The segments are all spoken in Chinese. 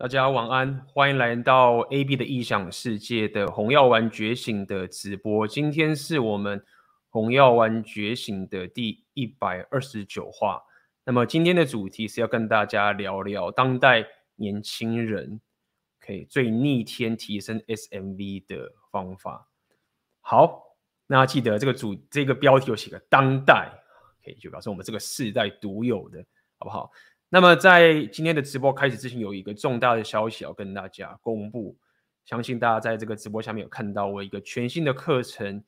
大家晚安，欢迎来到 AB 的异想世界的红药丸觉醒的直播。今天是我们红药丸觉醒的第一百二十九话。那么今天的主题是要跟大家聊聊当代年轻人可以最逆天提升 SMV 的方法。好，那记得这个主这个标题有写个当代，可以就表示我们这个世代独有的，好不好？那么在今天的直播开始之前，有一个重大的消息要跟大家公布。相信大家在这个直播下面有看到我一个全新的课程，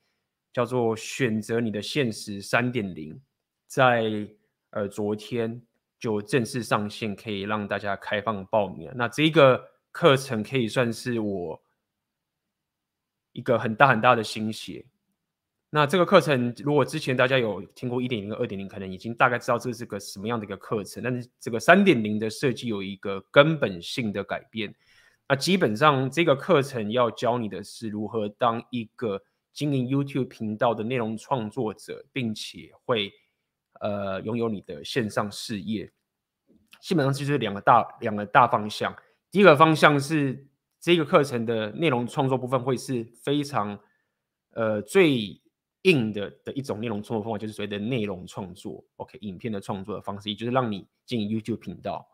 叫做“选择你的现实三点零”，在呃昨天就正式上线，可以让大家开放报名。那这一个课程可以算是我一个很大很大的心血。那这个课程，如果之前大家有听过一点零二点零，可能已经大概知道这是个什么样的一个课程。但是这个三点零的设计有一个根本性的改变。那基本上这个课程要教你的是如何当一个经营 YouTube 频道的内容创作者，并且会呃拥有你的线上事业。基本上就是两个大两个大方向。第一个方向是这个课程的内容创作部分会是非常呃最。硬的的一种内容创作方法就是所谓的内容创作，OK，影片的创作的方式，也就是让你进 YouTube 频道。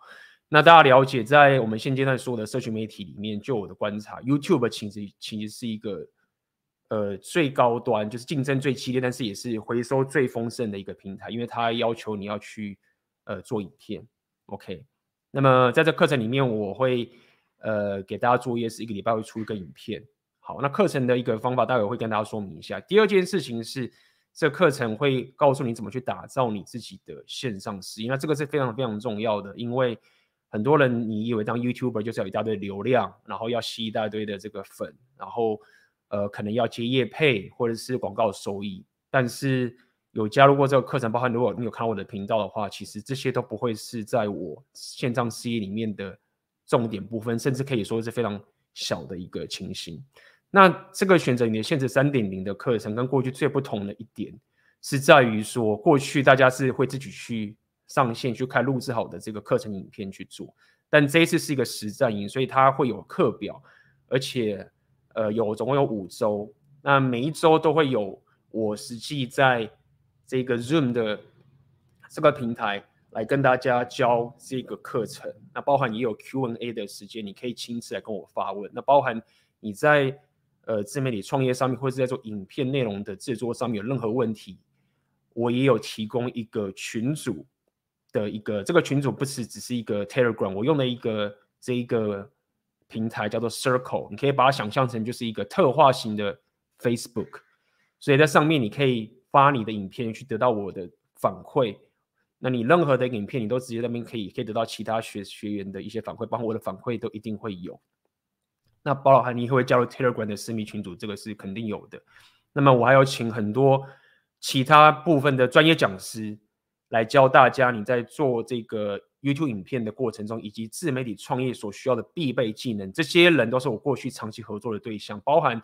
那大家了解，在我们现阶段所有的社群媒体里面，就我的观察，YouTube 其实其实是一个呃最高端，就是竞争最激烈，但是也是回收最丰盛的一个平台，因为它要求你要去呃做影片，OK。那么在这课程里面，我会呃给大家作业，是一个礼拜会出一个影片。好，那课程的一个方法，待会会跟大家说明一下。第二件事情是，这课程会告诉你怎么去打造你自己的线上事业。那这个是非常非常重要的，因为很多人你以为当 YouTuber 就是要有一大堆流量，然后要吸一大堆的这个粉，然后呃可能要接业配或者是广告收益。但是有加入过这个课程，包含如果你有看我的频道的话，其实这些都不会是在我线上事业里面的重点部分，甚至可以说是非常小的一个情形。那这个选择你的限制三点零的课程，跟过去最不同的一点，是在于说，过去大家是会自己去上线去开录制好的这个课程影片去做，但这一次是一个实战营，所以它会有课表，而且呃有总共有五周，那每一周都会有我实际在这个 Zoom 的这个平台来跟大家教这个课程，那包含也有 Q&A 的时间，你可以亲自来跟我发问，那包含你在。呃，自媒体创业上面，或者是在做影片内容的制作上面有任何问题，我也有提供一个群组的一个，这个群组不是只是一个 Telegram，我用的一个这一个平台叫做 Circle，你可以把它想象成就是一个特化型的 Facebook，所以在上面你可以发你的影片去得到我的反馈，那你任何的影片你都直接在那边可以可以得到其他学学员的一些反馈，包括我的反馈都一定会有。那包老汉你会加入 Telegram 的私密群组，这个是肯定有的。那么我还要请很多其他部分的专业讲师来教大家，你在做这个 YouTube 影片的过程中，以及自媒体创业所需要的必备技能。这些人都是我过去长期合作的对象，包含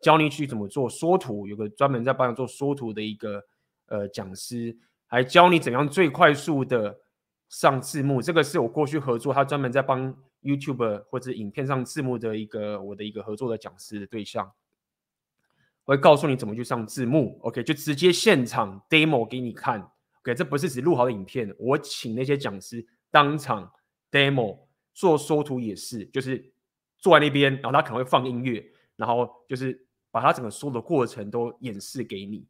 教你去怎么做缩图，有个专门在帮你做缩图的一个呃讲师，还教你怎样最快速的上字幕。这个是我过去合作，他专门在帮。YouTube 或者影片上字幕的一个我的一个合作的讲师的对象，会告诉你怎么去上字幕，OK，就直接现场 demo 给你看，OK，这不是只录好的影片，我请那些讲师当场 demo 做缩图也是，就是坐在那边，然后他可能会放音乐，然后就是把他整个说的过程都演示给你。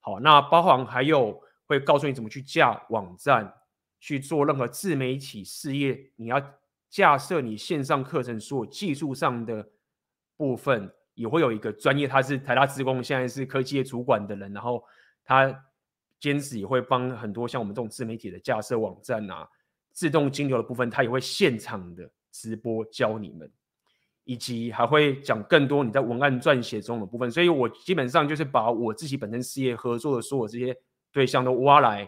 好，那包含还有会告诉你怎么去架网站，去做任何自媒体事业，你要。架设你线上课程所有技术上的部分，也会有一个专业，他是台大职工，现在是科技业主管的人，然后他兼职也会帮很多像我们这种自媒体的架设网站啊、自动金流的部分，他也会现场的直播教你们，以及还会讲更多你在文案撰写中的部分。所以我基本上就是把我自己本身事业合作的所有这些对象都挖来，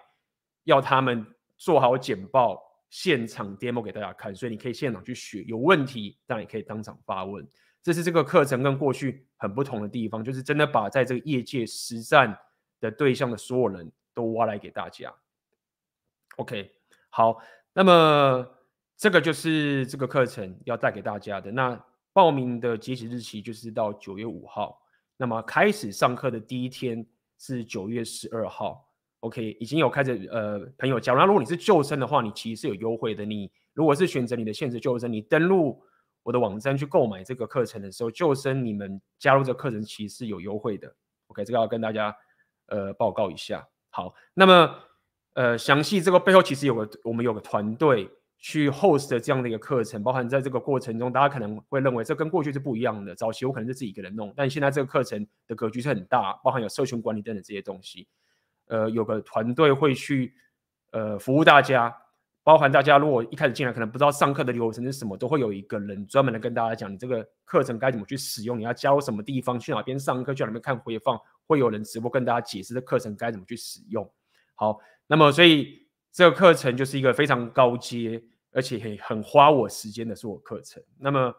要他们做好简报。现场 demo 给大家看，所以你可以现场去学，有问题当然也可以当场发问。这是这个课程跟过去很不同的地方，就是真的把在这个业界实战的对象的所有人都挖来给大家。OK，好，那么这个就是这个课程要带给大家的。那报名的截止日期就是到九月五号，那么开始上课的第一天是九月十二号。OK，已经有开始呃朋友加。那如果你是旧生的话，你其实是有优惠的。你如果是选择你的现职旧生，你登录我的网站去购买这个课程的时候，救生你们加入这个课程其实是有优惠的。OK，这个要跟大家呃报告一下。好，那么呃详细这个背后其实有个我们有个团队去 host 这样的一个课程，包含在这个过程中，大家可能会认为这跟过去是不一样的。早期我可能是自己一个人弄，但现在这个课程的格局是很大，包含有社群管理等等这些东西。呃，有个团队会去呃服务大家，包含大家如果一开始进来可能不知道上课的流程是什么，都会有一个人专门的跟大家讲你这个课程该怎么去使用，你要教什么地方，去哪边上课，去哪边看回放，会有人直播跟大家解释这课程该怎么去使用。好，那么所以这个课程就是一个非常高阶，而且很很花我时间的是我课程。那么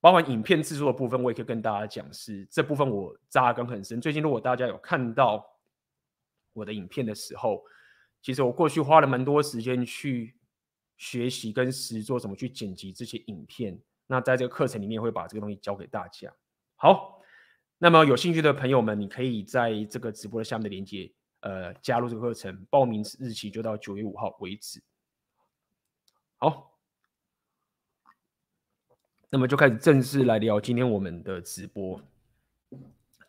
包含影片制作的部分，我也可以跟大家讲是这部分我扎根很深。最近如果大家有看到。我的影片的时候，其实我过去花了蛮多时间去学习跟实作怎么去剪辑这些影片。那在这个课程里面会把这个东西教给大家。好，那么有兴趣的朋友们，你可以在这个直播的下面的链接，呃，加入这个课程。报名日期就到九月五号为止。好，那么就开始正式来聊今天我们的直播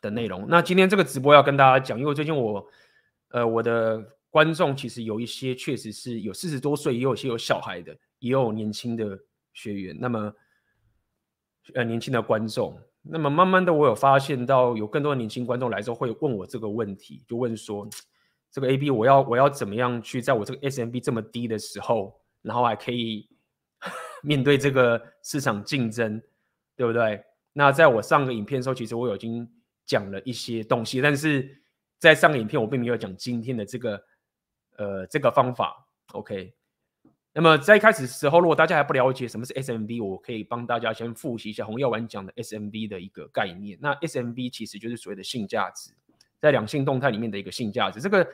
的内容。那今天这个直播要跟大家讲，因为最近我。呃，我的观众其实有一些确实是有四十多岁，也有些有小孩的，也有年轻的学员。那么，呃，年轻的观众，那么慢慢的，我有发现到有更多的年轻观众来之后会问我这个问题，就问说，这个 AB 我要我要怎么样去在我这个 SMB 这么低的时候，然后还可以 面对这个市场竞争，对不对？那在我上个影片的时候，其实我已经讲了一些东西，但是。在上个影片我并没有讲今天的这个呃这个方法，OK。那么在一开始的时候，如果大家还不了解什么是 SMB，我可以帮大家先复习一下洪耀文讲的 SMB 的一个概念。那 SMB 其实就是所谓的性价值，在两性动态里面的一个性价值。这个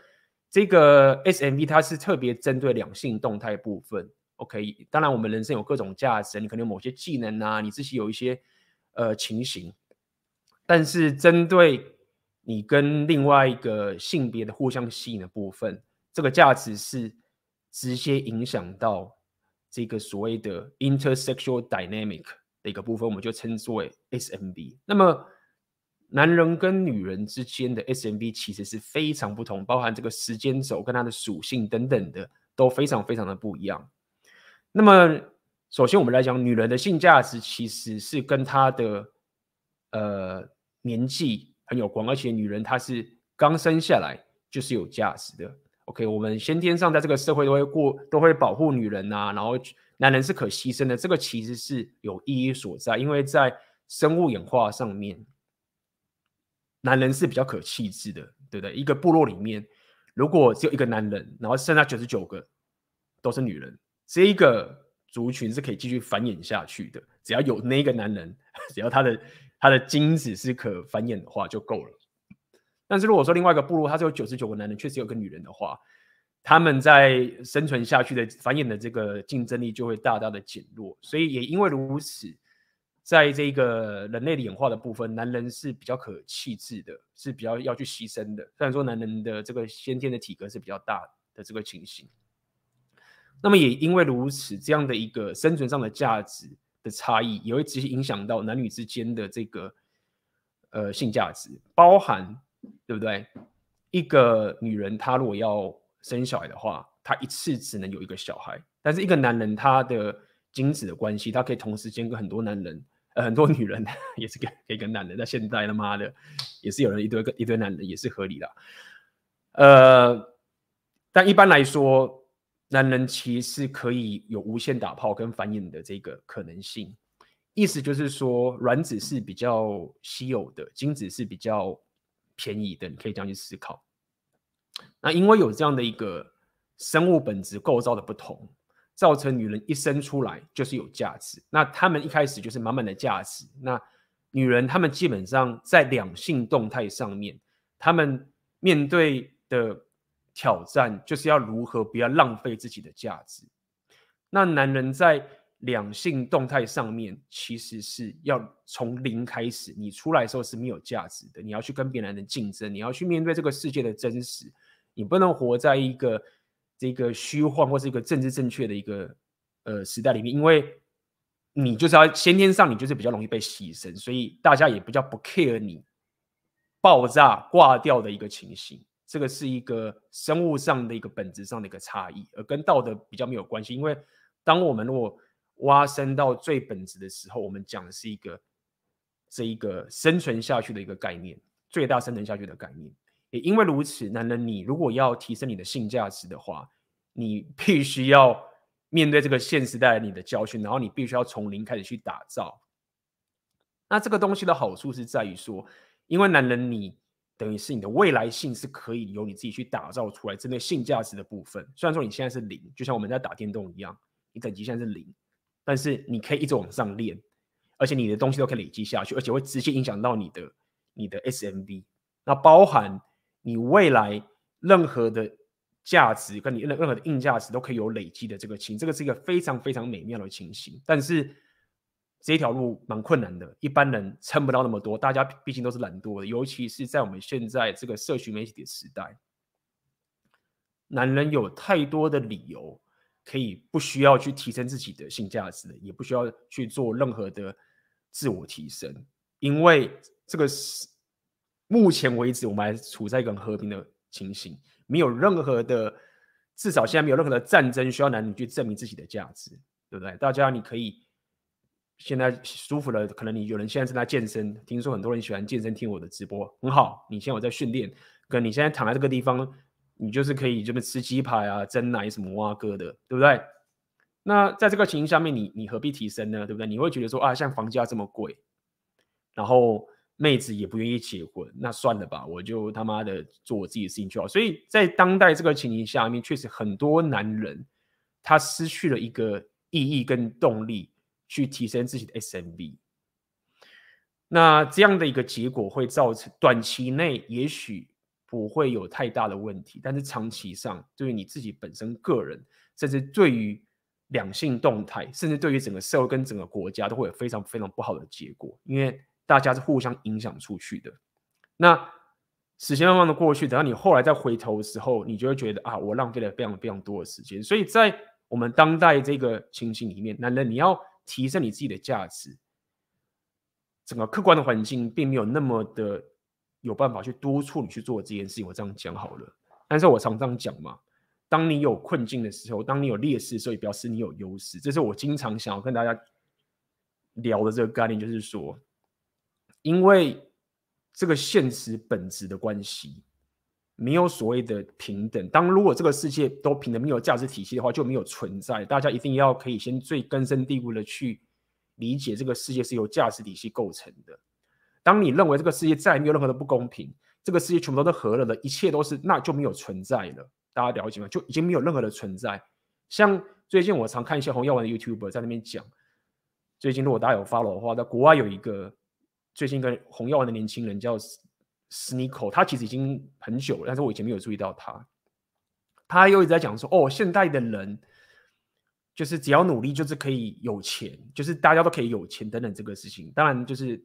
这个 SMB 它是特别针对两性动态部分，OK。当然我们人生有各种价值，你可能有某些技能啊，你自己有一些呃情形，但是针对你跟另外一个性别的互相吸引的部分，这个价值是直接影响到这个所谓的 intersexual dynamic 的一个部分，我们就称之为 SMB。那么，男人跟女人之间的 SMB 其实是非常不同，包含这个时间轴跟它的属性等等的都非常非常的不一样。那么，首先我们来讲，女人的性价值其实是跟她的呃年纪。很有光，而且女人她是刚生下来就是有价值的。OK，我们先天上在这个社会都会过，都会保护女人呐、啊，然后男人是可牺牲的，这个其实是有意义所在，因为在生物演化上面，男人是比较可弃置的，对不对？一个部落里面，如果只有一个男人，然后剩下九十九个都是女人，这一个族群是可以继续繁衍下去的，只要有那个男人，只要他的。他的精子是可繁衍的话就够了，但是如果说另外一个部落，他是有九十九个男人，确实有个女人的话，他们在生存下去的繁衍的这个竞争力就会大大的减弱。所以也因为如此，在这个人类的演化的部分，男人是比较可弃置的，是比较要去牺牲的。虽然说男人的这个先天的体格是比较大的这个情形，那么也因为如此，这样的一个生存上的价值。的差异也会直接影响到男女之间的这个呃性价值，包含对不对？一个女人她如果要生小孩的话，她一次只能有一个小孩，但是一个男人他的精子的关系，他可以同时间跟很多男人呃很多女人 也是跟可以跟男人。那现在他妈的也是有人一堆跟一堆男人也是合理的，呃，但一般来说。男人其实可以有无限打炮跟繁衍的这个可能性，意思就是说，卵子是比较稀有的，精子是比较便宜的，你可以这样去思考。那因为有这样的一个生物本质构造的不同，造成女人一生出来就是有价值。那他们一开始就是满满的价值。那女人她们基本上在两性动态上面，她们面对的。挑战就是要如何不要浪费自己的价值。那男人在两性动态上面，其实是要从零开始。你出来的时候是没有价值的，你要去跟别人竞争，你要去面对这个世界的真实。你不能活在一个这个虚幻或是一个政治正确的一个呃时代里面，因为你就是要先天上你就是比较容易被牺牲，所以大家也比较不 care 你爆炸挂掉的一个情形。这个是一个生物上的一个本质上的一个差异，而跟道德比较没有关系。因为当我们如果挖深到最本质的时候，我们讲的是一个这一个生存下去的一个概念，最大生存下去的概念。也因为如此，男人，你如果要提升你的性价值的话，你 必须要面对这个现实带来你的教训，然后你必须要从零开始去打造。那这个东西的好处是在于说，因为男人你。等于是你的未来性是可以由你自己去打造出来，针对性价值的部分。虽然说你现在是零，就像我们在打电动一样，你等级现在是零，但是你可以一直往上练，而且你的东西都可以累积下去，而且会直接影响到你的你的 SMV。那包含你未来任何的价值跟你任任何的硬价值都可以有累积的这个情，这个是一个非常非常美妙的情形。但是这条路蛮困难的，一般人撑不到那么多。大家毕竟都是懒惰的，尤其是在我们现在这个社群媒体的时代，男人有太多的理由可以不需要去提升自己的性价值，也不需要去做任何的自我提升，因为这个是目前为止我们还处在一个很和平的情形，没有任何的，至少现在没有任何的战争需要男女去证明自己的价值，对不对？大家你可以。现在舒服了，可能你有人现在正在健身，听说很多人喜欢健身，听我的直播很好。你现在有在训练，跟你现在躺在这个地方，你就是可以这么吃鸡排啊、蒸奶什么挖哥的，对不对？那在这个情形下面，你你何必提升呢？对不对？你会觉得说啊，像房价这么贵，然后妹子也不愿意结婚，那算了吧，我就他妈的做我自己的事情就好。所以在当代这个情形下面，确实很多男人他失去了一个意义跟动力。去提升自己的 SMV，那这样的一个结果会造成短期内也许不会有太大的问题，但是长期上对于你自己本身个人，甚至对于两性动态，甚至对于整个社会跟整个国家都会有非常非常不好的结果，因为大家是互相影响出去的。那时间慢慢的过去，等到你后来再回头的时候，你就会觉得啊，我浪费了非常非常多的时间。所以在我们当代这个情形里面，男人你要。提升你自己的价值，整个客观的环境并没有那么的有办法去督促你去做这件事情。我这样讲好了，但是我常常讲嘛，当你有困境的时候，当你有劣势的时候，也表示你有优势。这是我经常想要跟大家聊的这个概念，就是说，因为这个现实本质的关系。没有所谓的平等。当如果这个世界都平等，没有价值体系的话，就没有存在。大家一定要可以先最根深蒂固的去理解这个世界是由价值体系构成的。当你认为这个世界再也没有任何的不公平，这个世界全部都是和乐的，一切都是，那就没有存在了。大家了解吗？就已经没有任何的存在。像最近我常看一些红药丸的 YouTuber 在那边讲，最近如果大家有 follow 的话，在国外有一个最近跟红药丸的年轻人叫。Sneako，他其实已经很久了，但是我以前没有注意到他。他又一直在讲说，哦，现代的人就是只要努力，就是可以有钱，就是大家都可以有钱等等这个事情。当然，就是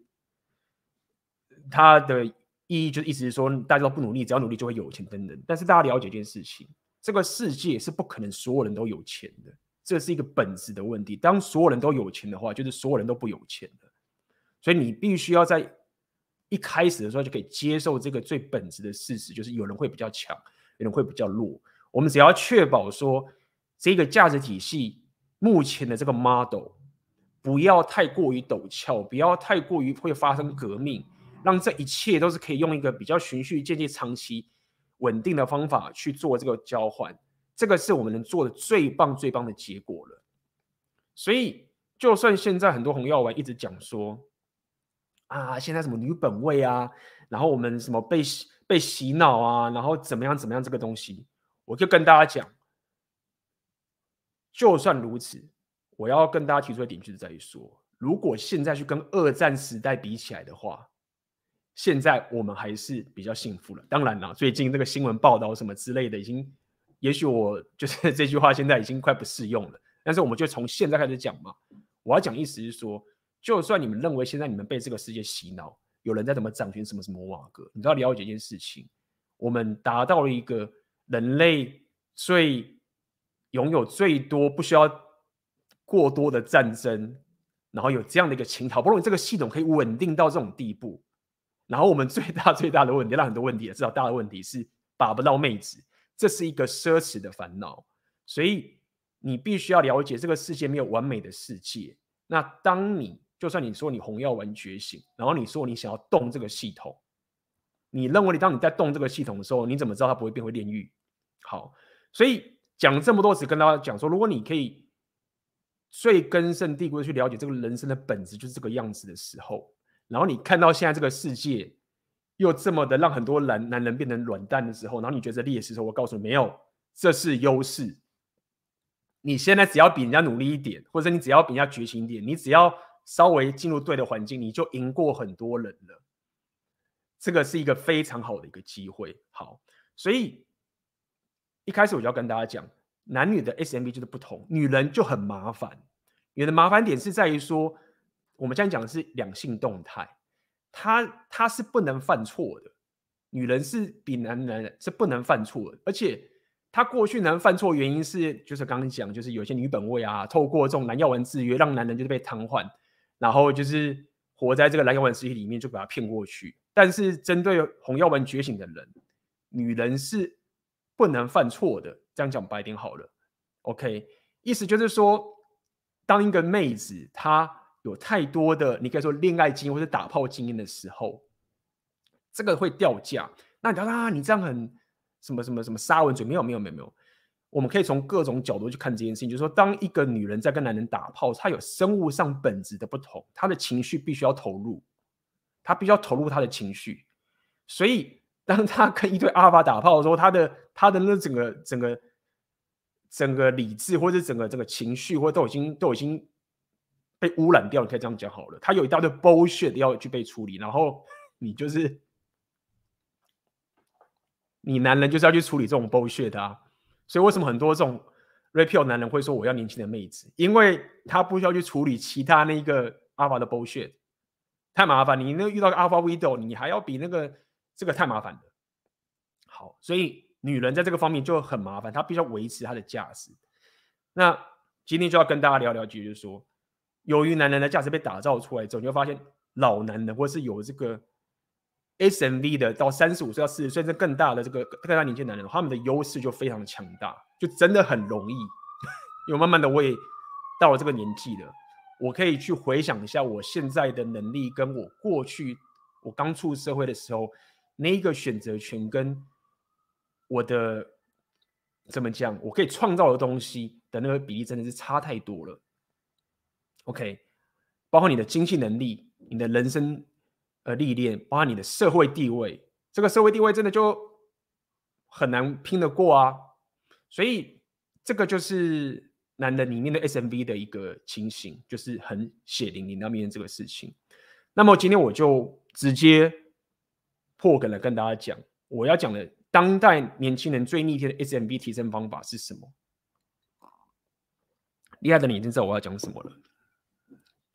他的意义就是意思是说，大家都不努力，只要努力就会有钱等等。但是大家了解一件事情，这个世界是不可能所有人都有钱的，这是一个本质的问题。当所有人都有钱的话，就是所有人都不有钱的。所以你必须要在。一开始的时候就可以接受这个最本质的事实，就是有人会比较强，有人会比较弱。我们只要确保说，这个价值体系目前的这个 model 不要太过于陡峭，不要太过于会发生革命，让这一切都是可以用一个比较循序渐进、长期稳定的方法去做这个交换。这个是我们能做的最棒、最棒的结果了。所以，就算现在很多红药丸一直讲说，啊，现在什么女本位啊，然后我们什么被被洗脑啊，然后怎么样怎么样这个东西，我就跟大家讲，就算如此，我要跟大家提出一点，就是在于说，如果现在去跟二战时代比起来的话，现在我们还是比较幸福了。当然了，最近这个新闻报道什么之类的，已经，也许我就是 这句话现在已经快不适用了。但是我们就从现在开始讲嘛。我要讲意思是说，就算你们认为现在你们被这个世界洗脑，有人在怎么掌权什么什么瓦格，你都要了解一件事情：我们达到了一个人类最拥有最多不需要过多的战争，然后有这样的一个情，好不容易这个系统可以稳定到这种地步。然后我们最大最大的问题，让很多问题，至少大的问题是把不到妹子，这是一个奢侈的烦恼。所以你必须要了解，这个世界没有完美的世界。那当你就算你说你红药丸觉醒，然后你说你想要动这个系统，你认为你当你在动这个系统的时候，你怎么知道它不会变回炼狱？好，所以讲这么多，只跟大家讲说，如果你可以最根深蒂固的去了解这个人生的本质就是这个样子的时候。然后你看到现在这个世界又这么的让很多男男人变成软蛋的时候，然后你觉得劣势的时候，我告诉你，没有，这是优势。你现在只要比人家努力一点，或者你只要比人家觉醒一点，你只要稍微进入对的环境，你就赢过很多人了。这个是一个非常好的一个机会。好，所以一开始我就要跟大家讲，男女的 SMB 就是不同，女人就很麻烦。女人的麻烦点是在于说。我们现在讲的是两性动态，她她是不能犯错的，女人是比男人是不能犯错的，而且她过去能犯错原因是，就是刚刚讲，就是有些女本位啊，透过这种男药丸制约，让男人就是被瘫痪，然后就是活在这个蓝药丸世界里面，就把他骗过去。但是针对红药丸觉醒的人，女人是不能犯错的，这样讲白点好了。OK，意思就是说，当一个妹子她。有太多的，你可以说恋爱经验或者打炮经验的时候，这个会掉价。那你说啊，你这样很什么什么什么沙文嘴？没有没有没有没有。我们可以从各种角度去看这件事情，就是说，当一个女人在跟男人打炮，她有生物上本质的不同，她的情绪必须要投入，她必须要投入她的情绪。所以，当她跟一堆阿尔法打炮的时候，她的她的那整个整个整个理智或者整个这个情绪，或者都已经都已经。被污染掉，你可以这样讲好了。他有一大堆 bullshit 要去被处理，然后你就是你男人就是要去处理这种 bullshit 啊。所以为什么很多这种 rapio 男人会说我要年轻的妹子？因为他不需要去处理其他那个 alpha 的 bullshit，太麻烦。你那遇到个 alpha widow，你还要比那个这个太麻烦了。好，所以女人在这个方面就很麻烦，她必须要维持她的价值。那今天就要跟大家聊聊，就是说。由于男人的价值被打造出来之后，你会发现老男人或是有这个 SMV 的，到三十五岁到四十岁这更大的这个更大年纪男人，他们的优势就非常的强大，就真的很容易。因为慢慢的我也到了这个年纪了，我可以去回想一下我现在的能力，跟我过去我刚出社会的时候那一个选择权跟我的怎么讲，我可以创造的东西的那个比例真的是差太多了。OK，包括你的经济能力、你的人生呃历练，包括你的社会地位，这个社会地位真的就很难拼得过啊。所以这个就是男人里面的 SMV 的一个情形，就是很血淋淋要面对这个事情。那么今天我就直接破梗了，跟大家讲，我要讲的当代年轻人最逆天的 SMV 提升方法是什么？厉害的你已经知道我要讲什么了。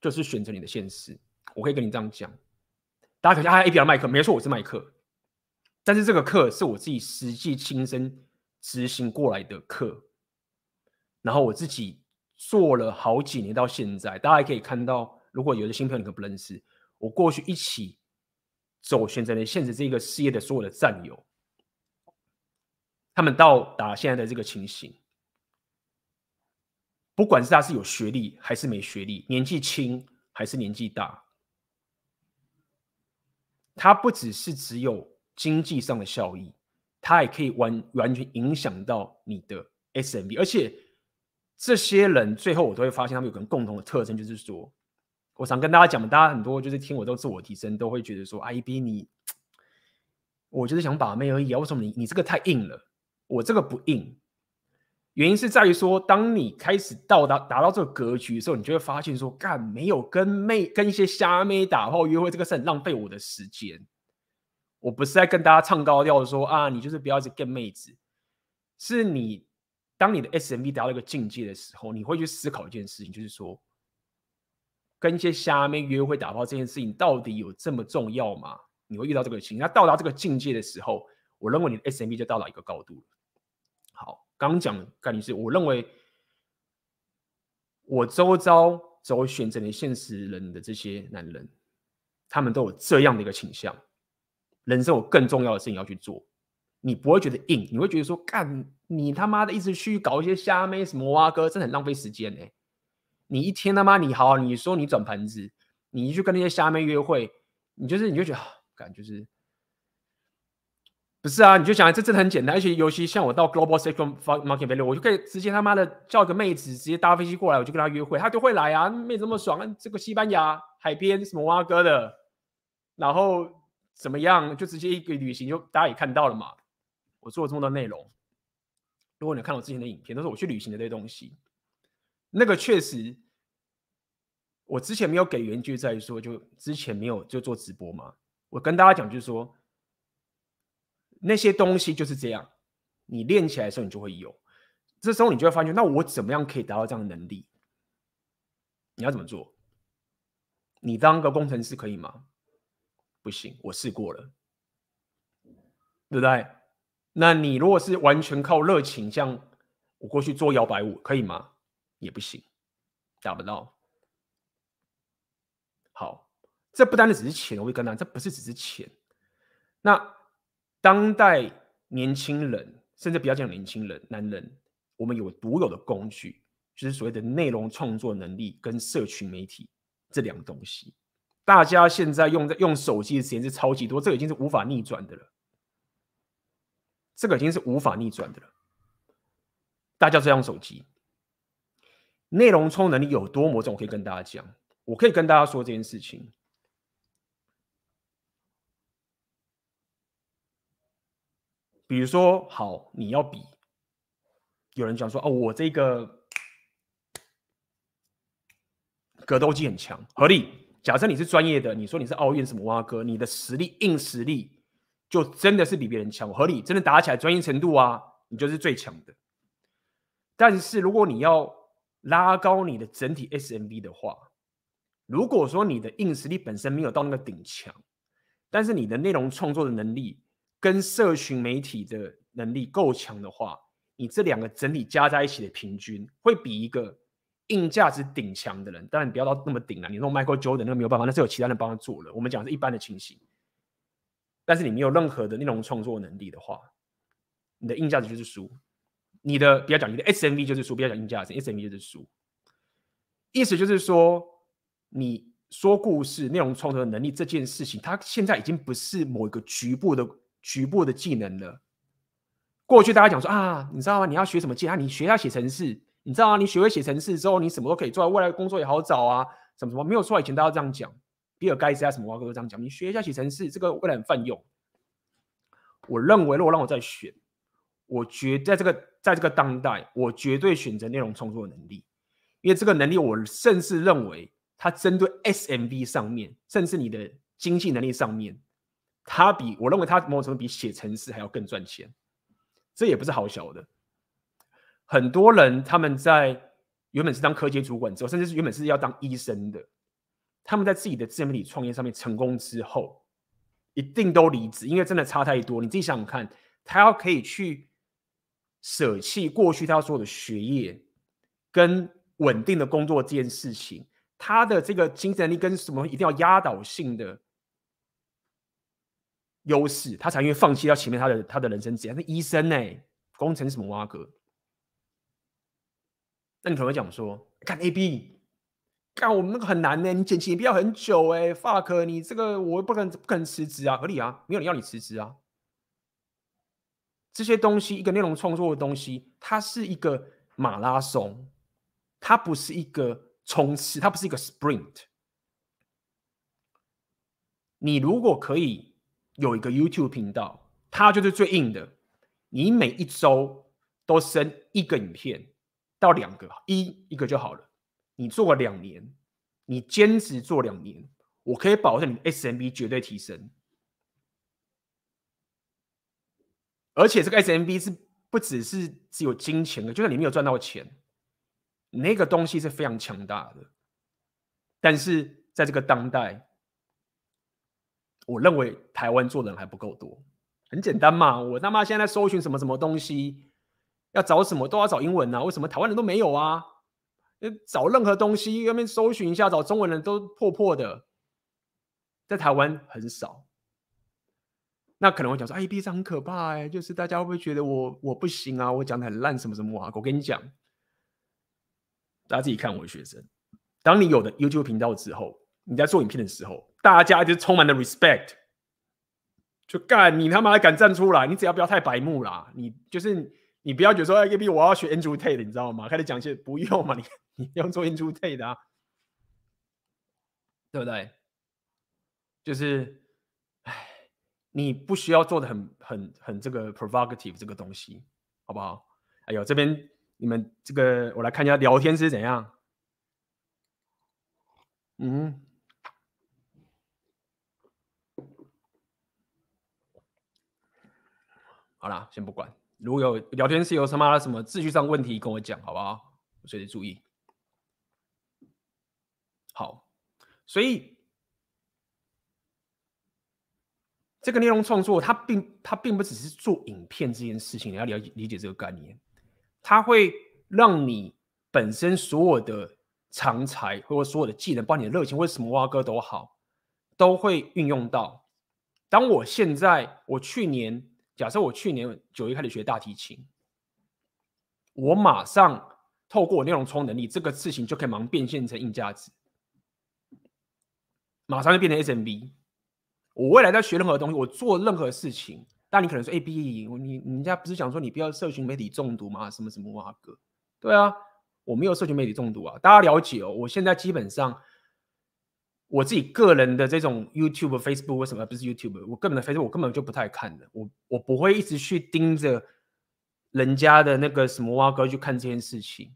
就是选择你的现实，我可以跟你这样讲。大家可以说啊，ABR 麦克，没错，我是麦克。但是这个课是我自己实际亲身执行过来的课，然后我自己做了好几年到现在，大家可以看到，如果有的新朋友你可不认识，我过去一起走选择你现实这个事业的所有的战友，他们到达现在的这个情形。不管是他是有学历还是没学历，年纪轻还是年纪大，它不只是只有经济上的效益，它也可以完完全影响到你的 SMB。而且这些人最后我都会发现，他们有个共同的特征，就是说，我想跟大家讲，大家很多就是听我这个自我提升，都会觉得说，IB 你，我就是想把妹而已啊，为什么你你这个太硬了？我这个不硬。原因是在于说，当你开始到达达到这个格局的时候，你就会发现说，干没有跟妹跟一些虾妹打炮约会，这个是很浪费我的时间。我不是在跟大家唱高调说啊，你就是不要去跟妹子，是你当你的 SMV 达到一个境界的时候，你会去思考一件事情，就是说，跟一些虾妹约会打炮这件事情到底有这么重要吗？你会遇到这个情，那到达这个境界的时候，我认为你的 SMV 就到达一个高度了。好，刚讲的概念是，我认为我周遭走选择的现实人的这些男人，他们都有这样的一个倾向，人生有更重要的事情要去做。你不会觉得硬，你会觉得说，干你他妈的一直去搞一些虾妹什么挖哥，真的很浪费时间呢、你一天他妈你好，你说你转盘子，你去跟那些虾妹约会，你就是你就觉得，感就是不是啊？你就想这真的很简单，而且尤其像我到 Global Sexual Market Value，我就可以直接他妈的叫个妹子直接搭飞机过来，我就跟她约会，她就会来啊，妹子这么爽啊，这个西班牙海边什么挖哥的，然后怎么样，就直接一个旅行就大家也看到了嘛。我做了这么多内容，如果你看我之前的影片，都是我去旅行的这些东西。那个确实，我之前没有给原句在于说，就之前没有就做直播嘛。我跟大家讲，就是说那些东西就是这样，你练起来的时候你就会有，这时候你就会发现，那我怎么样可以达到这样的能力？你要怎么做？你当个工程师可以吗？不行，我试过了，对不对？那你如果是完全靠热情，像我过去做摇摆舞，可以吗？也不行，达不到。好，这不单单只是钱，我会跟他，这不是只是钱。那当代年轻人，甚至不要讲年轻人，男人，我们有独有的工具，就是所谓的内容创作能力跟社群媒体这两个东西。大家现在用在用手机的时间是超级多，这个已经是无法逆转的了。这个已经是无法逆转的了。大家都在用手机内容充能力有多么重，我可以跟大家讲。我可以跟大家说这件事情。比如说，好，你要比，有人讲说，哦，我这个格斗技很强，合理。假设你是专业的，你说你是奥运什么蛙哥，你的实力硬实力。就真的是比别人强，合理，真的打起来专业程度啊，你就是最强的。但是如果你要拉高你的整体 SMV 的话，如果说你的硬实力本身没有到那个顶强，但是你的内容创作的能力跟社群媒体的能力够强的话，你这两个整体加在一起的平均，会比一个硬价值顶强的人，当然你不要到那么顶了，你弄 Michael Jordan 那没有办法，那是有其他人帮他做了。我们讲是一般的情形。但是你没有任何的内容创作能力的话，你的硬价值就是输。你的不要讲你的 SMV 就是输，不要讲硬价值，SMV 就是输。意思就是说，你说故事、内容创作的能力这件事情，它现在已经不是某一个局部的局部的技能了。过去大家讲说啊，你知道吗？你要学什么技能？你学一下写程式，你知道吗？你学会写程式之后，你什么都可以做，未来工作也好找啊，什么什么没有错。以前大家这样讲。比尔盖茨啊，什么话都这样讲。你学一下写程式，这个未来很泛用。我认为，如果让我再选，我绝在这个在这个当代，我绝对选择内容创作能力，因为这个能力，我甚至认为它针对 SMV 上面，甚至你的经济能力上面，它比我认为它某种程度比写程式还要更赚钱。这也不是好小的。很多人他们在原本是当科技主管之后，甚至是原本是要当医生的。他们在自己的自媒体创业上面成功之后，一定都离职，因为真的差太多。你自己想想看，他要可以去舍弃过去他所有的学业跟稳定的工作这件事情，他的这个精神力跟什么一定要压倒性的优势，他才愿意放弃掉前面他的他的人生职业。那医生呢？工程什么挖哥？那你可能会讲说，看 A B。干我们那个很难呢，你剪辑也不要很久哎，fuck 你这个我不可能不可能辞职啊，合理啊，没有人要你辞职啊。这些东西，一个内容创作的东西，它是一个马拉松，它不是一个冲刺，它不是一个 sprint。你如果可以有一个 YouTube 频道，它就是最硬的，你每一周都生一个影片到两个，一一个就好了。你做了两年，你坚持做两年，我可以保证你 SMB 绝对提升。而且这个 SMB 是不只是只有金钱的，就算你没有赚到钱，那个东西是非常强大的。但是在这个当代，我认为台湾做人还不够多。很简单嘛，我他妈现在搜寻什么什么东西，要找什么都要找英文啊，为什么台湾人都没有啊？找任何东西，那边搜寻一下，找中文人都破破的，在台湾很少。那可能会讲说，哎，B 站很可怕哎，就是大家会不会觉得我我不行啊？我讲的很烂，什么什么啊？我跟你讲，大家自己看我的学生。当你有了 YouTube 频道之后，你在做影片的时候，大家就充满了 respect，就干你他妈敢站出来，你只要不要太白目啦，你就是你不要觉得说，哎，AB 我要学 Andrew Tate，你知道吗？开始讲些不用嘛，你你要做 Andrew Tate 的啊，对不对？就是。哎你不需要做的很很很这个 provocative 这个东西，好不好？哎呦，这边你们这个我来看一下聊天是怎样。嗯，好啦，先不管。如果有聊天室有什么什么秩序上问题，跟我讲，好不好？我随时注意。好，所以。这个内容创作，它并它并不只是做影片这件事情，你要了解理解这个概念，它会让你本身所有的长才或者所有的技能，包括你的热情，或者什么挖哥都好，都会运用到。当我现在，我去年，假设我去年九月开始学大提琴，我马上透过内容创能力，这个事情就可以马上变现成硬价值，马上就变成 SMB。我未来在学任何东西，我做任何事情，但你可能说，AB，你你人家不是讲说你不要社群媒体中毒吗？什么什么哇哥？对啊，我没有社群媒体中毒啊。大家了解哦，我现在基本上我自己个人的这种 YouTube、Facebook 为什么不是 YouTube？我个人的 Facebook 我根本就不太看的，我我不会一直去盯着人家的那个什么哇哥去看这件事情。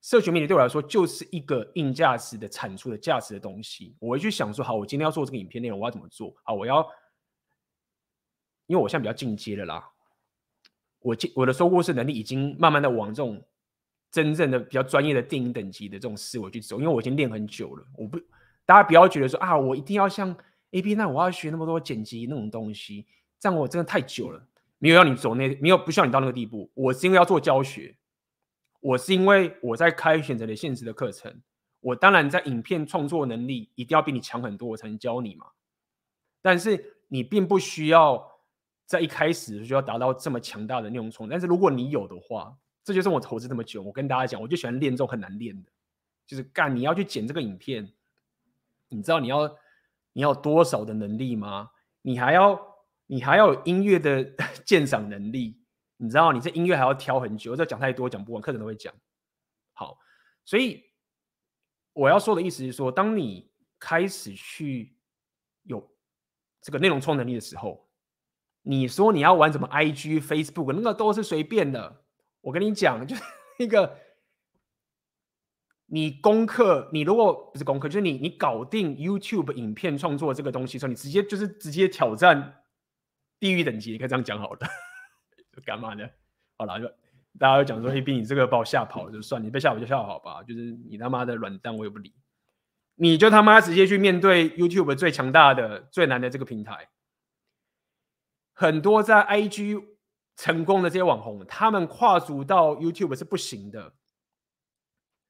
社群媒体对我来说就是一个硬价值的产出的价值的东西。我会去想说，好，我今天要做这个影片内容，我要怎么做？好，我要，因为我现在比较进阶了啦，我进我的收故事能力已经慢慢的往这种真正的比较专业的电影等级的这种思维去走，因为我已经练很久了。我不，大家不要觉得说啊，我一定要像 AB 那我要学那么多剪辑那种东西，这样我真的太久了，没有让你走那，没有不需要你到那个地步。我是因为要做教学。我是因为我在开选择的现实的课程，我当然在影片创作能力一定要比你强很多，我才能教你嘛。但是你并不需要在一开始就要达到这么强大的内容冲。但是如果你有的话，这就是我投资这么久。我跟大家讲，我就喜欢练这种很难练的，就是干你要去剪这个影片，你知道你要你要多少的能力吗？你还要你还要有音乐的 鉴赏能力。你知道，你这音乐还要挑很久，这讲太多讲不完，课程都会讲。好，所以我要说的意思是说，当你开始去有这个内容创能力的时候，你说你要玩什么 IG、Facebook，那个都是随便的。我跟你讲，就是那个你功课，你如果不是功课，就是你你搞定 YouTube 影片创作这个东西的时候，你直接就是直接挑战地狱等级，你可以这样讲好了。干嘛呢？好了，就大家都讲说，AB 你这个把我吓跑了就算，你被吓跑就吓跑吧，就是你他妈的软蛋，我也不理。你就他妈直接去面对 YouTube 最强大的、最难的这个平台。很多在 IG 成功的这些网红，他们跨足到 YouTube 是不行的。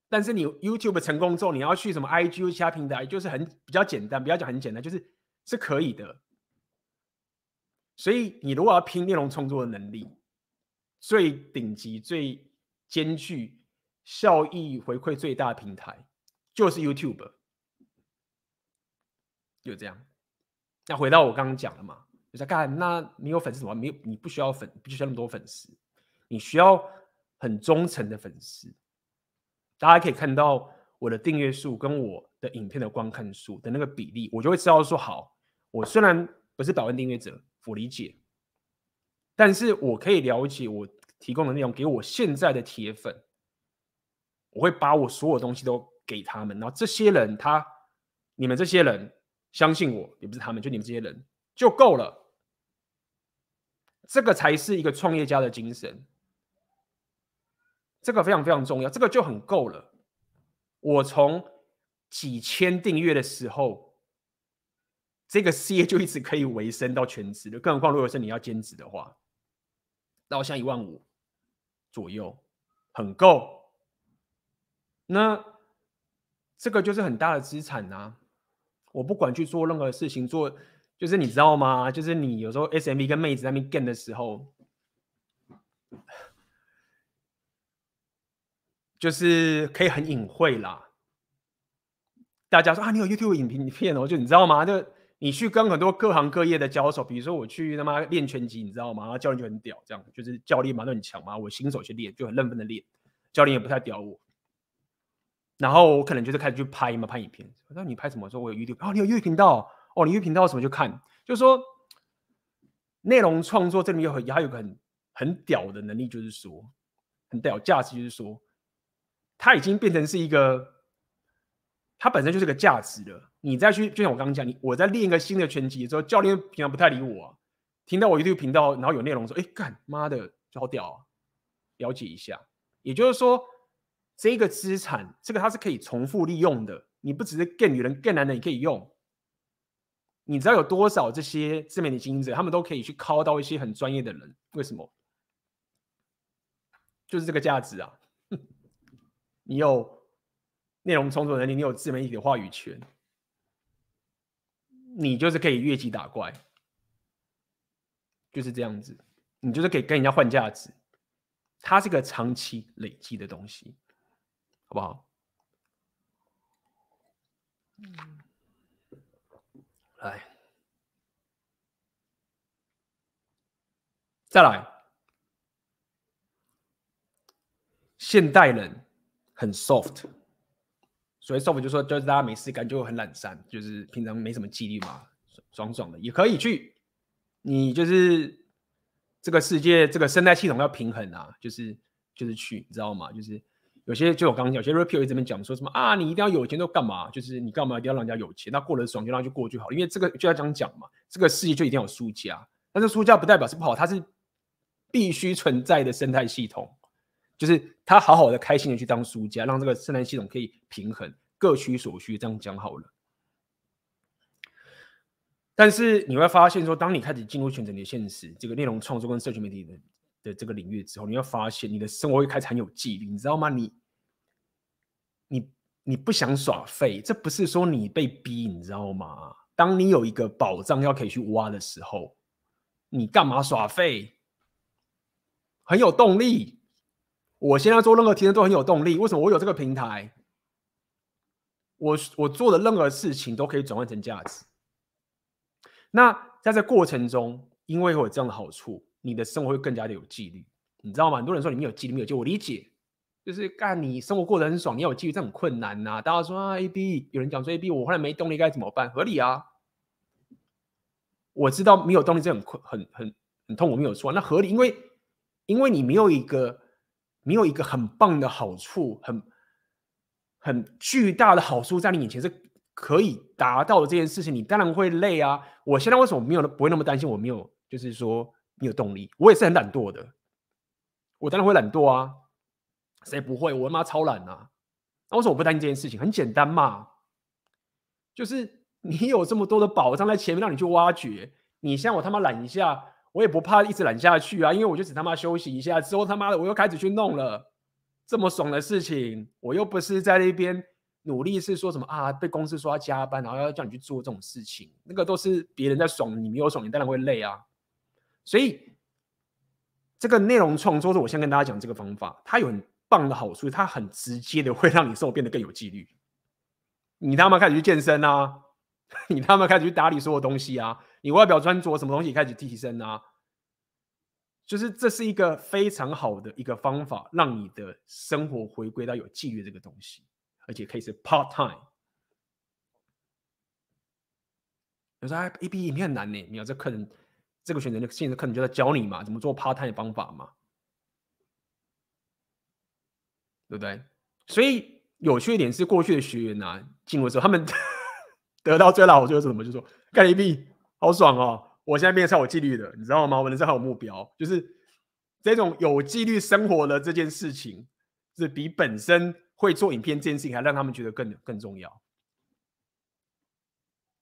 但是你 YouTube 成功之后，你要去什么 IG 其他平台，就是很比较简单，不要讲很简单，就是是可以的。所以，你如果要拼内容创作的能力，最顶级、最兼具效益回馈最大的平台，就是 YouTube。就这样。那回到我刚刚讲的嘛，就在干，那你有粉丝什么？没有，你不需要粉，不需要那么多粉丝，你需要很忠诚的粉丝。大家可以看到我的订阅数跟我的影片的观看数的那个比例，我就会知道说，好，我虽然不是百万订阅者。我理解，但是我可以了解我提供的内容给我现在的铁粉，我会把我所有东西都给他们，然后这些人他，你们这些人相信我，也不是他们，就你们这些人就够了，这个才是一个创业家的精神。这个非常非常重要，这个就很够了。我从几千订阅的时候，这个事业就一直可以维生到全职的，更何况如果是你要兼职的话，到像一万五左右，很够。那这个就是很大的资产啊！我不管去做任何事情，做就是你知道吗？就是你有时候 SME 跟妹子在那边 g 的时候。就是可以很隐晦啦，大家说啊，你有 YouTube 影片片哦，就你知道吗？就你去跟很多各行各业的交手，比如说我去他妈练拳击，你知道吗？然后教练就很屌，这样就是教练嘛都很强嘛，我新手去练就很认真的练，教练也不太屌我。然后我可能就是开始去拍嘛，拍影片。那你拍什么？说我有 YouTube，哦，你有 YouTube 频道哦，你 YouTube 频道什么就看，就是说内容创作这里面有很还有个很很屌的能力，就是说很屌价值，就是说。它已经变成是一个，它本身就是个价值了。你再去，就像我刚刚讲，你我在练一个新的拳击之后，教练平常不太理我啊。听到我 YouTube 频道，然后有内容说：“哎，干妈的，就好屌啊！”了解一下，也就是说，这个资产，这个它是可以重复利用的。你不只是更女人、更男人，你可以用。你知道有多少这些自媒体经营者，他们都可以去 call 到一些很专业的人？为什么？就是这个价值啊！你有内容创作能力，你有自媒体的话语权，你就是可以越级打怪，就是这样子。你就是可以跟人家换价值，它是个长期累积的东西，好不好？嗯，来，再来，现代人。很 soft，所以 soft 就说就是大家没事干就很懒散，就是平常没什么纪律嘛，爽爽的也可以去。你就是这个世界这个生态系统要平衡啊，就是就是去，你知道吗？就是有些就我刚刚讲，有些 rapper 一直在讲说什么啊，你一定要有钱都干嘛？就是你干嘛一定要让人家有钱？那过得爽就让他去过就好，因为这个就要这样讲嘛，这个世界就一定要有输家，但是输家不代表是不好，它是必须存在的生态系统。就是他好好的、开心的去当输家，让这个生态系统可以平衡，各取所需，这样讲好了。但是你会发现说，当你开始进入全职的现实，这个内容创作跟社群媒体的的这个领域之后，你会发现你的生活会开始很有纪律，你知道吗？你你你不想耍废，这不是说你被逼，你知道吗？当你有一个宝藏要可以去挖的时候，你干嘛耍废？很有动力。我现在做任何提升都很有动力，为什么？我有这个平台，我我做的任何事情都可以转换成价值。那在这过程中，因为会有这样的好处，你的生活会更加的有纪律，你知道吗？很多人说你没有纪律，没有纪律，我理解，就是干你生活过得很爽，你要有纪律，这很困难呐、大家说啊，A B，有人讲说 A B，我后来没动力该怎么办？合理啊，我知道没有动力这很困，很很很痛苦，没有错，那合理，因为因为你没有一个。没有一个很棒的好处，很很巨大的好处在你眼前是可以达到的这件事情，你当然会累啊。我现在为什么没有不会那么担心？我没有就是说没有动力，我也是很懒惰的，我当然会懒惰啊。谁不会？我他妈超懒啊！那为什么我不担心这件事情？很简单嘛，就是你有这么多的宝藏在前面让你去挖掘，你像我他妈懒一下。我也不怕一直懒下去啊，因为我就只他妈休息一下，之后他妈的我又开始去弄了这么爽的事情，我又不是在那边努力，是说什么啊？被公司说要加班，然后要叫你去做这种事情，那个都是别人在爽，你没有爽，你当然会累啊。所以这个内容创作是我先跟大家讲这个方法，它有很棒的好处，它很直接的会让你生活变得更有纪律。你他妈开始去健身啊，你他妈开始去打理所有东西啊。你外表穿着什么东西开始提升啊？就是这是一个非常好的一个方法，让你的生活回归到有纪律这个东西，而且可以是 part time。有时候 A B 影片很难呢，你要这客人这个选择的现在课程就在教你嘛，怎么做 part time 的方法嘛，对不对？所以有趣一点是，过去的学员啊，进入之后，他们 得到最大好处是什么？就是说干 A B。好爽哦！我现在变得超有纪律的，你知道吗？我人生还有目标，就是这种有纪律生活的这件事情，是比本身会做影片这件事情还让他们觉得更更重要，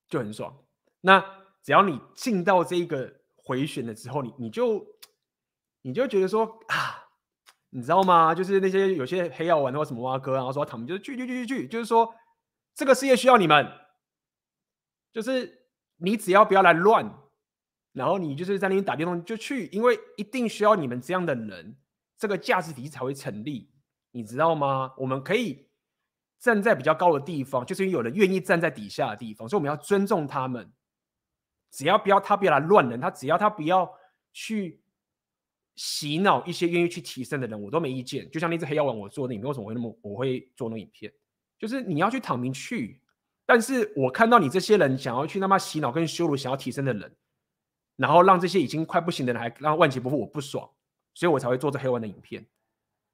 就很爽。那只要你进到这一个回旋了之后，你你就你就觉得说啊，你知道吗？就是那些有些黑药丸或什么蛙哥，然后说他们就是去去去去去，就是说这个世界需要你们，就是你只要不要来乱，然后你就是在那边打电动就去，因为一定需要你们这样的人，这个价值体系才会成立，你知道吗？我们可以站在比较高的地方，就是因为有人愿意站在底下的地方，所以我们要尊重他们。只要不要他不要来乱人，他只要他不要去洗脑一些愿意去提升的人，我都没意见。就像那只黑妖王，我做的影片，为什么会那么我会做那影片？就是你要去躺平去，但是我看到你这些人想要去他妈洗脑跟羞辱想要提升的人，然后让这些已经快不行的人还让万劫不复，我不爽，所以我才会做这黑丸的影片。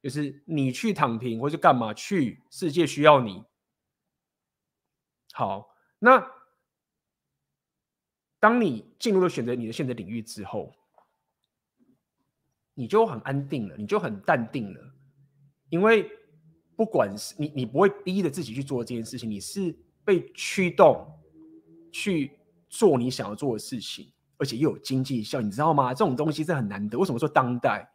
就是你去躺平或是干嘛去，世界需要你。好，那。当你进入了选择你的选择领域之后，你就很安定了，你就很淡定了，因为不管是你，你不会逼着自己去做这件事情，你是被驱动去做你想要做的事情，而且又有经济效益，你知道吗？这种东西是很难得。为什么说当代？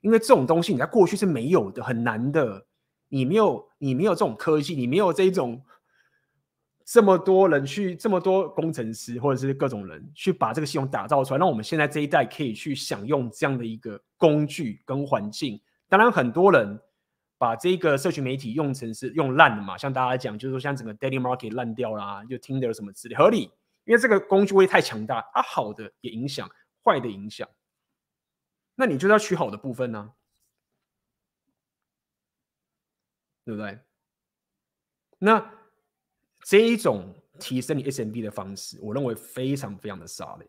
因为这种东西你在过去是没有的，很难的。你没有，你没有这种科技，你没有这种。这么多人去，这么多工程师或者是各种人去把这个系统打造出来，让我们现在这一代可以去享用这样的一个工具跟环境。当然，很多人把这个社群媒体用成是用烂的嘛，像大家讲，就是说像整个 daily market 烂掉啦，就 Tinder 什么之类，合理，因为这个工具会太强大，啊，好的也影响，坏的影响。那你就要取好的部分呢，啊，对不对？那。这一种提升你 SMB 的方式，我认为非常非常的 solid。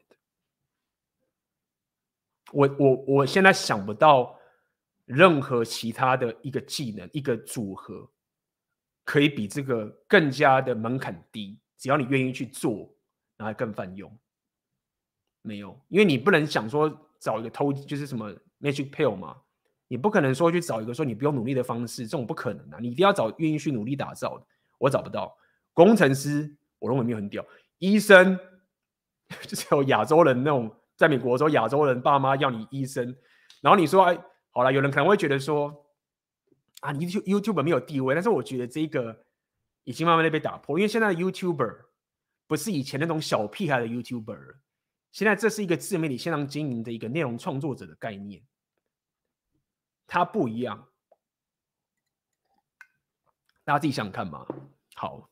我我我现在想不到任何其他的一个技能、一个组合，可以比这个更加的门槛低。只要你愿意去做，然后更泛用。没有，因为你不能想说找一个偷，就是什么 magic pill 嘛，你不可能说去找一个说你不用努力的方式，这种不可能啊！你一定要找愿意去努力打造的。我找不到。工程师，我认为没有很屌。医生 就是有亚洲人那种，在美国说亚洲人爸妈要你医生，然后你说哎，好了，有人可能会觉得说啊，YouTube YouTube 没有地位，但是我觉得这个已经慢慢的被打破，因为现在的 YouTuber 不是以前那种小屁孩的 YouTuber，现在这是一个自媒体线上经营的一个内容创作者的概念，它不一样，大家自己想想看嘛。好。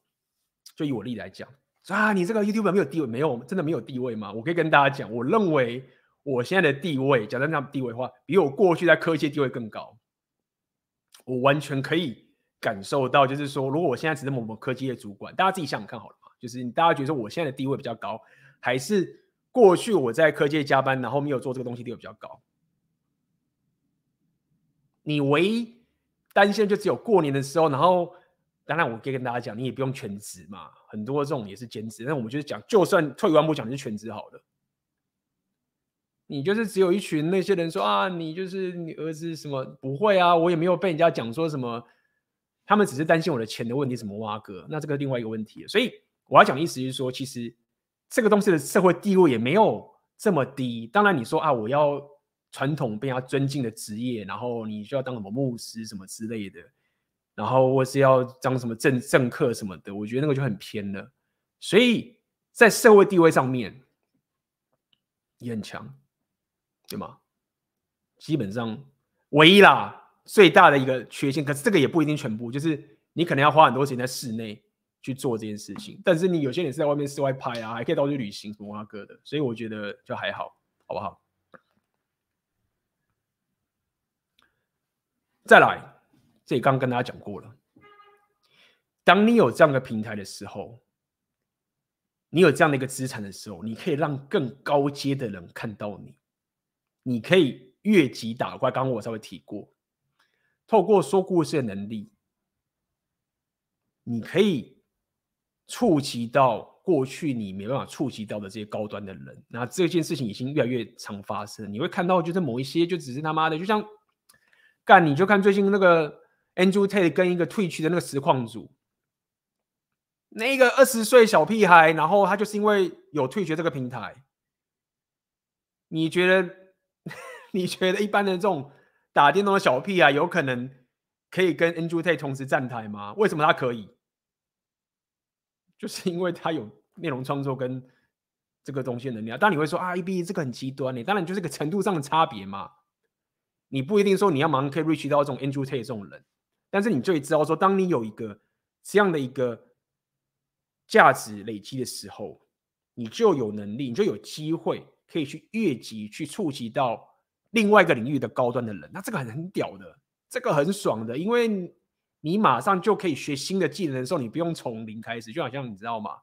就以我例来讲，啊，你这个 YouTuber 没有地位，没有，真的没有地位吗？我可以跟大家讲，我认为我现在的地位，讲真这样地位的话，比我过去在科技地位更高。我完全可以感受到，就是说，如果我现在只是某某科技的主管，大家自己想想看好了嘛，就是大家觉得我现在的地位比较高，还是过去我在科技加班，然后没有做这个东西地位比较高？你唯一担心就只有过年的时候，然后。当然，我可以跟大家讲，你也不用全职嘛，很多这种也是兼职。但我们就是讲，就算退一万步讲，你是全职好的，你就是只有一群那些人说啊，你就是你儿子什么不会啊，我也没有被人家讲说什么，他们只是担心我的钱的问题，什么挖哥，那这个另外一个问题。所以我要讲的意思就是说，其实这个东西的社会地位也没有这么低。当然，你说啊，我要传统被人家尊敬的职业，然后你需要当什么牧师什么之类的。然后我是要当什么政政客什么的，我觉得那个就很偏了。所以在社会地位上面也很强，对吗？基本上唯一啦，最大的一个缺陷，可是这个也不一定全部，就是你可能要花很多时间在室内去做这件事情。但是你有些人是在外面室外拍啊，还可以到处旅行什么哇哥的，所以我觉得就还好，好不好？再来。这里刚跟大家讲过了，当你有这样的平台的时候，你有这样的一个资产的时候，你可以让更高阶的人看到你，你可以越级打怪。刚刚我稍微提过，透过说故事的能力，你可以触及到过去你没办法触及到的这些高端的人。那这件事情已经越来越常发生，你会看到，就是某一些就只是他妈的，就像干，你就看最近那个。Andrew Tate 跟一个 Twitch 的那个实况组，那个二十岁小屁孩，然后他就是因为有退学这个平台，你觉得 你觉得一般的这种打电动的小屁孩有可能可以跟 ngu tai 同时站台吗？为什么他可以？就是因为他有内容创作跟这个东西能力啊。当你会说啊，EB 这个很极端，你当然就是个程度上的差别嘛。你不一定说你要马上可以 reach 到这种 ngu tai 这种人，但是你就知道说，当你有一个这样的一个价值累积的时候，你就有能力，你就有机会可以去越级去触及到另外一个领域的高端的人。那这个很很屌的，这个很爽的，因为你马上就可以学新的技能的时候，你不用从零开始，就好像你知道吗？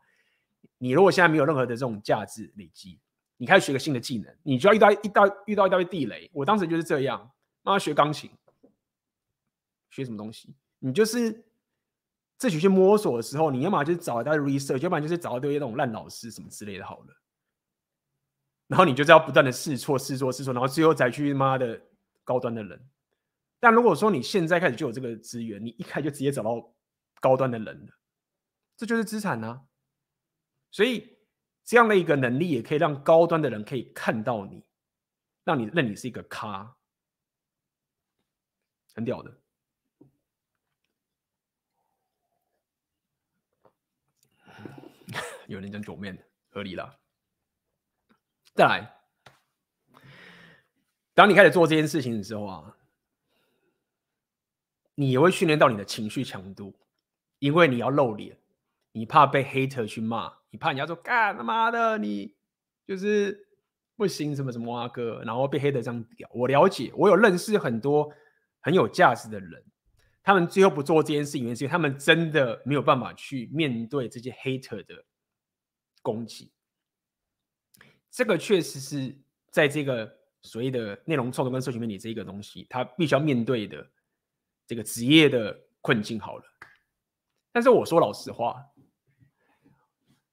你如果现在没有任何的这种价值累积，你开始学个新的技能，你就要遇到一道遇到一道地雷。我当时就是这样。要学钢琴，学什么东西？你就是自己去摸索的时候，你要么就是找一大堆 research，要不然就是找一堆那种烂老师什么之类的。好了，然后你就是要不断的试错、试错、试错，然后最后再去妈的高端的人。但如果说你现在开始就有这个资源，你一开就直接找到高端的人了，这就是资产啊。所以这样的一个能力，也可以让高端的人可以看到你，让你认你是一个咖。很屌的，有人讲九面合理了。再来，当你开始做这件事情的时候啊，你也会训练到你的情绪强度，因为你要露脸，你怕被 hater 去骂，你怕人家说干他妈的你就是不行什么什么啊哥，然后被 hater 这样屌。我了解，我有认识很多。很有价值的人，他们最后不做这件事情，因是因为他们真的没有办法去面对这些 hater 的攻击。这个确实是在这个所谓的内容创作跟社群媒体这一个东西，他必须要面对的这个职业的困境。好了，但是我说老实话，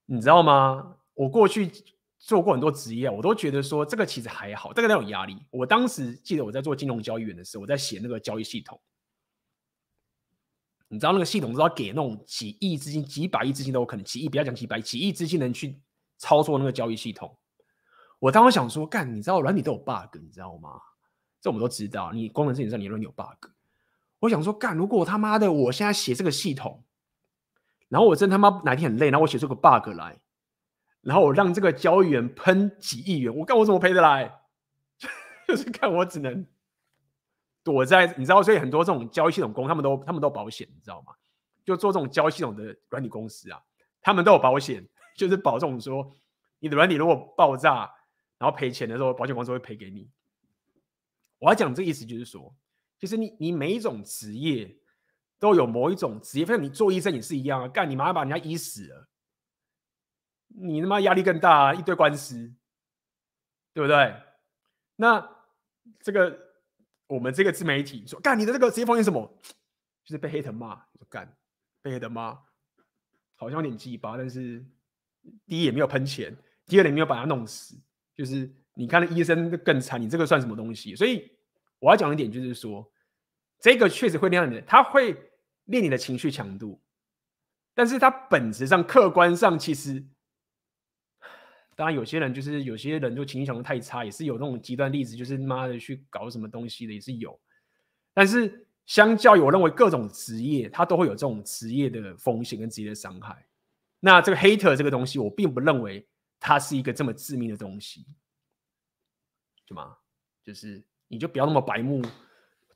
你知道吗？我过去。做过很多职业，我都觉得说这个其实还好，这个没有压力。我当时记得我在做金融交易员的时候，我在写那个交易系统。你知道那个系统是要给那种几亿资金、几百亿资金都有可能，几亿不要讲几百亿，几亿资金能去操作那个交易系统。我当时想说，干，你知道软体都有 bug，你知道吗？这我们都知道，你功能性上你论有 bug。我想说，干，如果他妈的我现在写这个系统，然后我真他妈哪天很累，然后我写出个 bug 来。然后我让这个交易员喷几亿元，我看我怎么赔得来？就是看我只能躲在，你知道，所以很多这种交易系统公司，他们都他们都保险，你知道吗？就做这种交易系统的软体公司啊，他们都有保险，就是保这种说你的软体如果爆炸，然后赔钱的时候，保险公司会赔给你。我要讲这意思就是说，其实你你每一种职业都有某一种职业，像你做医生也是一样啊，干你马上把人家医死了。你他妈压力更大，一堆官司，对不对？那这个我们这个自媒体说，干你的这个职业风险什么？就是被黑藤骂，说干被黑藤骂，好像有点鸡巴，但是第一也没有喷钱，第二也没有把他弄死，就是你看的医生更惨，你这个算什么东西？所以我要讲一点，就是说这个确实会练你的，他会练你的情绪强度，但是他本质上、客观上其实。当然，有些人就是有些人就情绪强度太差，也是有那种极端例子，就是妈的去搞什么东西的也是有。但是，相较于我认为各种职业，它都会有这种职业的风险跟职业的伤害。那这个 hater 这个东西，我并不认为它是一个这么致命的东西，对吗？就是你就不要那么白目，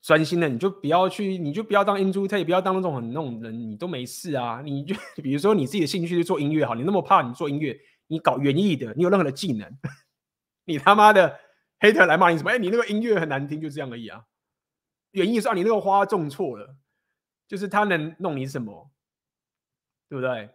专心的你就不要去，你就不要当 Andrew，也不要当那种很那种人，你都没事啊。你就 比如说你自己的兴趣是做音乐好，你那么怕你做音乐。你搞园艺的，你有任何的技能，你他妈的黑特来骂你什么？哎，你那个音乐很难听，就这样而已啊。园艺说你那个花种错了，就是他能弄你什么，对不对？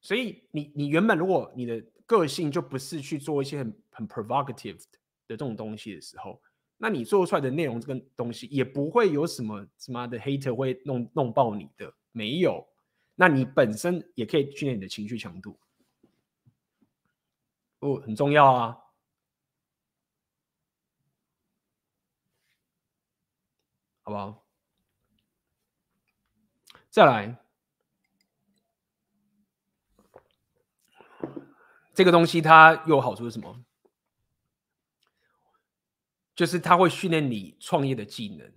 所以你你原本如果你的个性就不是去做一些很很 provocative 的这种东西的时候，那你做出来的内容这个东西也不会有什么什么的 hater 会弄弄爆你的，没有。那你本身也可以训练你的情绪强度。哦，很重要啊，好不好？再来，这个东西它有好处是什么？就是它会训练你创业的技能，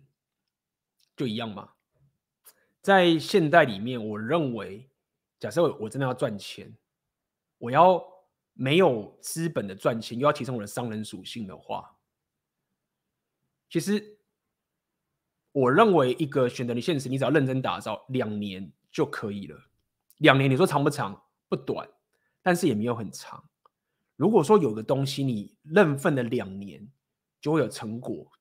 就一样嘛。在现代里面，我认为，假设我真的要赚钱，我要没有资本的赚钱，又要提升我的商人属性的话，其实我认为一个选择的现实，你只要认真打造，两年就可以了。两年，你说长不长？不短，但是也没有很长。如果说有个东西你认份了两年，就会有成果。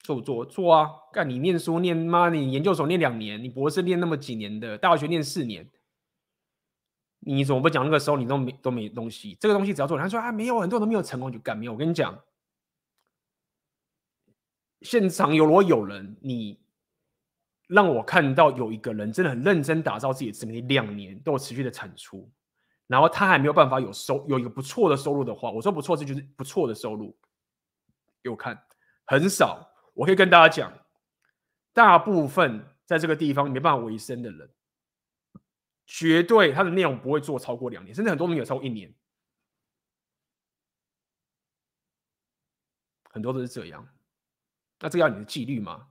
做做做啊！干你念书念妈，你研究所念两年，你博士念那么几年的，大学念四年，你怎么不讲那个时候你都没都没东西？这个东西只要做，他说啊没有，很多人都没有成功就干没有。我跟你讲，现场有我有人，你让我看到有一个人真的很认真打造自己的自媒体，两年都有持续的产出，然后他还没有办法有收有一个不错的收入的话，我说不错，这就是不错的收入，给我看很少。我可以跟大家讲，大部分在这个地方没办法维生的人，绝对他的内容不会做超过两年，甚至很多人有超过一年，很多都是这样。那这个要你的纪律吗？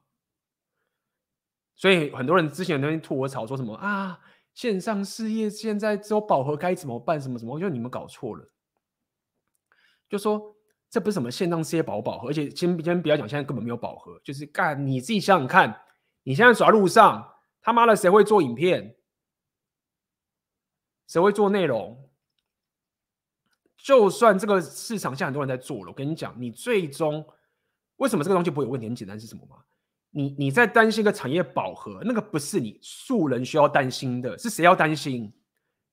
所以很多人之前有那边吐我槽，说什么啊，线上事业现在只有饱和该怎么办？什么什么？我觉得你们搞错了，就说。这不是什么线上事业饱不饱和，而且先先不要讲，现在根本没有饱和。就是干你自己想想看，你现在走在路上，他妈的谁会做影片？谁会做内容？就算这个市场现在很多人在做了，我跟你讲，你最终为什么这个东西不会有问题？很简单，是什么吗？你你在担心个产业饱和，那个不是你素人需要担心的，是谁要担心？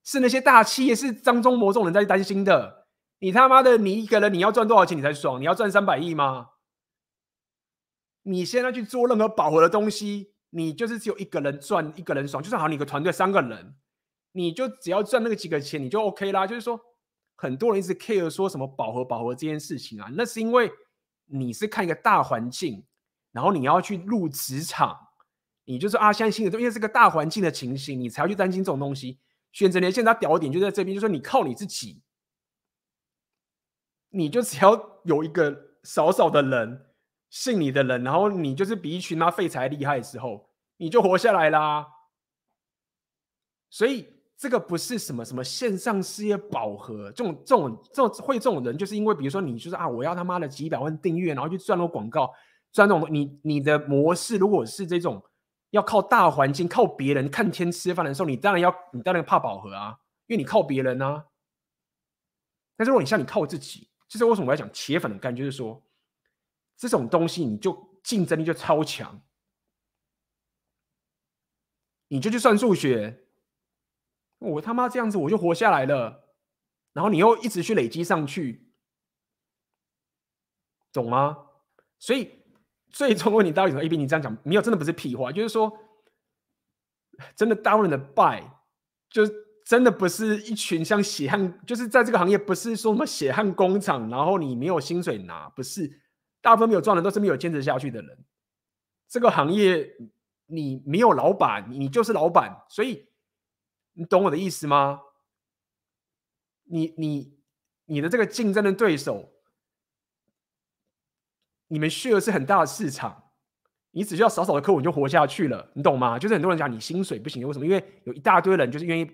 是那些大企业，是张忠谋这种人在担心的。你他妈的，你一个人你要赚多少钱你才爽？你要赚三百亿吗？你现在去做任何饱和的东西，你就是只有一个人赚，一个人爽。就算好，你个团队三个人，你就只要赚那个几个钱，你就 OK 啦。就是说，很多人一直 care 说什么饱和饱和这件事情啊，那是因为你是看一个大环境，然后你要去入职场，你就是啊，相信的，因为是个大环境的情形，你才要去担心这种东西。选择年限，它屌点就在这边，就是说你靠你自己。你就只要有一个少少的人信你的人，然后你就是比一群那废材厉害的时候，你就活下来啦。所以这个不是什么什么线上事业饱和，这种这种这种会这种人，就是因为比如说你就是啊，我要他妈的几百万订阅，然后去赚那种广告，赚那种你你的模式，如果是这种要靠大环境、靠别人看天吃饭的时候，你当然要你当然怕饱和啊，因为你靠别人啊。但是如果你像你靠自己。就是为什么我要讲铁粉的感觉，就是说这种东西你就竞争力就超强，你就去算数学，我他妈这样子我就活下来了，然后你又一直去累积上去，懂吗？所以最终问题到底什么？A B 你这样讲没有，真的不是屁话，就是说真的大部分人的败就。真的不是一群像血汗，就是在这个行业，不是说什么血汗工厂，然后你没有薪水拿，不是，大部分没有赚的都是没有坚持下去的人。这个行业你没有老板，你就是老板，所以你懂我的意思吗？你你你的这个竞争的对手，你们需要是很大的市场，你只需要少少的客户你就活下去了，你懂吗？就是很多人讲你薪水不行，为什么？因为有一大堆人就是愿意。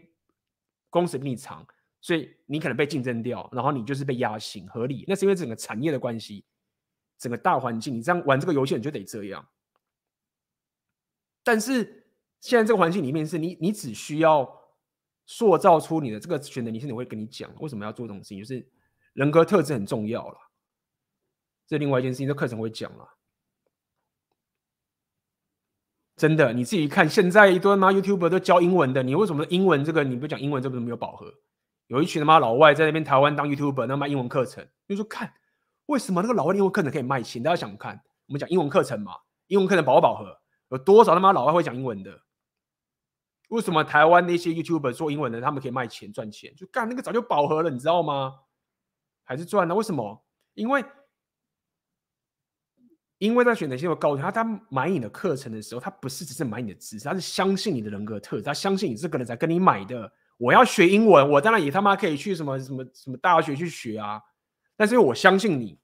工时比你长，所以你可能被竞争掉，然后你就是被压薪，合理。那是因为整个产业的关系，整个大环境，你这样玩这个游戏，你就得这样。但是现在这个环境里面，是你你只需要塑造出你的这个选择，你现在我会跟你讲为什么要做这种事情，就是人格特质很重要了。这另外一件事情，这课程会讲了。真的，你自己看，现在一堆妈 YouTuber 都教英文的，你为什么英文这个你不讲英文，这个没有饱和？有一群他妈老外在那边台湾当 YouTuber，那卖英文课程，你说看为什么那个老外英文课程可以卖钱？大家想看，我们讲英文课程嘛，英文课程饱不饱和？有多少他妈老外会讲英文的？为什么台湾那些 YouTuber 做英文的，他们可以卖钱赚钱？就干那个早就饱和了，你知道吗？还是赚了？为什么？因为。因为在选择性的告诉他，他买你的课程的时候，他不是只是买你的知识，他是相信你的人格特质，他相信你这个人才跟你买的。我要学英文，我当然也他妈可以去什么什么 什么大学去学啊。但是我相信你，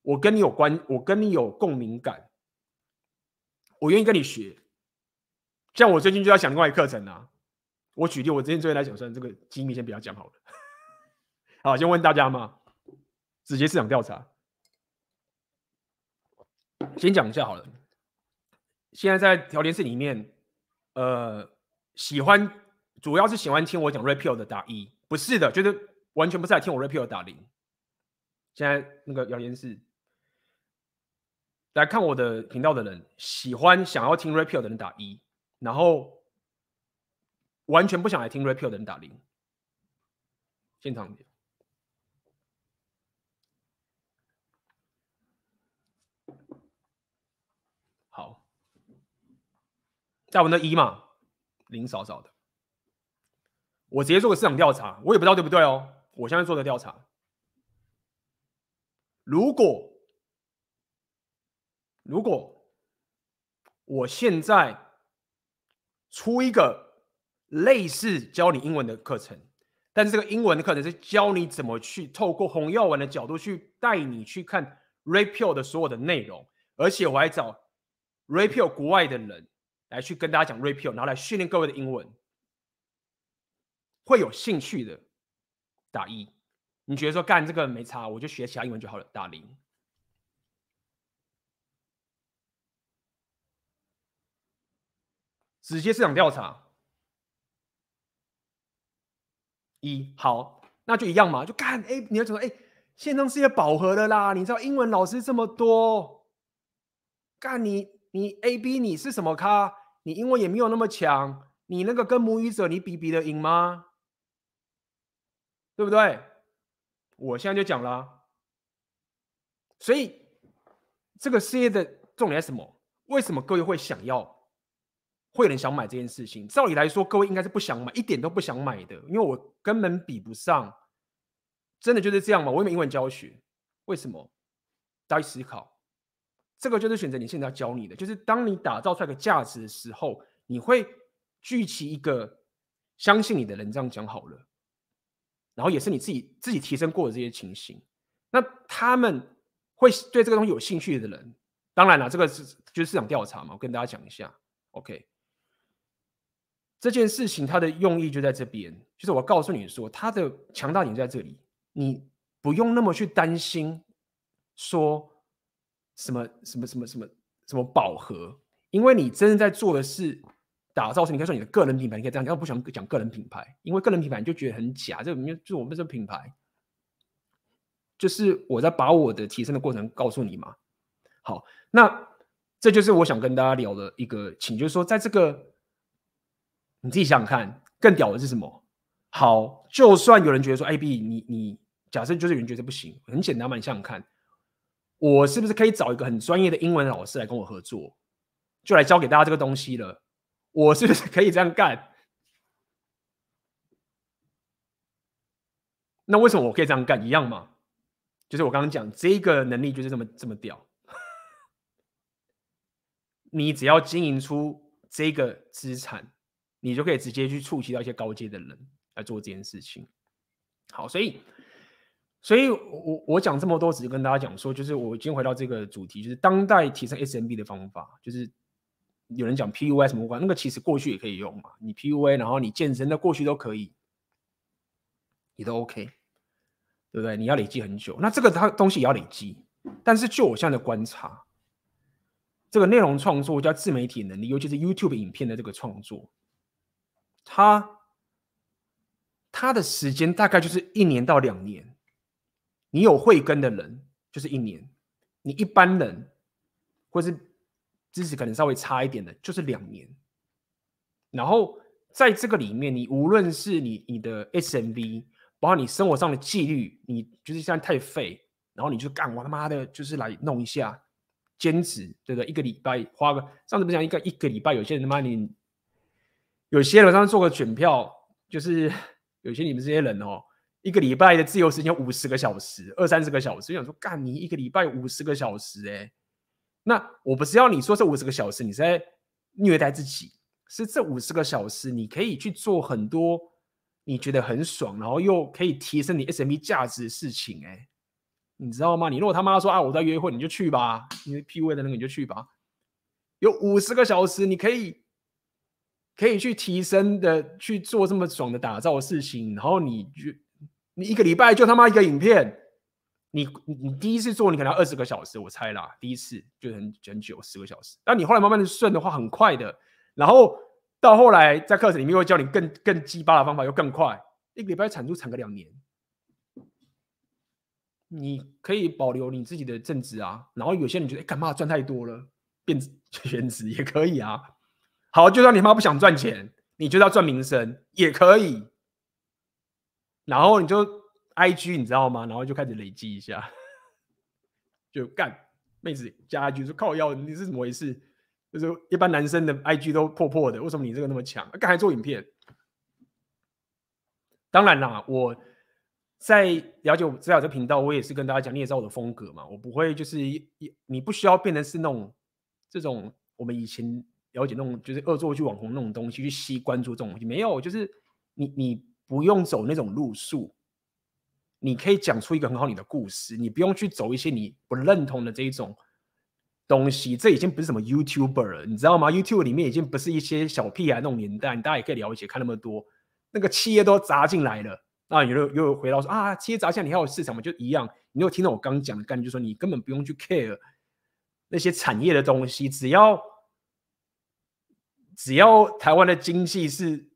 我跟你有关，我跟你有共鸣感，我愿意跟你学。像我最近就要讲另外一课程啊。我举例，我之前最近来讲，算这个机密先不要讲好了。好，先问大家嘛，直接市场调查。先讲一下好了。现在在聊天室里面，呃，喜欢主要是喜欢听我讲 Red Pill 的打一，不是的，就是完全不是来听我 Red Pill 的打零。现在那个聊天室来看我的频道的人，喜欢想要听 Red Pill 的人打一，然后完全不想来听 Red Pill 的人打零。现场点。在我那一嘛，零少少的。我直接做个市场调查，我也不知道对不对哦。我现在做的调查，如果如果我现在出一个类似教你英文的课程，但是这个英文的课程是教你怎么去透过红药丸的角度去带你去看 Red Pill 的所有的内容，而且我还找 Red Pill 国外的人。来去跟大家讲 Red Pill，然后来训练各位的英文，会有兴趣的打一。你觉得说干这个没差，我就学其他英文就好了，打零。直接市场调查一好，那就一样嘛，就干哎，你要怎么哎，线上世界饱和了啦，你知道英文老师这么多，干你。你 A B 你是什么咖？你英文也没有那么强，你那个跟母语者你比比得赢吗？对不对？我现在就讲了，所以这个事业的重点是什么？为什么各位会想要，会有人想买这件事情？照理来说，各位应该是不想买，一点都不想买的，因为我根本比不上，真的就是这样吗？我也没英文教学，为什么？大家思考。这个就是选择你现在要教你的，就是当你打造出来的价值的时候，你会聚集一个相信你的人。这样讲好了，然后也是你自己自己提升过的这些情形，那他们会对这个东西有兴趣的人，当然了，这个是就是市场调查嘛，我跟大家讲一下。OK，这件事情它的用意就在这边，就是我告诉你说，它的强大点在这里，你不用那么去担心说。什么什么什么什么什么饱和？因为你真正在做的是打造成，你可以说你的个人品牌，你可以这样讲。我不想讲个人品牌，因为个人品牌你就觉得很假。这个就我们这个品牌，就是我在把我的提升的过程告诉你嘛。好，那这就是我想跟大家聊的一个，请就是说，在这个你自己想想看，更屌的是什么？好，就算有人觉得说，哎，B，你你假设就是有人觉得不行，很简单嘛，你想想看。我是不是可以找一个很专业的英文老师来跟我合作，就来教给大家这个东西了？我是不是可以这样干？那为什么我可以这样干？一样吗？就是我刚刚讲这个能力就是这么这么屌。你只要经营出这个资产，你就可以直接去触及到一些高阶的人来做这件事情。好，所以。所以我我讲这么多，只是跟大家讲说，就是我今天回到这个主题，就是当代提升 SMB 的方法，就是有人讲 PUA 什么关，那个其实过去也可以用嘛，你 PUA，然后你健身的过去都可以，你都 OK，对不对？你要累积很久，那这个它东西也要累积，但是就我现在的观察，这个内容创作加自媒体能力，尤其是 YouTube 影片的这个创作，它它的时间大概就是一年到两年。你有慧根的人就是一年，你一般人或是知识可能稍微差一点的，就是两年。然后在这个里面，你无论是你你的 SMV，包括你生活上的纪律，你就是现在太废，然后你就干我他妈的，就是来弄一下兼职，对不对？一个礼拜花个，上次不讲一个一个礼拜，有些人他妈你，有些人上次做个卷票，就是 有些你们这些人哦。一个礼拜的自由时间五十个小时，二三十个小时，就想说干你一个礼拜五十个小时，欸，哎，那我不是要你说这五十个小时你在虐待自己，是这五十个小时你可以去做很多你觉得很爽，然后又可以提升你 SMB 价值的事情，哎，你知道吗？你如果他妈说啊我在约会，你就去吧，你 PV 的那个你就去吧，有五十个小时你可以可以去提升的去做这么爽的打造的事情，然后你就你一个礼拜就他妈一个影片。你你第一次做，你可能要二十个小时，我猜啦，第一次就很很久，十个小时。但你后来慢慢的顺的话，很快的。然后到后来在课程里面会教你更更鸡巴的方法，又更快。一个礼拜产出产个两年，你可以保留你自己的正职啊。然后有些人觉得，哎，干嘛赚太多了，变 全职也可以啊。好，就算你妈不想赚钱，你觉得要赚名声也可以。然后你就。I G 你知道吗？然后就开始累积一下，就干妹子加 I G 说靠腰，你是怎么回事？就是一般男生的 I G 都破破的，为什么你这个那么强？刚才做影片，当然啦，我在了解我知道这频道，我也是跟大家讲，你也知道我的风格嘛，我不会就是一你不需要变成是那种这种我们以前了解那种就是恶作剧网红那种东西去吸关注这种东西，没有，就是你你不用走那种路数。你可以讲出一个很好你的故事，你不用去走一些你不认同的这一种东西。这已经不是什么 YouTuber 了，你知道吗？YouTube 里面已经不是一些小屁孩那种年代，大家也可以了解，看那么多，那个企业都砸进来了。啊，又又回到说啊，企业砸进来，你还有市场吗？就一样。你有听到我刚讲的概念，就说你根本不用去 care 那些产业的东西，只要只要台湾的经济是。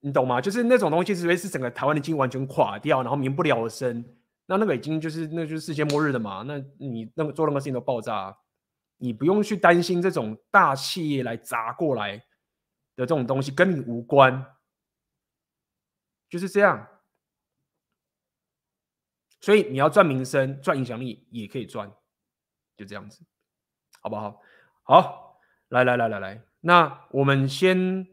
你懂吗？就是那种东西，只会是整个台湾的经济完全垮掉，然后民不聊生。那那个已经就是，那就是世界末日的嘛。那你那个做任何事情都爆炸，你不用去担心这种大企业来砸过来的这种东西，跟你无关。就是这样。所以你要赚名声、赚影响力也可以赚，就这样子，好不好？好，来来来来来，那我们先。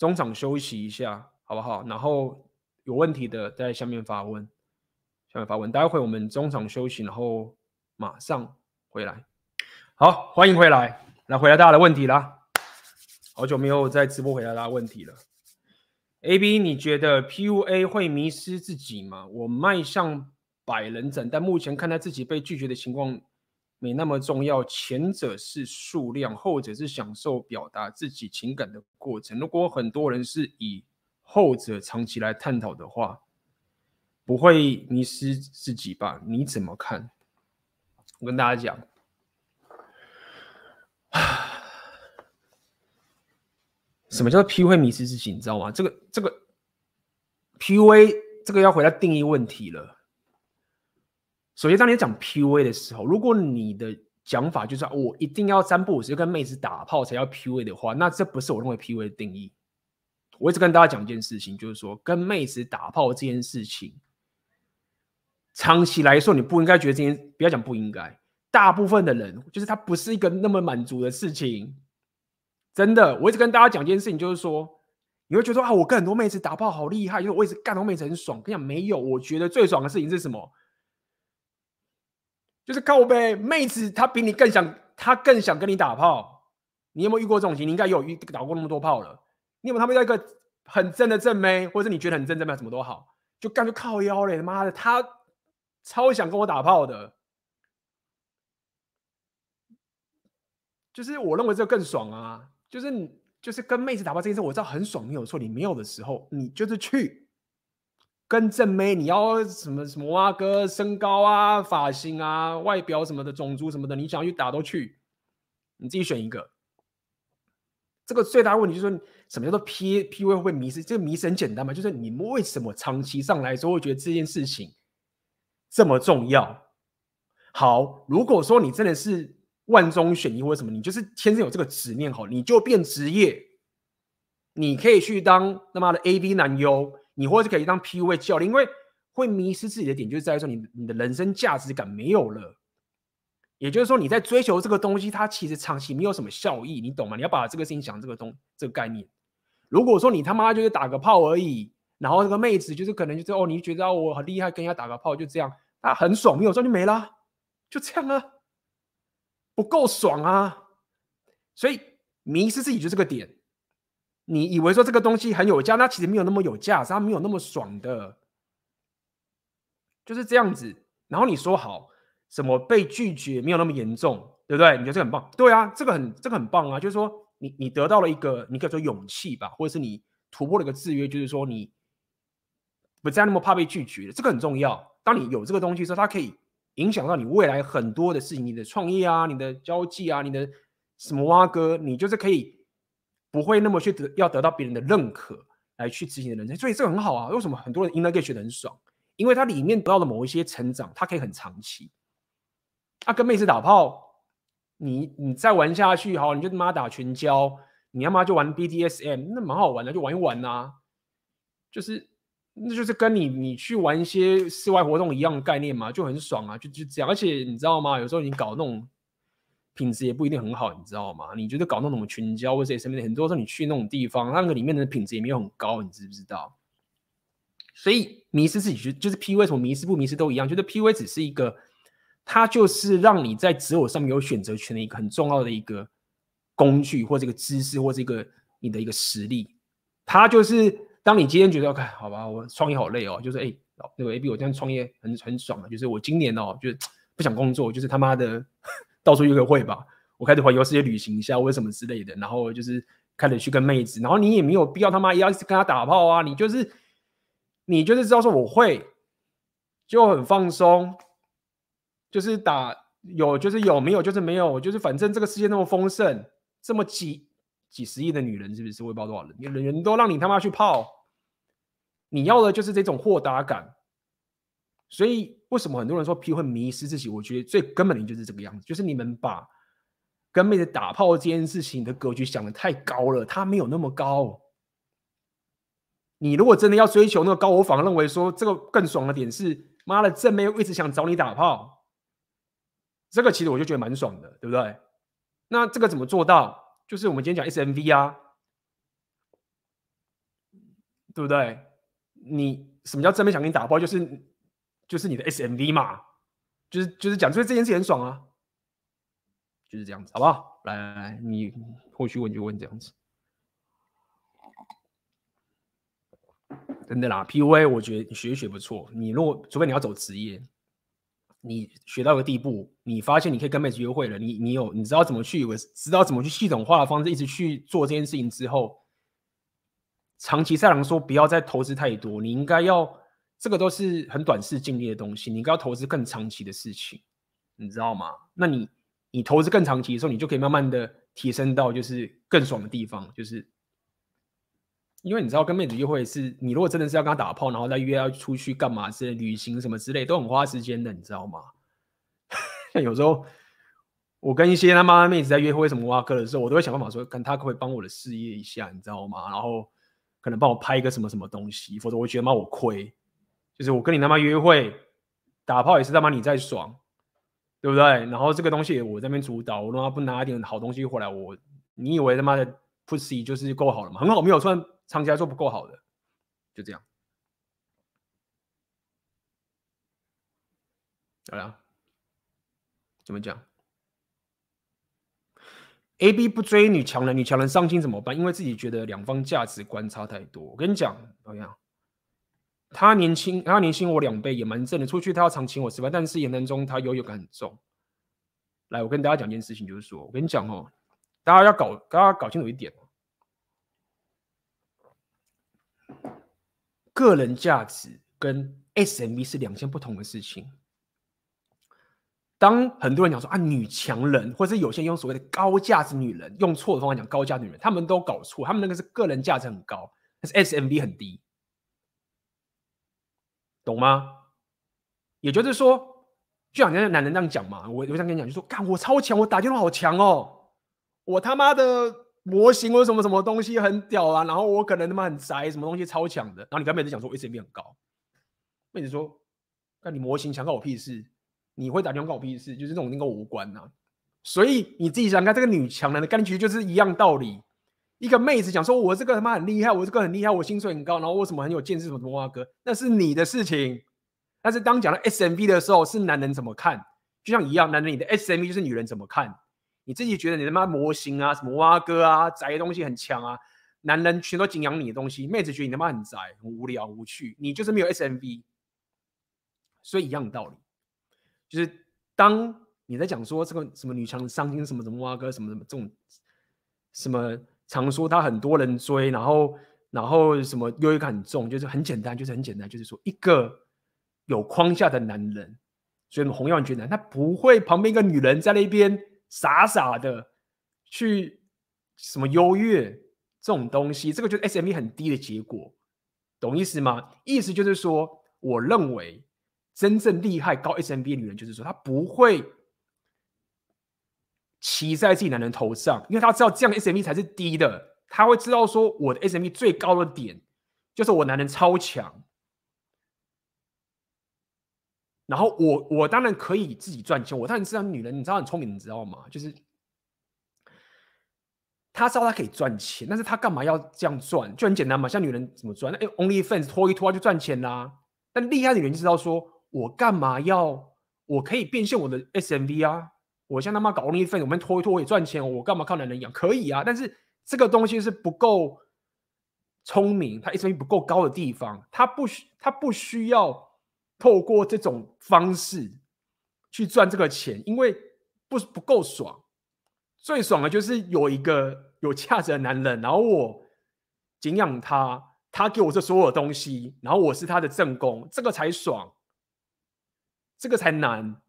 中场休息一下，好不好？然后有问题的在下面发问，下面发问。待会我们中场休息，然后马上回来。好，欢迎回来，来回答大家的问题啦。好久没有在直播回答大家问题了。AB，你觉得 PUA 会迷失自己吗？我迈向百人斩，但目前看待自己被拒绝的情况。没那么重要，前者是数量，后者是享受表达自己情感的过程。如果很多人是以后者长期来探讨的话，不会迷失自己吧？你怎么看？我跟大家讲，什么叫 PUA 迷失自己？你知道吗？这个这个 PUA 这个要回来定义问题了。首先，当你讲 PUA 的时候，如果你的讲法就是我一定要三不五时跟妹子打炮才叫 PUA 的话，那这不是我认为 PUA 的定义。我一直跟大家讲一件事情，就是说跟妹子打炮这件事情，长期来说你不应该觉得这件，不要讲不应该，大部分的人就是他不是一个那么满足的事情。真的，我一直跟大家讲一件事情，就是说你会觉得说啊，我跟很多妹子打炮好厉害，就是我一直干到妹子很爽。跟你讲，没有，我觉得最爽的事情是什么？就是靠呗妹子，她比你更想，她更想跟你打炮。你有没有遇过这种情？你应该有遇打过那么多炮了。你有没有他们要一个很正的正妹，或者是你觉得很正正妹，什么都好，就干脆靠腰嘞？妈的，他超想跟我打炮的。就是我认为这个更爽啊！就是你就是跟妹子打炮这件事，我知道很爽，没有错。你没有的时候，你就是去。跟正妹，你要什么什么啊？哥，身高啊、发型啊、外表什么的、种族什么的，你想要去打都去，你自己选一个。这个最大的问题就是说，什么叫做 P P V 会不会迷失？这个迷失很简单嘛，就是你们为什么长期上来说会觉得这件事情这么重要？好，如果说你真的是万中选一或者什么，你就是天生有这个执念，好，你就变职业，你可以去当他妈的 A V 男优。你或者可以当 PUA 教练，因为会迷失自己的点，就是在于说你你的人生价值感没有了。也就是说，你在追求这个东西，它其实长期没有什么效益，你懂吗？你要把这个事情想这个东这个概念。如果说你他妈就是打个炮而已，然后这个妹子就是可能就是哦，你觉得我很厉害，跟人家打个炮就这样，啊，很爽，没有赚就没了，就这样啊。不够爽啊！所以迷失自己就这个点。你以为说这个东西很有价，那其实没有那么有价值，它没有那么爽的，就是这样子。然后你说好什么被拒绝没有那么严重，对不对？你觉得这很棒？对啊，这个很这个很棒啊！就是说你你得到了一个你可以说勇气吧，或者是你突破了一个制约，就是说你不再那么怕被拒绝，这个很重要。当你有这个东西的时候，它可以影响到你未来很多的事情，你的创业啊，你的交际啊，你的什么挖哥，你就是可以。不会那么去得要得到别人的认可来去执行的人生，所以这个很好啊。为什么很多人 Inner Game 学得很爽？因为它里面得到的某一些成长，它可以很长期。啊，跟妹子打炮，你你再玩下去，好，你就他妈打群交，你要么就玩 BDSM，那蛮好玩的，就玩一玩、啊。就是那就是跟你你去玩一些室外活动一样的概念嘛，就很爽啊，就就这样。而且你知道吗？有时候你搞那种。品质也不一定很好，你知道吗？你觉得搞那种群交或者什么的，很多时候你去那种地方，那个里面的品质也没有很高，你知不知道？所以迷失自己就就是 P V 从迷失不迷失都一样，觉得 P V 只是一个，它就是让你在择偶上面有选择权的一个很重要的一个工具，或者一个知识，或者一个你的一个实力。它就是当你今天觉得，OK，好吧，我创业好累哦，就是哎，那个 AB 我这样创业很很爽啊，就是我今年哦，就是 不想工作，就是他妈的。到处约个会吧，我开始环游世界旅行一下，为什么之类的，然后就是开始去跟妹子，然后你也没有必要他妈一样跟他打炮啊，你就是你就是知道说我会就很放松，就是打有就是有没有就是没有，就是反正这个世界那么丰盛，这么几几十亿的女人是不是？我也不知道多少人，人人都让你他妈去泡，你要的就是这种豁达感。所以，为什么很多人说 P 会迷失自己？我觉得最根本的就是这个样子，就是你们把跟妹子打炮这件事情的格局想的太高了，它没有那么高。你如果真的要追求那个高，我反而认为说这个更爽的点是，妈的正妹一直想找你打炮，这个其实我就觉得蛮爽的，对不对？那这个怎么做到？就是我们今天讲 SMV 啊，对不对？你什么叫正妹想跟你打炮？就是。就是你的 SMV 嘛，就是就是讲出这件事很爽啊，就是这样子，好不好？来来来，你后续问就问这样子，真的啦。PUA 我觉得你学一学不错，你如果除非你要走职业，你学到个地步，你发现你可以跟妹子约会了，你你有你知道怎么去，我知道怎么去系统化的方式一直去做这件事情之后，长期赛狼说不要再投资太多，你应该要。这个都是很短视近利的东西，你应该要投资更长期的事情，你知道吗？那你你投资更长期的时候，你就可以慢慢的提升到就是更爽的地方，就是因为你知道跟妹子约会是，你如果真的是要跟她打炮，然后再约要出去干嘛之类，旅行什么之类，都很花时间的，你知道吗？像 有时候我跟一些他妈的妹子在约会什么挖哥的时候，我都会想办法说，看他可不可以帮我的事业一下，你知道吗？然后可能帮我拍一个什么什么东西，否则我觉得妈我亏。就是我跟你他妈约会打炮也是他妈你在爽，对不对？然后这个东西我在那边主导，我他妈不拿一点好东西回来，我你以为他妈的 pussy 就是够好了吗？很好没有，算长期来说不够好的，就这样。好了，怎么讲？A B 不追女强人，女强人伤心怎么办？因为自己觉得两方价值观差太多。我跟你讲，怎么样？他年轻，他年轻我两倍，也蛮正的。出去他要常请我吃饭，但是言谈中他优越感很重。来，我跟大家讲一件事情，就是说我跟你讲哦，大家要搞，大家搞清楚一点，个人价值跟 SMV 是两件不同的事情。当很多人讲说啊，女强人，或者是有些人用所谓的高价值女人，用错的方法讲高价值女人，他们都搞错，他们那个是个人价值很高，但是 SMV 很低。懂吗？也就是说，就像人家男人这样讲嘛，我我想跟你讲，就说，干我超强，我打电话好强哦，我他妈的模型或什么什么东西很屌啊，然后我可能他妈很宅，什么东西超强的，然后你跟妹子讲说我 SMV 很高，妹子说，那你模型强关我屁事，你会打电话关我屁事，就是这种跟我无关呐、啊，所以你自己想看这个女强人的感觉就是一样道理。一个妹子讲说：“我这个他妈很厉害，我这个很厉害，我薪水很高，然后我什么很有见识？什么什么哥，那是你的事情。但是当讲到 SMV 的时候，是男人怎么看？就像一样，男人你的 SMV 就是女人怎么看？你自己觉得你他妈模型啊，什么蛙哥啊，宅的东西很强啊，男人全都敬仰你的东西，妹子觉得你他妈很宅，很无聊无趣，你就是没有 SMV。所以一样的道理，就是当你在讲说这个什么女强伤心什么什么蛙哥什么什么这种什么常说他很多人追，然后然后什么优越感很重，就是很简单，就是很简单，就是说一个有框架的男人，所以我们红药觉得他不会旁边一个女人在那边傻傻的去什么优越这种东西，这个就是 SMV 很低的结果，懂意思吗？意思就是说，我认为。真正厉害高 SMB 的女人，就是说她不会骑在自己男人头上，因为他知道这样的 SMV 才是低的。他会知道说，我的 SMV 最高的点就是我男人超强，然后我我当然可以自己赚钱。我当然知道女人，你知道很聪明，你知道吗？就是她知道她可以赚钱，但是她干嘛要这样赚？就很简单嘛，像女人怎么赚？哎，OnlyFans 拖一拖就赚钱啦。但厉害的女人就知道说。我干嘛要？我可以变现我的 SMV 啊！我像他妈搞 OnlyFans，我们拖一拖也赚钱。我干嘛靠男人养？可以啊！但是这个东西是不够聪明，它 SMV 不够高的地方，它不需，它不需要透过这种方式去赚这个钱，因为不不够爽。最爽的就是有一个有价值的男人，然后我敬仰他，他给我这所有的东西，然后我是他的正宫，这个才爽。这个才难，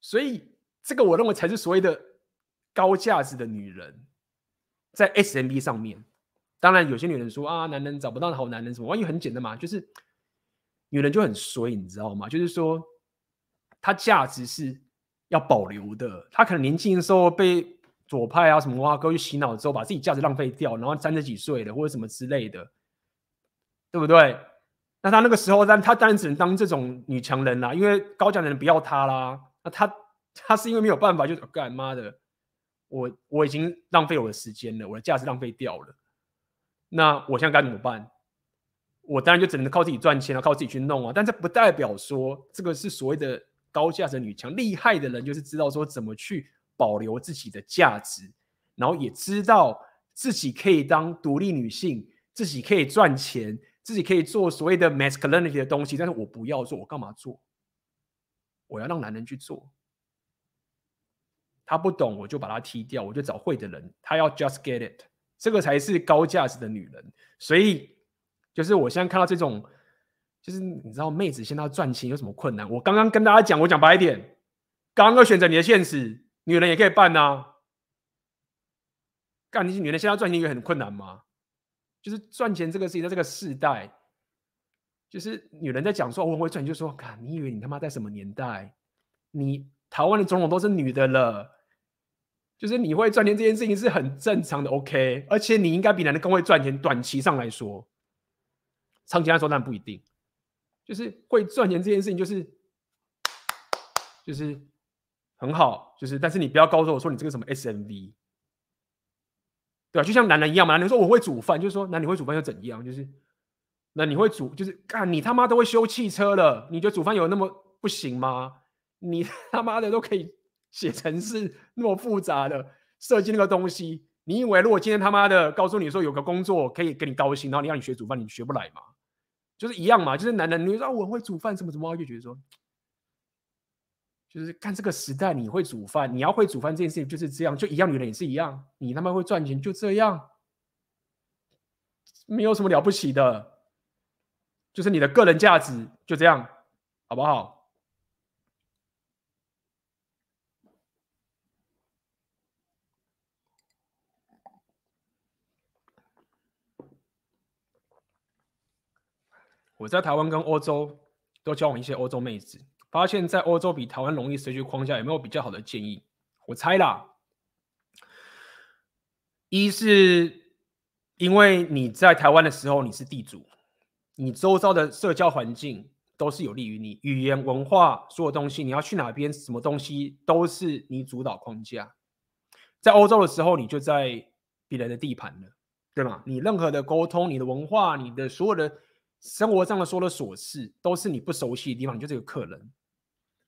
所以这个我认为才是所谓的高价值的女人，在 SMB 上面。当然，有些女人说啊，男人找不到好男人什么，因为很简单嘛，就是女人就很衰，你知道吗？就是说，她价值是要保留的。她可能年轻的时候被左派啊什么挖沟去洗脑之后，把自己价值浪费掉，然后三十几岁了或者什么之类的，对不对？那她那个时候，但她当然只能当这种女强人啦，因为高价的人不要她啦。那她他是因为没有办法，就是干妈的，我我已经浪费我的时间了，我的价值浪费掉了。那我现在该怎么办？我当然就只能靠自己赚钱了，靠自己去弄啊。但这不代表说这个是所谓的高价值女强，厉害的人就是知道说怎么去保留自己的价值，然后也知道自己可以当独立女性，自己可以赚钱。自己可以做所谓的 masculinity 的东西，但是我不要做，我干嘛做？我要让男人去做。他不懂，我就把他踢掉，我就找会的人。他要 just get it，这个才是高价值的女人。所以，就是我现在看到这种，就是你知道，妹子现在赚钱有什么困难？我刚刚跟大家讲，我讲白一点，刚刚选择你的现实，女人也可以办呐、啊。干，你女人现在赚钱也很困难吗？就是赚钱这个事情，在这个世代，就是女人在讲说我会赚钱，就说：“看，你以为你他妈在什么年代？你台湾的总统都是女的了，就是你会赚钱这件事情是很正常的，OK。而且你应该比男的更会赚钱。短期上来说，长期来说当然不一定。就是会赚钱这件事情，就是就是很好，就是但是你不要告诉我说你这个什么 SMV。”对啊，就像男人一样嘛。男人说我会煮饭，就是说那你会煮饭又怎样？就是那你会煮，就是干你他妈都会修汽车了，你觉得煮饭有那么不行吗？你 他妈的都可以写程式那么复杂的设计那个东西，你以为如果今天他妈的告诉你说有个工作可以给你高薪，然后你让你学煮饭，你学不来吗？就是一样嘛。就是男人你说我会煮饭，怎么怎么，就觉得说。就是看这个时代，你会煮饭，你要会煮饭这件事情就是这样，就一样，女人也是一样，你他妈会赚钱就这样，没有什么了不起的，就是你的个人价值就这样，好不好？我在台湾跟欧洲都交往一些欧洲妹子。发现，在欧洲比台湾容易失去框架，有没有比较好的建议？我猜啦，一是因为你在台湾的时候你是地主，你周遭的社交环境都是有利于你，语言、文化所有东西，你要去哪边，什么东西都是你主导框架。在欧洲的时候，你就在别人的地盘了，对吗？你任何的沟通，你的文化，你的所有的生活上的所有的琐事，都是你不熟悉的地方，你就这个客人。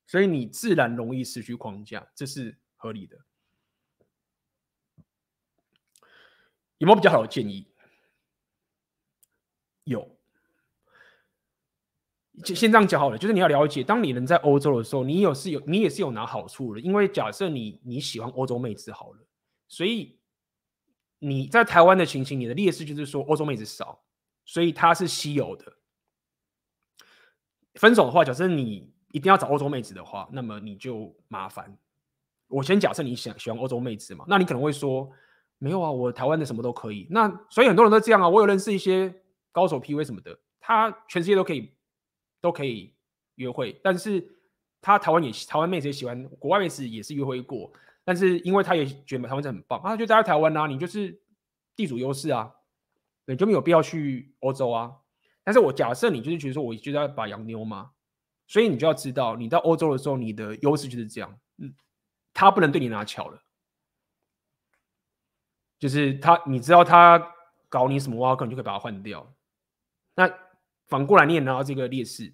所以你自然容易失去框架，这是合理的。有没有比较好的建议？有。就先这样讲好了，就是你要了解，当你人在欧洲的时候，你有是有你也是有拿好处的，因为假设你你喜欢欧洲妹子好了，所以你在台湾的情形，你的劣势就是说欧洲妹子少，所以它是稀有的。分手的话，假设你一定要找欧洲妹子的话，那么你就麻烦。我先假设你想喜欢欧洲妹子嘛，那你可能会说没有啊，我台湾的什么都可以。那所以很多人都这样啊，我有认识一些高手 PV 什么的，他全世界都可以。都可以约会，但是他台湾也台湾妹子也喜欢，国外妹子也是约会过，但是因为他也觉得台湾真的很棒，他就待在台湾啊，你就是地主优势啊，你，就没有必要去欧洲啊。但是我假设你就是觉得说，我就要把洋妞嘛，所以你就要知道，你到欧洲的时候，你的优势就是这样，嗯，他不能对你拿巧了，就是他，你知道他搞你什么挖坑，你就可以把他换掉，那。反过来，你也拿到这个劣势，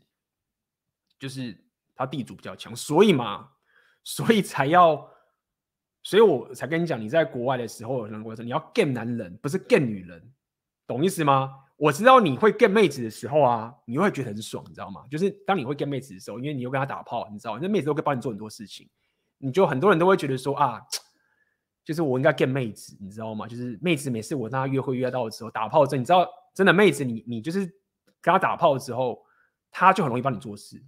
就是他地主比较强，所以嘛，所以才要，所以我才跟你讲，你在国外的时候，人国说你要 get 男人，不是 get 女人，懂意思吗？我知道你会 get 妹子的时候啊，你会觉得很爽，你知道吗？就是当你会 get 妹子的时候，因为你又跟她打炮，你知道，那妹子都会帮你做很多事情，你就很多人都会觉得说啊，就是我应该 get 妹子，你知道吗？就是妹子每次我跟她约会约到的时候，打炮的时候，你知道，真的妹子你，你就是。跟她打炮之后，她就很容易帮你做事。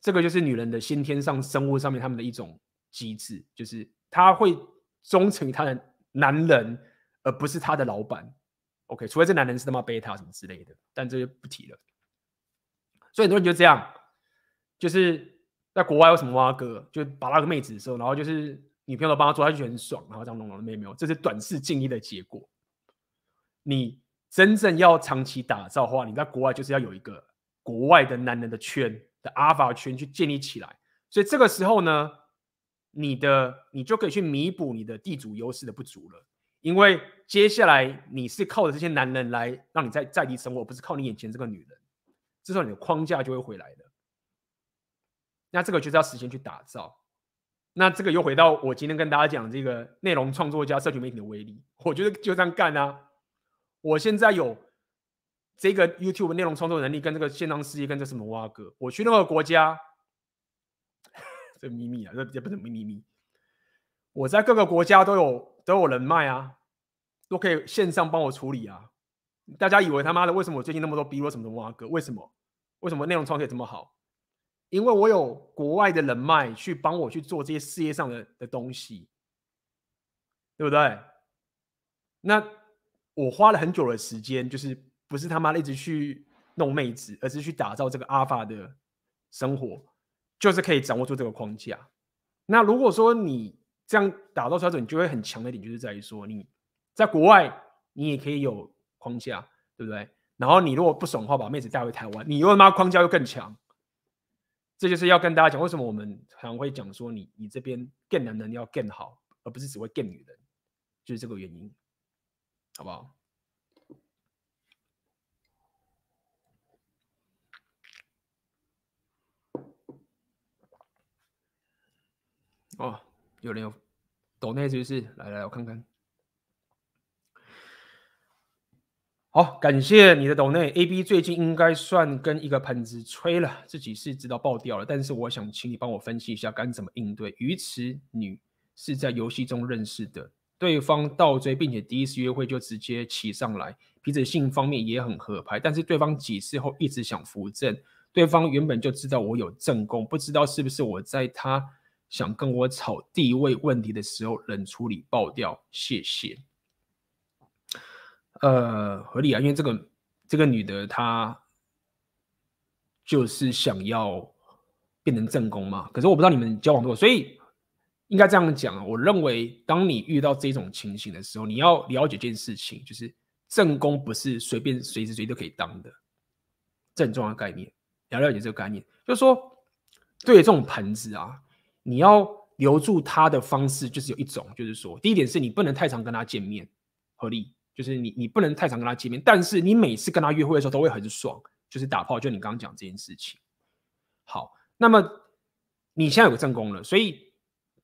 这个就是女人的先天上生物上面他们的一种机制，就是她会忠诚于她的男人，而不是她的老板。OK，除非这男人是他妈贝塔什么之类的，但这就不提了。所以很多人就这样，就是在国外有什么挖哥，就把那个妹子的时候，然后就是女朋友都帮他做，他就觉得很爽，然后这样弄弄的，没有没有，这是短视近利的结果。你。真正要长期打造的话，你在国外就是要有一个国外的男人的圈的阿尔法圈去建立起来。所以这个时候呢，你的你就可以去弥补你的地主优势的不足了。因为接下来你是靠着这些男人来让你在在地生活，不是靠你眼前这个女人。至少你的框架就会回来的。那这个就是要时间去打造。那这个又回到我今天跟大家讲这个内容创作加社群媒体的威力，我觉得就这样干啊。我现在有这个 YouTube 内容创作能力，跟这个线上事业，跟这什么挖哥，我去任何国家，这秘密啊，这也不是秘密。我在各个国家都有都有人脉啊，都可以线上帮我处理啊。大家以为他妈的为什么我最近那么多逼我什么的挖哥？为什么？为什么内容创业这么好？因为我有国外的人脉去帮我去做这些事业上的的东西，对不对？那。我花了很久的时间，就是不是他妈的一直去弄妹子，而是去打造这个阿尔法的生活，就是可以掌握住这个框架。那如果说你这样打造出来之后，你就会很强的一点，就是在于说你在国外你也可以有框架，对不对？然后你如果不爽的话，把妹子带回台湾，你又他妈框架又更强。这就是要跟大家讲，为什么我们常会讲说你你这边更男人要更好，而不是只会更女人，就是这个原因。好不好？哦，有人有抖内是不是？来来，我看看。好，感谢你的抖内。AB 最近应该算跟一个盆子吹了，自己是知道爆掉了，但是我想请你帮我分析一下该怎么应对。鱼池女是在游戏中认识的。对方倒追，并且第一次约会就直接骑上来，彼此性方面也很合拍。但是对方几次后一直想扶正，对方原本就知道我有正宫，不知道是不是我在他想跟我吵地位问题的时候冷处理爆掉。谢谢。呃，合理啊，因为这个这个女的她就是想要变成正宫嘛。可是我不知道你们交往多久，所以。应该这样讲啊，我认为当你遇到这种情形的时候，你要了解一件事情，就是正宫不是随便随时随地都可以当的，这很重要的概念。你要了解这个概念，就是说，对这种盆子啊，你要留住他的方式就是有一种，就是说，第一点是你不能太常跟他见面，合理，就是你你不能太常跟他见面，但是你每次跟他约会的时候都会很爽，就是打炮，就你刚刚讲这件事情。好，那么你现在有个正宫了，所以。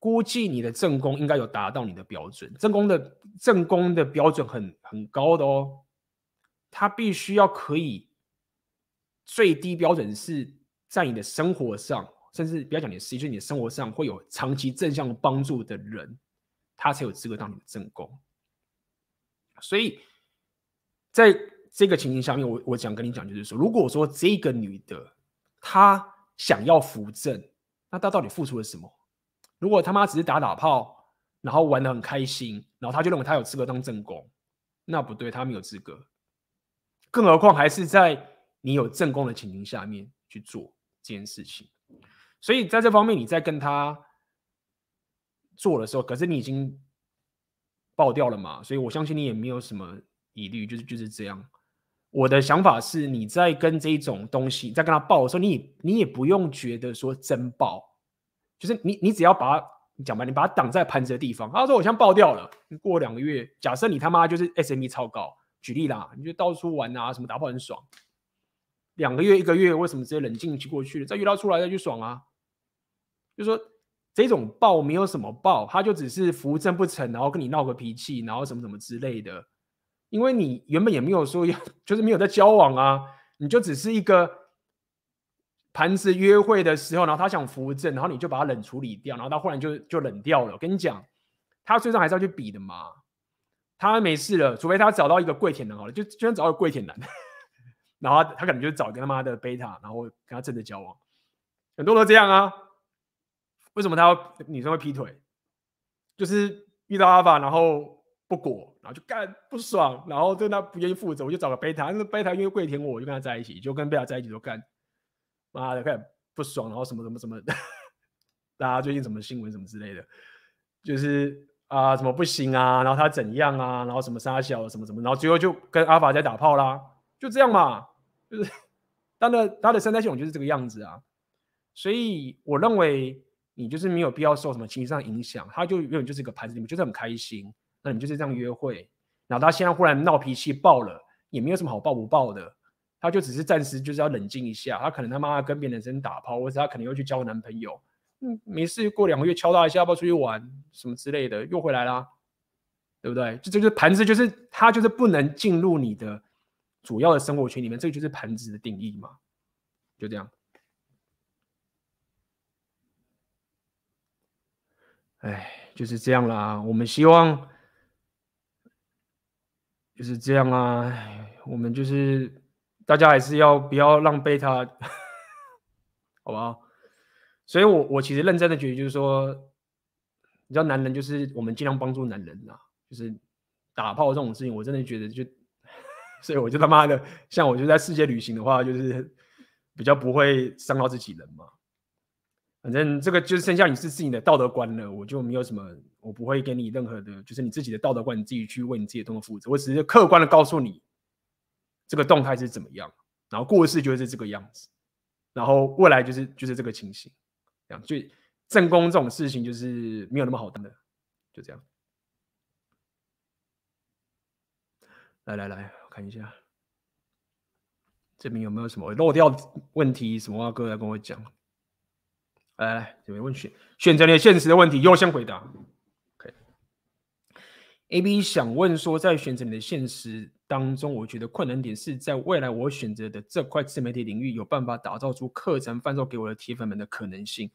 估计你的正宫应该有达到你的标准，正宫的正宫的标准很很高的哦，他必须要可以最低标准是在你的生活上，甚至不要讲你的事业，就是你的生活上会有长期正向帮助的人，他才有资格当你的正宫。所以在这个情形下面，我我想跟你讲，就是说，如果说这个女的她想要扶正，那她到底付出了什么？如果他妈只是打打炮，然后玩得很开心，然后他就认为他有资格当正宫，那不对，他没有资格。更何况还是在你有正宫的情形下面去做这件事情。所以在这方面，你在跟他做的时候，可是你已经爆掉了嘛？所以我相信你也没有什么疑虑，就是就是这样。我的想法是，你在跟这种东西在跟他爆的时候，你你也不用觉得说真爆。就是你，你只要把它讲吧，你把它挡在盘子的地方。他说我现在爆掉了，过两个月，假设你他妈就是 SME 超高，举例啦，你就到处玩啊，什么打炮很爽。两个月、一个月，为什么直接冷静期过去了？再约他出来再去爽啊？就说这种爆没有什么爆，他就只是扶正不成，然后跟你闹个脾气，然后什么什么之类的。因为你原本也没有说要，就是没有在交往啊，你就只是一个。盘子约会的时候，然后他想扶正，然后你就把他冷处理掉，然后他忽然就就冷掉了。我跟你讲，他最终还是要去比的嘛。他没事了，除非他找到一个跪舔男好了，就就算找到跪舔男，然后他，他可能就找一个他妈的贝塔，然后跟他正着交往。很多都这样啊。为什么他要女生会劈腿？就是遇到阿法，然后不果，然后就干不爽，然后对他不愿意负责，我就找个贝塔，那贝塔因为跪舔我，我就跟他在一起，就跟贝塔在一起就干。妈的，看不爽，然后什么什么什么，大家最近什么新闻什么之类的，就是啊什么不行啊，然后他怎样啊，然后什么杀小什么什么，然后最后就跟阿法在打炮啦，就这样嘛，就是 他的他的生态系统就是这个样子啊，所以我认为你就是没有必要受什么情绪上影响，他就永远就是一个盘子你们就是很开心，那你就是这样约会，然后他现在忽然闹脾气爆了，也没有什么好爆不爆的。他就只是暂时就是要冷静一下，他可能他妈跟别的男生打炮，或者他可能又去交男朋友，嗯，没事，过两个月敲他一下，要不要出去玩什么之类的，又回来啦，对不对？这就是盘子，就是他就是不能进入你的主要的生活圈里面，这个就是盘子的定义嘛，就这样。哎，就是这样啦。我们希望就是这样啊，我们就是。大家还是要不要让贝塔，好不好？所以我，我其实认真的觉得，就是说，你知道，男人就是我们尽量帮助男人呐，就是打炮这种事情，我真的觉得就，所以我就他妈的，像我就在世界旅行的话，就是比较不会伤到自己人嘛。反正这个就是剩下你是自己的道德观了，我就没有什么，我不会给你任何的，就是你自己的道德观，你自己去为你自己的动作负责。我只是客观的告诉你。这个动态是怎么样？然后过世就是这个样子，然后未来就是就是这个情形，这样就正宫这种事情就是没有那么好当的，就这样。来来来，我看一下这边有没有什么漏掉问题？什么话？各位来跟我讲。来来来，这边问选选择你的现实的问题优先回答。A B 想问说，在选择你的现实当中，我觉得困难点是在未来我选择的这块自媒体领域有办法打造出课程贩售给我的铁粉们的可能性，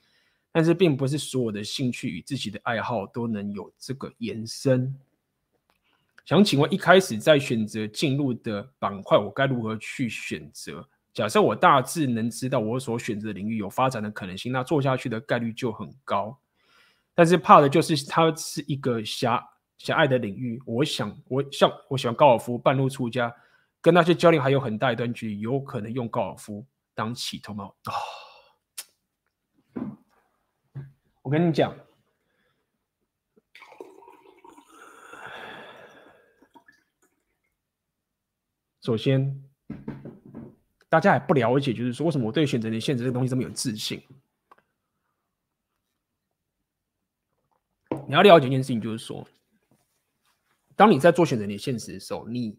但是并不是所有的兴趣与自己的爱好都能有这个延伸。想请问，一开始在选择进入的板块，我该如何去选择？假设我大致能知道我所选择的领域有发展的可能性，那做下去的概率就很高。但是怕的就是它是一个狭。狭隘的领域，我想，我像我喜欢高尔夫，半路出家，跟那些教练还有很大一段距离，有可能用高尔夫当起头吗？啊、哦！我跟你讲，首先，大家还不了解，就是说，为什么我对选择你现实这个东西这么有自信？你要了解一件事情，就是说。当你在做选择你现实的时候，你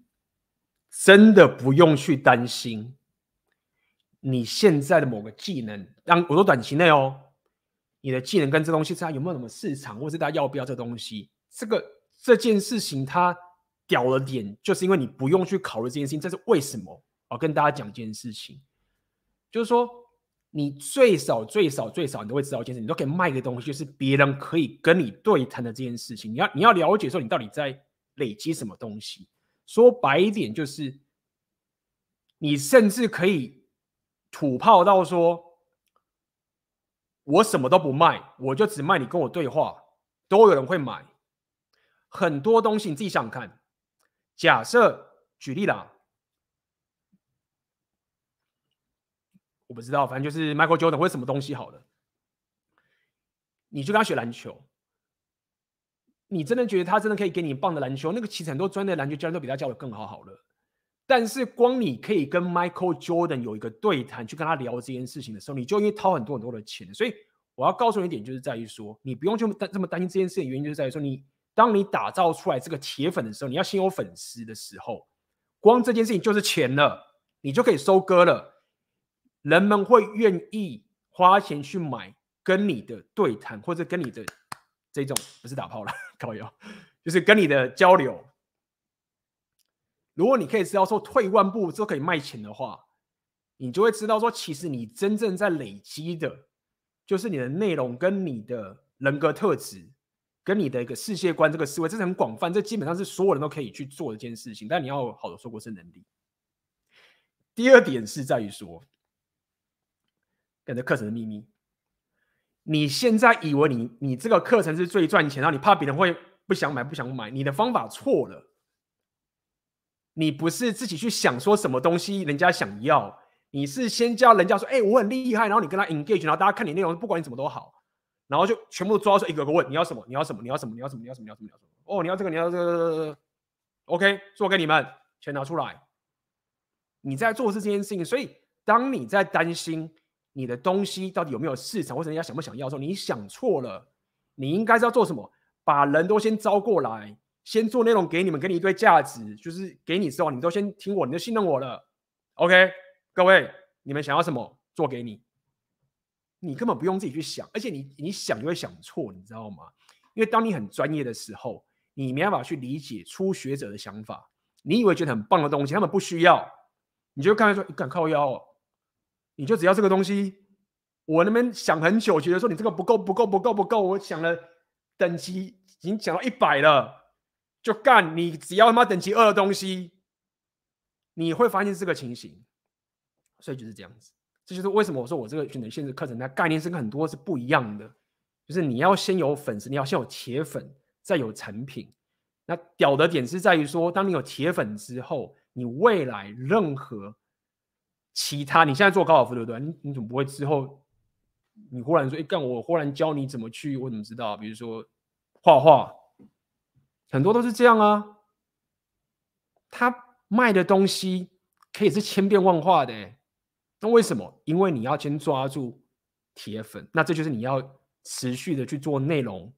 真的不用去担心你现在的某个技能。当我说短期内哦，你的技能跟这东西，它有没有什么市场，或是大家要不要这东西？这个这件事情它屌的点，就是因为你不用去考虑这件事情，这是为什么？我跟大家讲一件事情，就是说你最少最少最少，你都会知道一件事，你都可以卖的东西，就是别人可以跟你对谈的这件事情。你要你要了解说，你到底在累积什么东西？说白一点，就是你甚至可以土炮到说。我什么都不卖，我就只卖你跟我对话，都有人会买。很多东西你自己想想看。假设举例啦，我不知道，反正就是 Michael Jordan 会什么东西好了，你就跟他学篮球。你真的觉得他真的可以给你棒的篮球？那个其实很多专业的篮球教练都比他教的更好好了。但是光你可以跟 Michael Jordan 有一个对谈，去跟他聊这件事情的时候，你就因为掏很多很多的钱。所以我要告诉你一点，就是在于说，你不用这么担这么担心这件事情。原因就是在于说，你当你打造出来这个铁粉的时候，你要先有粉丝的时候，光这件事情就是钱了，你就可以收割了。人们会愿意花钱去买跟你的对谈，或者跟你的这种不是打炮了，靠腰，就是跟你的交流。如果你可以知道说退一万步就可以卖钱的话，你就会知道说，其实你真正在累积的，就是你的内容跟你的人格特质，跟你的一个世界观，这个思维，这是很广泛，这基本上是所有人都可以去做的一件事情。但你要好的说故事能力。第二点是在于说，跟着课程的秘密，你现在以为你你这个课程是最赚钱，然后你怕别人会不想买，不想买，你的方法错了。你不是自己去想说什么东西人家想要，你是先教人家说，哎、我很厉害，然后你跟他 engage，然后大家看你内容，不管你怎么都好，然后就全部抓出一个个问，你要什么？你要什么？你要什么？你要什么？你要什么？你要什么？你要什么？哦，你要这个，你要这个，OK，做给你们，钱拿出来。你在做是这件事情，所以当你在担心你的东西到底有没有市场，或者人家想不想要的时候，你想错了。你应该是要做什么？把人都先招过来。先做内容给你们，给你一堆价值，就是给你之后，你都先听我，你就信任我了。OK，各位，你们想要什么，做给你，你根本不用自己去想，而且你你想就会想错，你知道吗？因为当你很专业的时候，你没办法去理解初学者的想法。你以为觉得很棒的东西，他们不需要，你就看他说你敢靠腰，你就只要这个东西。我那边想很久，觉得说你这个不够，不够，不够，不够。我想了等级已经讲到一百了。就干你只要他妈等级二的东西，你会发现这个情形，所以就是这样子。这就是为什么我说我这个选择限制课程，它概念是跟很多是不一样的。就是你要先有粉丝，你要先有铁粉，再有产品。那屌的点是在于说，当你有铁粉之后，你未来任何其他，你现在做高尔夫对不对？你你怎么不会之后，你忽然说，哎干我忽然教你怎么去，我怎么知道？比如说画画。很多都是这样啊，他卖的东西可以是千变万化的，那为什么？因为你要先抓住铁粉，那这就是你要持续的去做内容，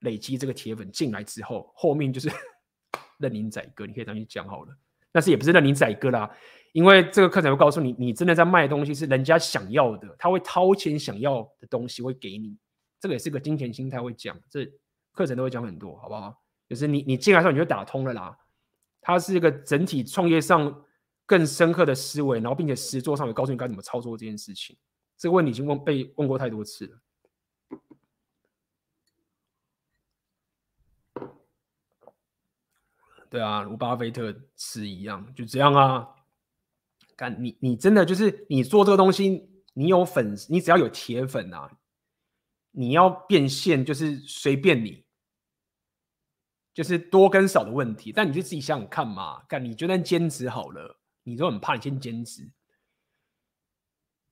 累积这个铁粉进来之后，后面就是 任您宰割，你可以这样去讲好了。但是也不是任您宰割啦，因为这个课程会告诉你，你真的在卖的东西是人家想要的，他会掏钱想要的东西会给你，这个也是个金钱心态会讲，这课程都会讲很多，好不好？就是你，你进来之后你就打通了啦。它是一个整体创业上更深刻的思维，然后并且实作上也告诉你该怎么操作这件事情。这个问题已经问被问过太多次了。对啊，如巴菲特是一样，就这样啊。干你，你真的就是你做这个东西，你有粉丝，你只要有铁粉啊，你要变现就是随便你。就是多跟少的问题，但你就自己想想看嘛。干，你就算兼职好了，你都很怕你先兼职。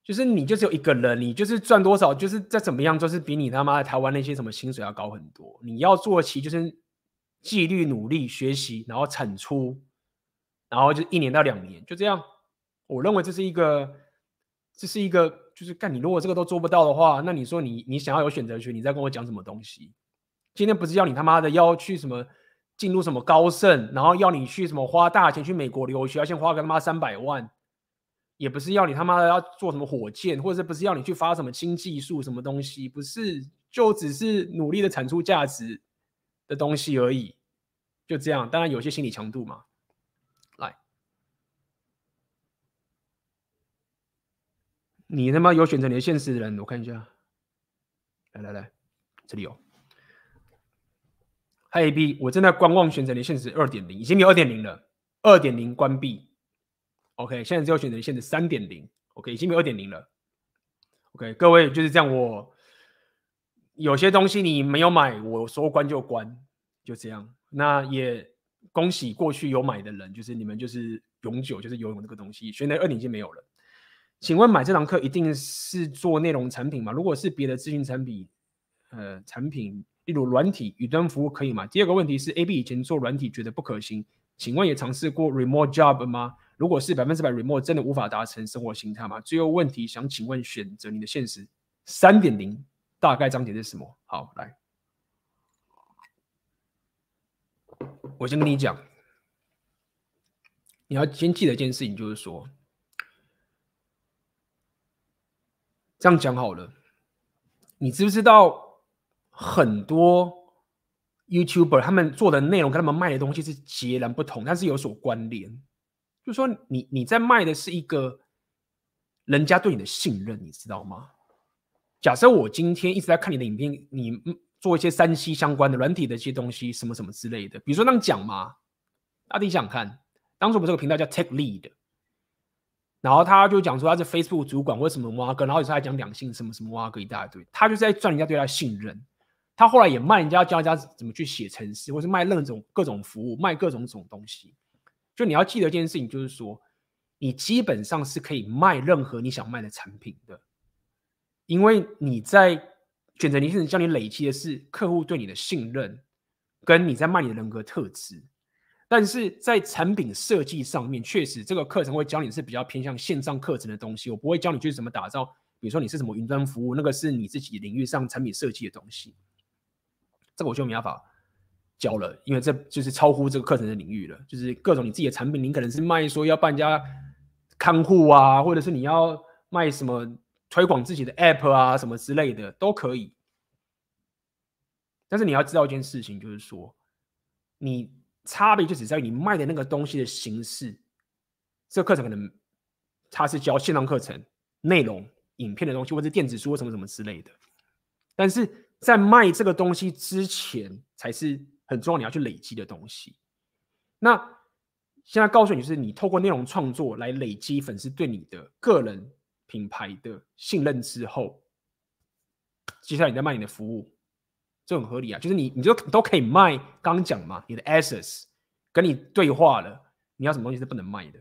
就是你就只有一个人，你就是赚多少，就是再怎么样，就是比你他妈的台湾那些什么薪水要高很多。你要做起就是纪律、努力、学习，然后产出，然后就一年到两年，就这样。我认为这是一个，这是一个，就是干。你如果这个都做不到的话，那你说你你想要有选择权，你在跟我讲什么东西？今天不是要你他妈的要去什么进入什么高盛，然后要你去什么花大钱去美国留学，要先花个他妈三百万，也不是要你他妈的要做什么火箭，或者不是要你去发什么新技术什么东西，不是，就只是努力的产出价值的东西而已，就这样。当然有些心理强度嘛。来，你他妈有选择你的现实的人，我看一下，来来来，这里有。嗨 AB，我正在观望选择连线时二点零，已经有二点零了，二点零关闭。OK，现在只有选择连线的三点零，OK，已经有二点零了。OK，各位就是这样，我有些东西你没有买，我说关就关，就这样。那也恭喜过去有买的人，就是你们就是永久就是拥有这个东西。选择二点已经没有了。请问买这堂课一定是做内容产品吗？如果是别的咨询产品，呃，产品。例如软体云端服务可以吗？第二个问题是，AB 以前做软体觉得不可行，请问也尝试过 remote job 吗？如果是百分之百 remote，真的无法达成生活形态吗？最后问题想请问，选择你的现实三点零大概章节是什么？好，来，我先跟你讲，你要先记得一件事情，就是说，这样讲好了，你知不知道？很多 YouTuber 他们做的内容跟他们卖的东西是截然不同，但是有所关联。就说你你在卖的是一个人家对你的信任，你知道吗？假设我今天一直在看你的影片，你做一些三 C 相关的软体的一些东西，什么什么之类的，比如说那样讲嘛，大家想看，当初我们这个频道叫 Tech Lead。然后他就讲说他是 Facebook 主管为什么挖哥，然后有时候还讲两性什么什么挖哥一大堆，他就是在赚人家对他信任。他后来也卖人家，教人家怎么去写程式，或是卖那种各种服务，卖各种种东西。就你要记得一件事情，就是说，你基本上是可以卖任何你想卖的产品的，因为你在选择你是教你累积的是客户对你的信任，跟你在卖你的人格特质。但是在产品设计上面，确实这个课程会教你是比较偏向线上课程的东西，我不会教你去怎么打造，比如说你是什么云端服务，那个是你自己领域上产品设计的东西。这个我就没办法教了，因为这就是超乎这个课程的领域了。就是各种你自己的产品，你可能是卖说要帮人家看护啊，或者是你要卖什么推广自己的 app 啊，什么之类的都可以。但是你要知道一件事情，就是说你差别就只在于你卖的那个东西的形式。这个课程可能它是教线上课程内容、影片的东西，或者电子书什么什么之类的，但是。在卖这个东西之前，才是很重要，你要去累积的东西。那现在告诉你，就是你透过内容创作来累积粉丝对你的个人品牌的信任之后，接下来你再卖你的服务，这很合理啊。就是你，你就都可以卖。刚讲嘛，你的 assets 跟你对话了，你要什么东西是不能卖的，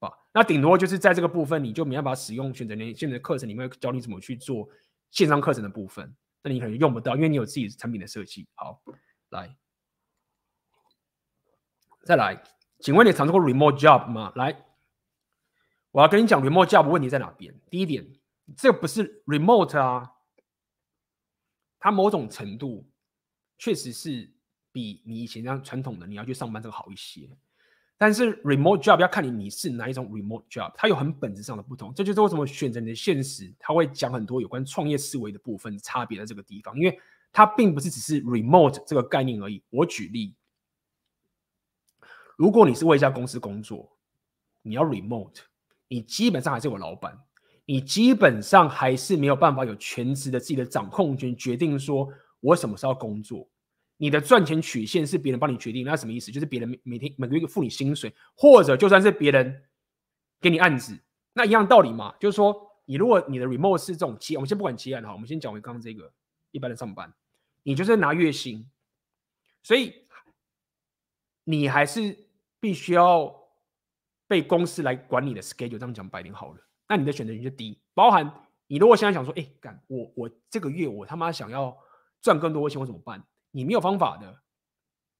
啊？那顶多就是在这个部分，你就没办法使用选择连线的课程里面教你怎么去做线上课程的部分。那你可能用不到，因为你有自己产品的设计。好，来，再来，请问你尝试过 remote job 吗？来，我要跟你讲 remote job 问题在哪边。第一点，这不是 remote 啊，它某种程度确实是比你以前这样传统的你要去上班这个好一些。但是 remote job 要看你你是哪一种 remote job，它有很本质上的不同。这就是为什么选择你的现实，它会讲很多有关创业思维的部分差别在这个地方，因为它并不是只是 remote 这个概念而已。我举例，如果你是为一家公司工作，你要 remote，你基本上还是我老板，你基本上还是没有办法有全职的自己的掌控权，决定说我什么时候工作。你的赚钱曲线是别人帮你决定，那什么意思？就是别人每天每个月付你薪水，或者就算是别人给你案子，那一样道理嘛。就是说，你如果你的 remote 是这种企业，我们先不管企业哈，我们先讲回刚刚这个一般的上班，你就是拿月薪，所以你还是必须要被公司来管你的 schedule。这样讲白点好了，那你的选择权就低。包含你如果现在想说，哎，干我我这个月我他妈想要赚更多钱，我怎么办？你没有方法的，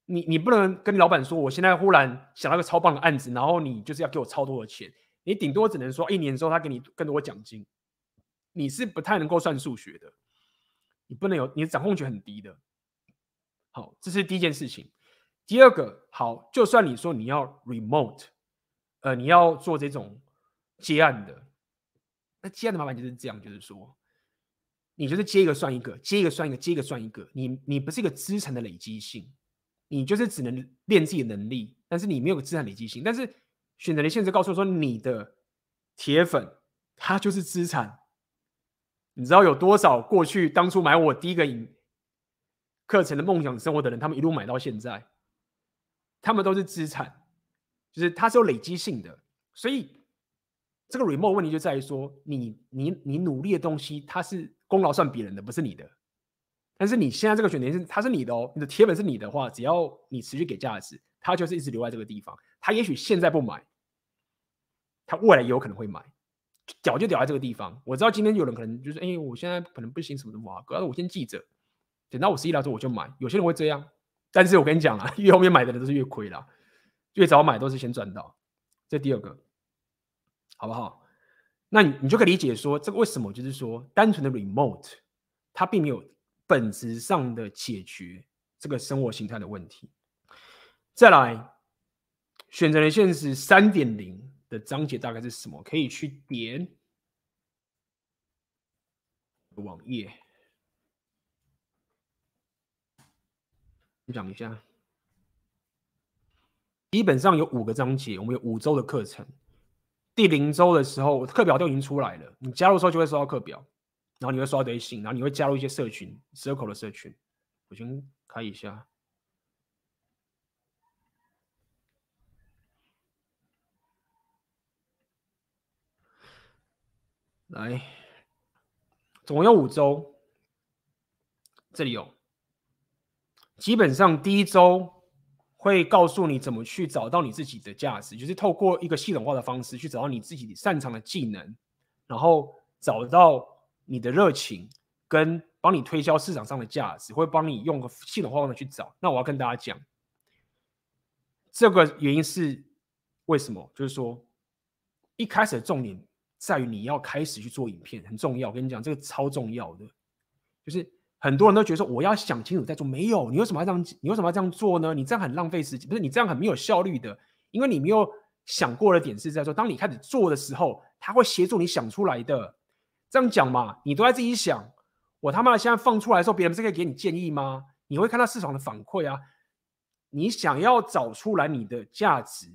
你你不能跟你老板说，我现在忽然想到个超棒的案子，然后你就是要给我超多的钱，你顶多只能说一年之后他给你更多奖金，你是不太能够算数学的，你不能有你的掌控权很低的。好，这是第一件事情。第二个，好，就算你说你要 remote，呃，你要做这种接案的，那接案的麻烦就是这样，就是说，你就是接一个算一个，接一个算一个，接一个算一个，你你不是一个资产的累积性，你就是只能练自己的能力，但是你没有个资产累积性。但是选择的限制告诉我说，你的铁粉他就是资产。你知道有多少过去当初买我第一个影课程的梦想生活的人，他们一路买到现在，他们都是资产，就是它是有累积性的。所以这个 remote 问题就在于说，你你你努力的东西，它是功劳算别人的，不是你的。但是你现在这个选择是它是你的哦，你的铁粉是你的话，只要你持续给价值，它就是一直留在这个地方。他也许现在不买，他未来也有可能会买。屌就屌在这个地方。我知道今天有人可能就是，哎，我现在可能不行什么什么啊，哥，我先记着，等到我十一来之后我就买。有些人会这样，但是我跟你讲啊，越后面买的人都是越亏啦，越早买都是先赚到。这第二个，好不好？那你你就可以理解说，这个为什么就是说，单纯的 remote，它并没有本质上的解决这个生活形态的问题。再来，选择的现实三点零。的章节大概是什么？可以去点网页，讲一下。基本上有五个章节，我们有五周的课程。第零周的时候，课表都已经出来了。你加入的时候就会收到课表，然后你会收到一堆信，然后你会加入一些社群，Circle 的社群。我先开一下。来，总共有五周，这里有。基本上第一周会告诉你怎么去找到你自己的价值，就是透过一个系统化的方式去找到你自己擅长的技能，然后找到你的热情，跟帮你推销市场上的价值，会帮你用个系统化的去找。那我要跟大家讲，这个原因是为什么？就是说一开始的重点。在于你要开始去做影片很重要，我跟你讲，这个超重要的，就是很多人都觉得说我要想清楚再做，没有，你为什么要这样？你为什么要这样做呢？你这样很浪费时间，不是你这样很没有效率的，因为你没有想过的点是在说，当你开始做的时候，他会协助你想出来的。这样讲嘛，你都在自己想，我他妈的现在放出来的时候，别人不是可以给你建议吗？你会看到市场的反馈啊，你想要找出来你的价值，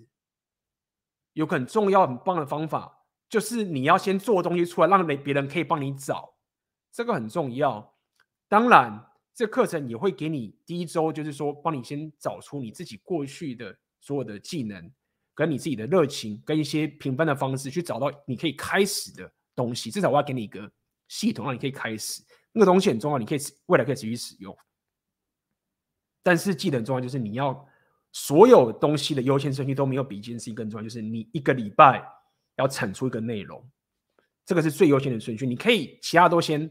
有很重要、很棒的方法。就是你要先做东西出来，让别人可以帮你找，这个很重要。当然，这课程也会给你第一周，就是说帮你先找出你自己过去的所有的技能，跟你自己的热情，跟一些评分的方式，去找到你可以开始的东西。至少我要给你一个系统，让你可以开始。那个东西很重要，你可以未来可以持续使用。但是记得很重要，就是你要所有东西的优先顺序都没有比一件事情更重要，就是你一个礼拜。要产出一个内容，这个是最优先的顺序。你可以其他都先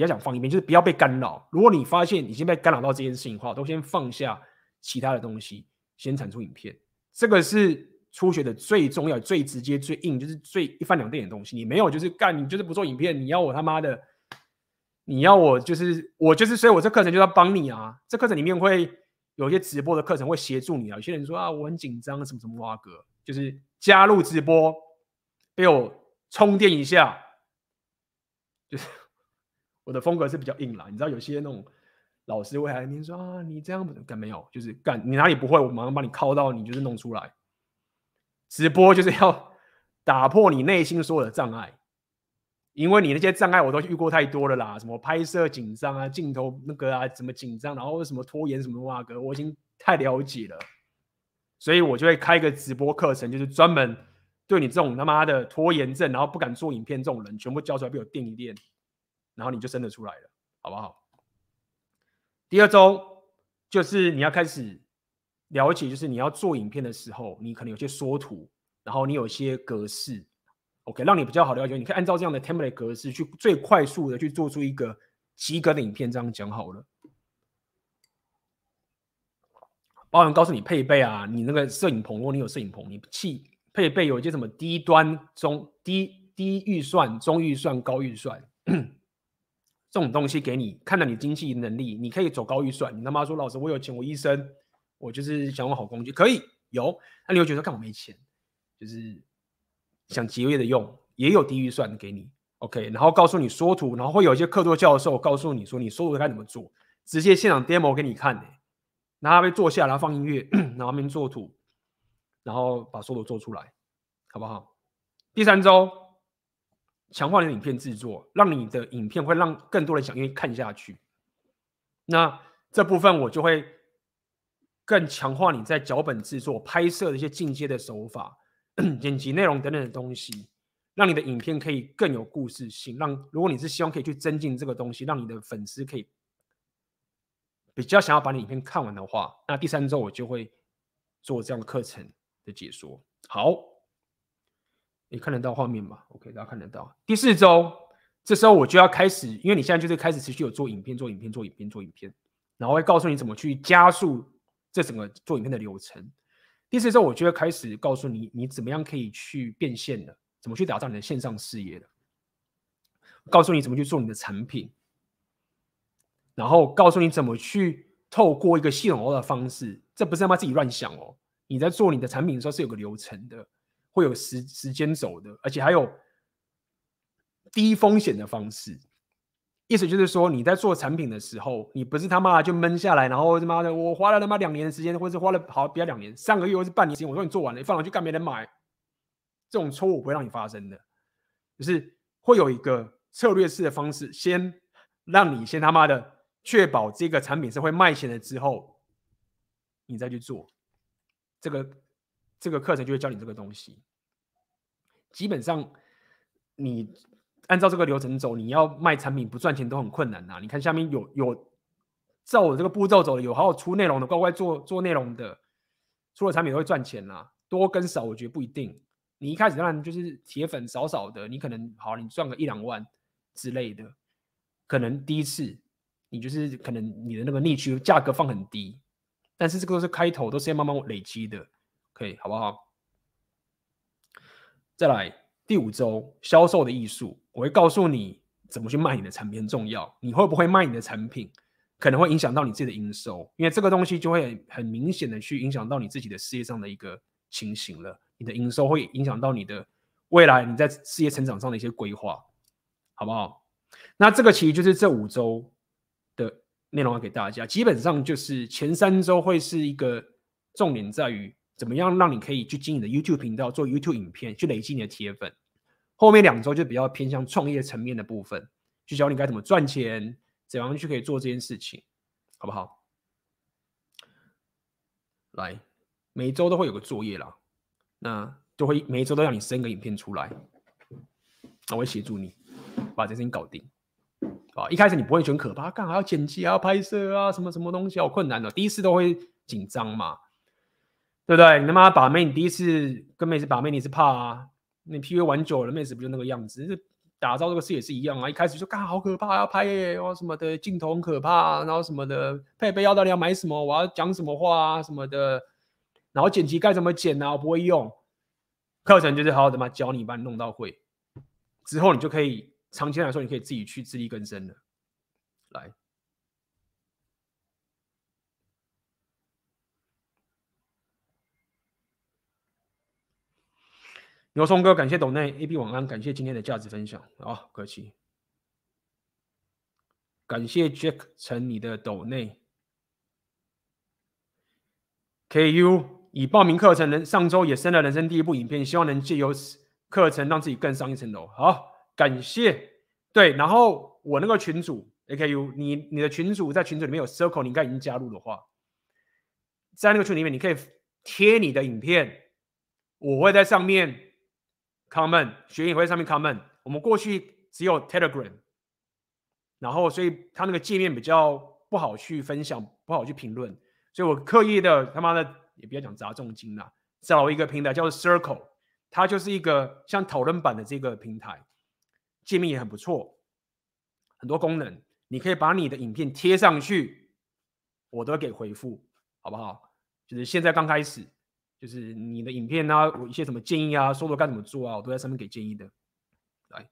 不要讲放一边，就是不要被干扰。如果你发现已经被干扰到这件事情的话，都先放下其他的东西，先产出影片。这个是初学的最重要、最直接、最硬，就是最一翻两瞪眼的东西。你没有就是干，你就是不做影片，你要我他妈的，你要我就是我就是，所以我这课程就要帮你啊。这课程里面会有一些直播的课程会协助你啊。有些人说啊，我很紧张，什么什么哇哥，就是。加入直播，被我充电一下。就是我的风格是比较硬朗，你知道有些那种老师会来跟你说啊，你这样干没有？就是干你哪里不会，我马上帮你拷到你，就是弄出来。直播就是要 打破你内心所有的障碍，因为你那些障碍我都遇过太多了啦，什么拍摄紧张啊，镜头那个啊，怎么紧张，然后什么拖延什么哇哥，我已经太了解了。所以我就会开一个直播课程，就是专门对你这种他妈的拖延症，然后不敢做影片这种人，全部教出来，被我电一电，然后你就生得出来了，好不好？第二周就是你要开始了解，就是你要做影片的时候，你可能有些缩图，然后你有些格式，OK，让你比较好了解，你可以按照这样的 template 格式去最快速的去做出一个及格的影片，这样讲好了。包含告诉你配备啊，你那个摄影棚，如果你有摄影棚，你器配备有一些什么低端、中低低预算、中预算、高预算这种东西给你，看到你经济能力，你可以走高预算。你他妈说老师，我有钱，我医生，我就是想用好工具，可以有。那你会觉得干我没钱？就是想节约的用，也有低预算给你。OK，然后告诉你缩图，然后会有一些客座教授告诉你说你缩图该怎么做，直接现场 demo 给你看的。然后他会坐下来放音乐，然后边做图，然后把缩图做出来，好不好？第三周，强化你的影片制作，让你的影片会让更多人想愿意看下去。那这部分我就会更强化你在脚本制作、拍摄的一些进阶的手法、剪辑内容等等的东西。让你的影片可以更有故事性，让如果你是希望可以去增进这个东西，让你的粉丝可以比较想要把你影片看完的话，那第三周我就会做这样的课程的解说。好，你看得到画面吗？OK，大家看得到。第四周，这时候我就要开始，因为你现在就是开始持续有做影片、做影片、做影片、做影片，然后会告诉你怎么去加速这整个做影片的流程。第四周，我就会开始告诉你，你怎么样可以去变现的。怎么去打造你的线上事业的？告诉你怎么去做你的产品，然后告诉你怎么去透过一个系统化的方式，这不是他妈自己乱想哦。你在做你的产品的时候是有个流程的，会有时时间走的，而且还有低风险的方式。意思就是说，你在做产品的时候，你不是他妈就闷下来，然后他妈的我花了他妈两年的时间，或者是花了好不要两年，上个月或是半年时间，我说你做完了，你放上去干没人买。这种错误不会让你发生的，就是会有一个策略式的方式，先让你先他妈的确保这个产品是会卖钱的之后，你再去做这个这个课程就会教你这个东西。基本上你按照这个流程走，你要卖产品不赚钱都很困难呐。你看下面有有照我这个步骤走的，有好好出内容的，乖乖做做内容的，出了产品都会赚钱呐。多跟少我觉得不一定。你一开始当然就是铁粉少少的，你可能好，你赚个一两万之类的，可能第一次你就是可能你的那个 niche 价格放很低，但是这个都是开头，都是要慢慢累积的，可以好不好？再来第五周销售的艺术，我会告诉你怎么去卖你的产品很重要，你会不会卖你的产品，可能会影响到你自己的营收，因为这个东西就会很明显的去影响到你自己的事业上的一个情形了。你的营收会影响到你的未来，你在事业成长上的一些规划，好不好？那这个其实就是这五周的内容要给大家。基本上就是前三周会是一个重点，在于怎么样让你可以去经营你的 YouTube 频道，做 YouTube 影片，去累积你的铁粉。后面两周就比较偏向创业层面的部分，去教你该怎么赚钱，怎样去可以做这件事情，好不好？来，每周都会有个作业啦。那就会每周都让你生个影片出来，那我会协助你把这事情搞定。啊，一开始你不会觉得可怕，干嘛要剪辑，啊拍摄啊，什么什么东西好困难的，第一次都会紧张嘛，对不对？你他妈把妹，你第一次跟妹子把妹，你是怕啊？你 PV 玩久了，妹子不就那个样子？打造这个事也是一样啊，一开始就干好可怕，要拍耶，哦什么的，镜头很可怕，然后什么的，配备要到底要买什么，我要讲什么话啊，什么的。然后剪辑该怎么剪、啊？我不会用，课程就是好好的嘛，教你把你弄到会，之后你就可以长期来说，你可以自己去自力更生了。来，牛松哥，感谢斗内 AB 晚安，感谢今天的价值分享啊，客气，感谢 Jack 成你的斗内 KU。已报名课程，人上周也升了人生第一部影片，希望能借由课程让自己更上一层楼。好，感谢。对，然后我那个群组，AKU，你你的群组在群组里面有 circle，你应该已经加入的话，在那个群里面你可以贴你的影片，我会在上面 comment，学影会上面 comment。我们过去只有 Telegram，然后所以他那个界面比较不好去分享，不好去评论，所以我刻意的他妈的。也不要讲砸重金了，找一个平台叫做 Circle，它就是一个像讨论版的这个平台，界面也很不错，很多功能，你可以把你的影片贴上去，我都给回复，好不好？就是现在刚开始，就是你的影片啊，我一些什么建议啊，说的该怎么做啊，我都在上面给建议的。来，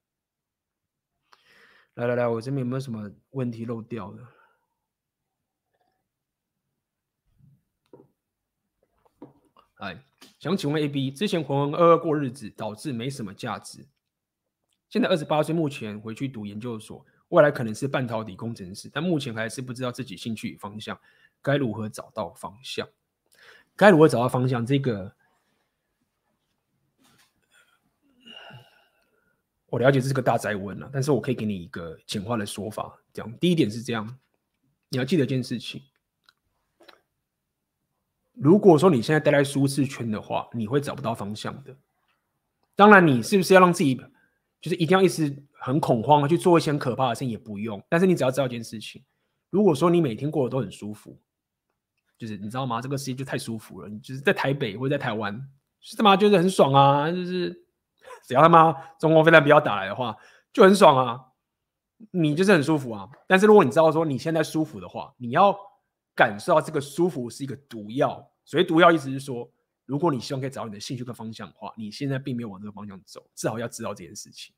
来来来，我这边有没有什么问题漏掉的？哎，想请问 AB，之前浑浑噩噩过日子，导致没什么价值。现在二十八岁，目前回去读研究所，未来可能是半导体工程师，但目前还是不知道自己兴趣与方向，该如何找到方向？该如何找到方向？这个我了解这是个大灾问了，但是我可以给你一个简化的说法。这样，第一点是这样，你要记得一件事情。如果说你现在待在舒适圈的话，你会找不到方向的。当然，你是不是要让自己就是一定要一直很恐慌去做一些很可怕的事情？也不用。但是你只要知道一件事情：如果说你每天过得都很舒服，就是你知道吗？这个世界就太舒服了。你就是在台北或者在台湾，是他妈就是很爽啊！就是 只要他妈中国飞弹不要打来的话，就很爽啊！你就是很舒服啊。但是如果你知道说你现在舒服的话，你要。感受到这个舒服是一个毒药，所以毒药意思是说，如果你希望可以找你的兴趣跟方向的话，你现在并没有往这个方向走，至少要知道这件事情。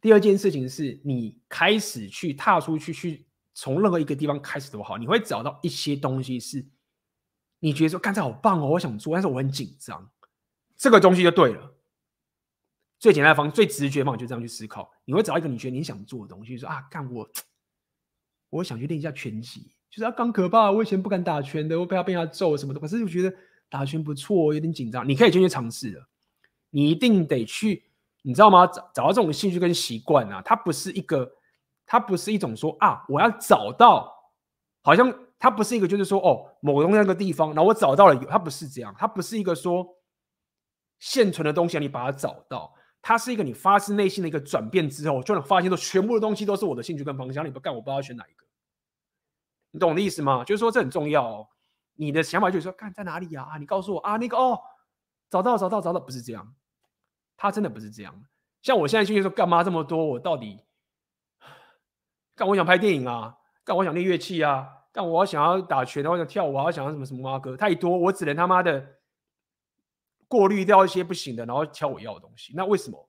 第二件事情是你开始去踏出去，去从任何一个地方开始都好，你会找到一些东西是你觉得说，刚才好棒哦，我想做，但是我很紧张，这个东西就对了。最简单的方，最直觉方法就这样去思考，你会找一个你觉得你想做的东西，说啊，干我，我想去练一下拳击。就是啊，刚可怕！我以前不敢打拳的，我怕被他揍什么的。可是我觉得打拳不错，有点紧张。你可以先去尝试了。你一定得去，你知道吗？找找到这种兴趣跟习惯啊，它不是一个，它不是一种说啊，我要找到，好像它不是一个，就是说哦，某个东西那个地方，然后我找到了，它不是这样，它不是一个说现存的东西，你把它找到，它是一个你发自内心的一个转变之后，就能发现说全部的东西都是我的兴趣跟方向。你不干，我不知道选哪一个。你懂我的意思吗？就是说这很重要哦。你的想法就是说，看在哪里呀？你告诉我啊，那个哦，找到找到找到，不是这样，他真的不是这样。像我现在就说，干嘛这么多？我到底干？我想拍电影啊，干？我想练乐器啊，干？我想要打拳，我想跳舞，我想要什么什么啊哥，太多，我只能他妈的过滤掉一些不行的，然后挑我要的东西。那为什么？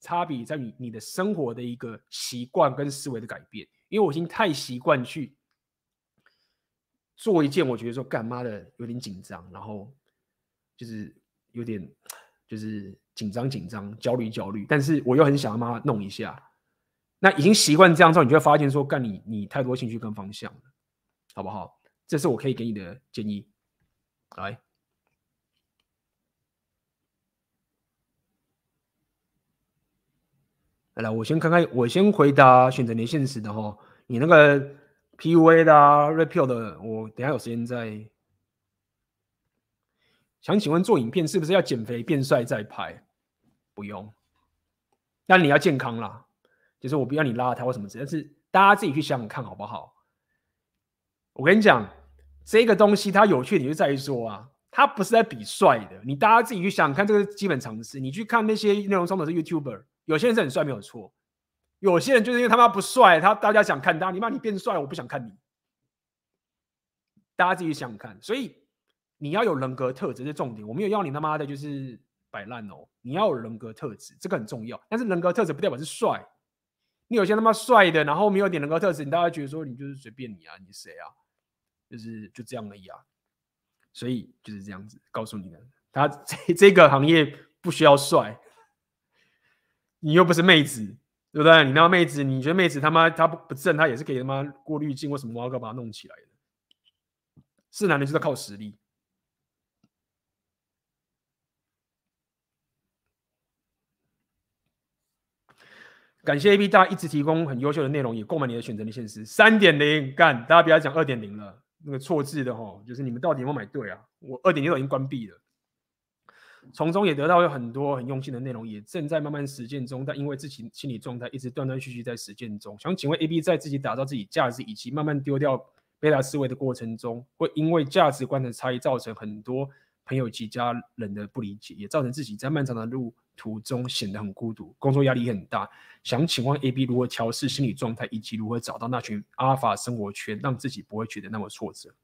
差别在于你的生活的一个习惯跟思维的改变，因为我已经太习惯去。做一件我觉得说干妈的有点紧张，然后就是有点就是紧张紧张、焦虑焦虑，但是我又很想要帮他弄一下。那已经习惯这样之后，你就会发现说干你你太多兴趣跟方向了，好不好？这是我可以给你的建议。来，来来，我先看看，我先回答选择连线时的哈，你那个。PUA 的啊，Repeal 的，我等下有时间再。想请问做影片是不是要减肥变帅再拍？不用，但你要健康啦。就是我不要你拉他或什么之类，但是大家自己去想想看好不好？我跟你讲，这个东西它有趣你就在于说啊，它不是在比帅的。你大家自己去想想看，这个基本常识。你去看那些内容创作者是 YouTuber，有些人是很帅没有错。有些人就是因为他妈不帅，他大家想看他，你妈你变帅，我不想看你。大家自己想想看，所以你要有人格特质是重点。我没有要你他妈的就是摆烂哦，你要有人格特质，这个很重要。但是人格特质不代表是帅。你有些他妈帅的，然后没有点人格特质，你大家觉得说你就是随便你啊，你谁啊？就是就这样而已啊。所以就是这样子告诉你的，他这 这个行业不需要帅，你又不是妹子。对不对？你那妹子，你觉得妹子他妈她不不正，她也是可以他妈过滤镜或什么挖哥把它弄起来的。是男的就是靠实力。感谢 AB 大一直提供很优秀的内容，也购买你的选择的现实。三点零干，大家不要讲二点零了，那个错字的吼，就是你们到底有没有买对啊？我二点零都已经关闭了。从中也得到有很多很用心的内容，也正在慢慢实践中。但因为自己心理状态一直断断续续在实践中，想请问 AB 在自己打造自己价值以及慢慢丢掉贝塔思维的过程中，会因为价值观的差异造成很多朋友及家人的不理解，也造成自己在漫长的路途中显得很孤独，工作压力很大。想请问 AB 如何调试心理状态，以及如何找到那群阿尔法生活圈，让自己不会觉得那么挫折？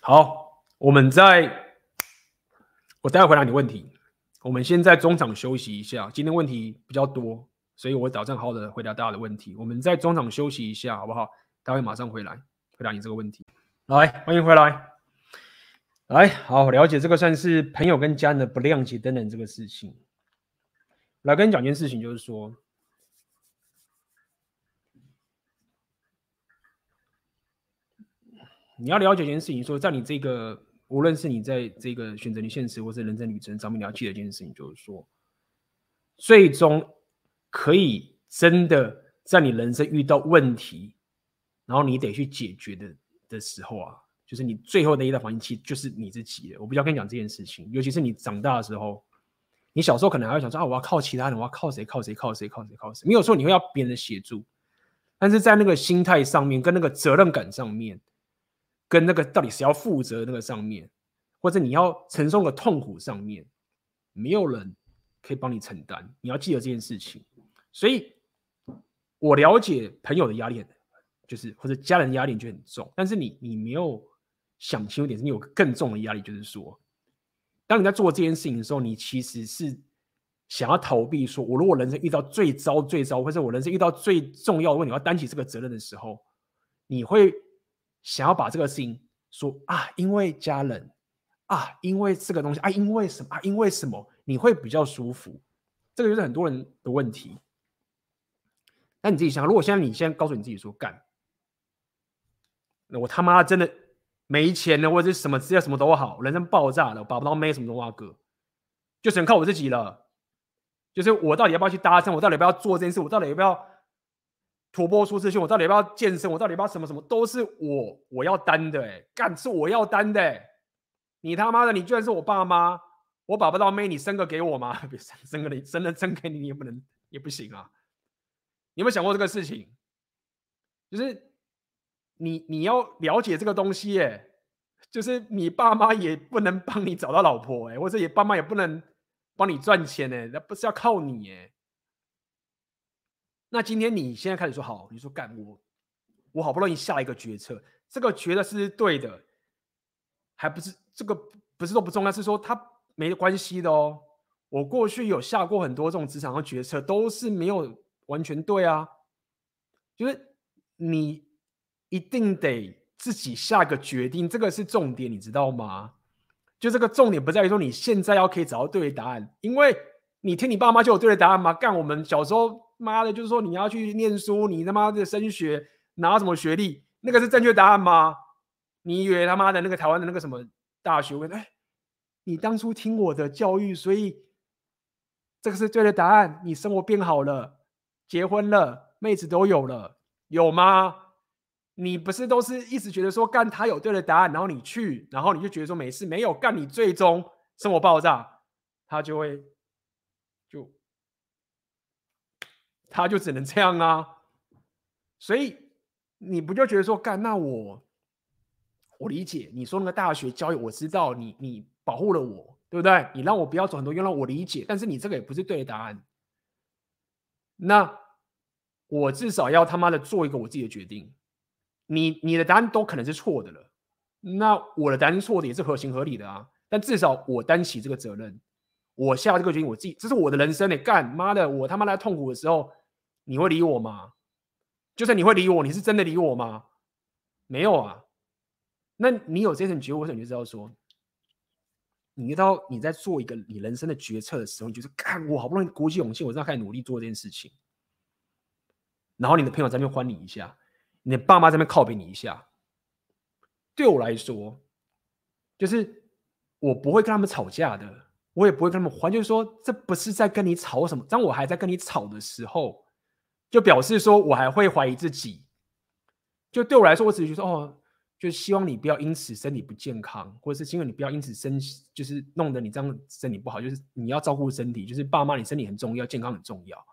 好，我们在，我待会回答你问题。我们先在中场休息一下，今天问题比较多，所以我打算好好的回答大家的问题。我们在中场休息一下，好不好？待会马上回来回答你这个问题。来，欢迎回来。来，好，了解这个算是朋友跟家人的不谅解等等这个事情。来跟你讲件事情，就是说，你要了解一件事情，说在你这个，无论是你在这个选择你现实或是人生旅程上面，你要记得一件事情，就是说，最终可以真的在你人生遇到问题，然后你得去解决的的时候啊，就是你最后的一道防线，其实就是你自己的。我比较跟你讲这件事情，尤其是你长大的时候，你小时候可能还会想说啊，我要靠其他人，我要靠谁？靠谁？靠谁？靠谁？靠谁？没有说你会要别人的协助，但是在那个心态上面，跟那个责任感上面，跟那个到底谁要负责那个上面，或者你要承受的痛苦上面，没有人可以帮你承担。你要记得这件事情。所以，我了解朋友的压力很。就是或者家人的压力就很重，但是你你没有想清楚点，是你有更重的压力，就是说，当你在做这件事情的时候，你其实是想要逃避，说我如果人生遇到最糟最糟，或者我人生遇到最重要的问题，我要担起这个责任的时候，你会想要把这个事情说啊，因为家人啊，因为这个东西啊，因为什么啊，因为什么，你会比较舒服，这个就是很多人的问题。那你自己想，如果现在你现在告诉你自己说干。我他妈真的没钱了，或者是什么资料什么都好，人生爆炸了，我把不到妹什么都挖哥，就只能靠我自己了。就是我到底要不要去搭讪？我到底要不要做这件事？我到底要不要突破舒适圈？我到底要不要健身？我到底要不要什么什么？都是我我要担的、哎，干是我要担的、欸。你他妈的，你居然是我爸妈，我把不到妹，你生个给我吗？别生生个你，生了生给你，你也不能也不行啊。你有没有想过这个事情？就是。你你要了解这个东西，哎，就是你爸妈也不能帮你找到老婆，哎，或者也爸妈也不能帮你赚钱，哎，那不是要靠你，哎。那今天你现在开始说好，你说干我，我好不容易下一个决策，这个觉得是对的，还不是这个不是说不重要，是说它没关系的哦。我过去有下过很多这种职场的决策，都是没有完全对啊，就是你。一定得自己下个决定，这个是重点，你知道吗？就这个重点不在于说你现在要可以找到对的答案，因为你听你爸妈就有对的答案吗？干我们小时候妈的，就是说你要去念书，你他妈的升学拿什么学历，那个是正确答案吗？你以为他妈的那个台湾的那个什么大学问？哎，你当初听我的教育，所以这个是对的答案，你生活变好了，结婚了，妹子都有了，有吗？你不是都是一直觉得说干他有对的答案，然后你去，然后你就觉得说没事，没有干，你最终生活爆炸，他就会就他就只能这样啊。所以你不就觉得说干，那我我理解你说那个大学教育，我知道你你保护了我，对不对？你让我不要走很多冤枉，我理解，但是你这个也不是对的答案。那我至少要他妈的做一个我自己的决定。你你的答案都可能是错的了，那我的答案错的也是合情合理的啊。但至少我担起这个责任，我下这个决定，我自己这是我的人生。你干妈的，我他妈在痛苦的时候，你会理我吗？就算你会理我，你是真的理我吗？没有啊。那你有这种觉悟，你就知道说，你知道你在做一个你人生的决策的时候，你就是干我好不容易鼓起勇气，我正在开始努力做这件事情，然后你的朋友在那边欢你一下。你爸妈在那边靠北你一下，对我来说，就是我不会跟他们吵架的，我也不会跟他们还，就是说这不是在跟你吵什么。当我还在跟你吵的时候，就表示说我还会怀疑自己。就对我来说，我只是觉得哦，就希望你不要因此身体不健康，或者是希望你不要因此身就是弄得你这样身体不好，就是你要照顾身体，就是爸妈你身体很重要，健康很重要。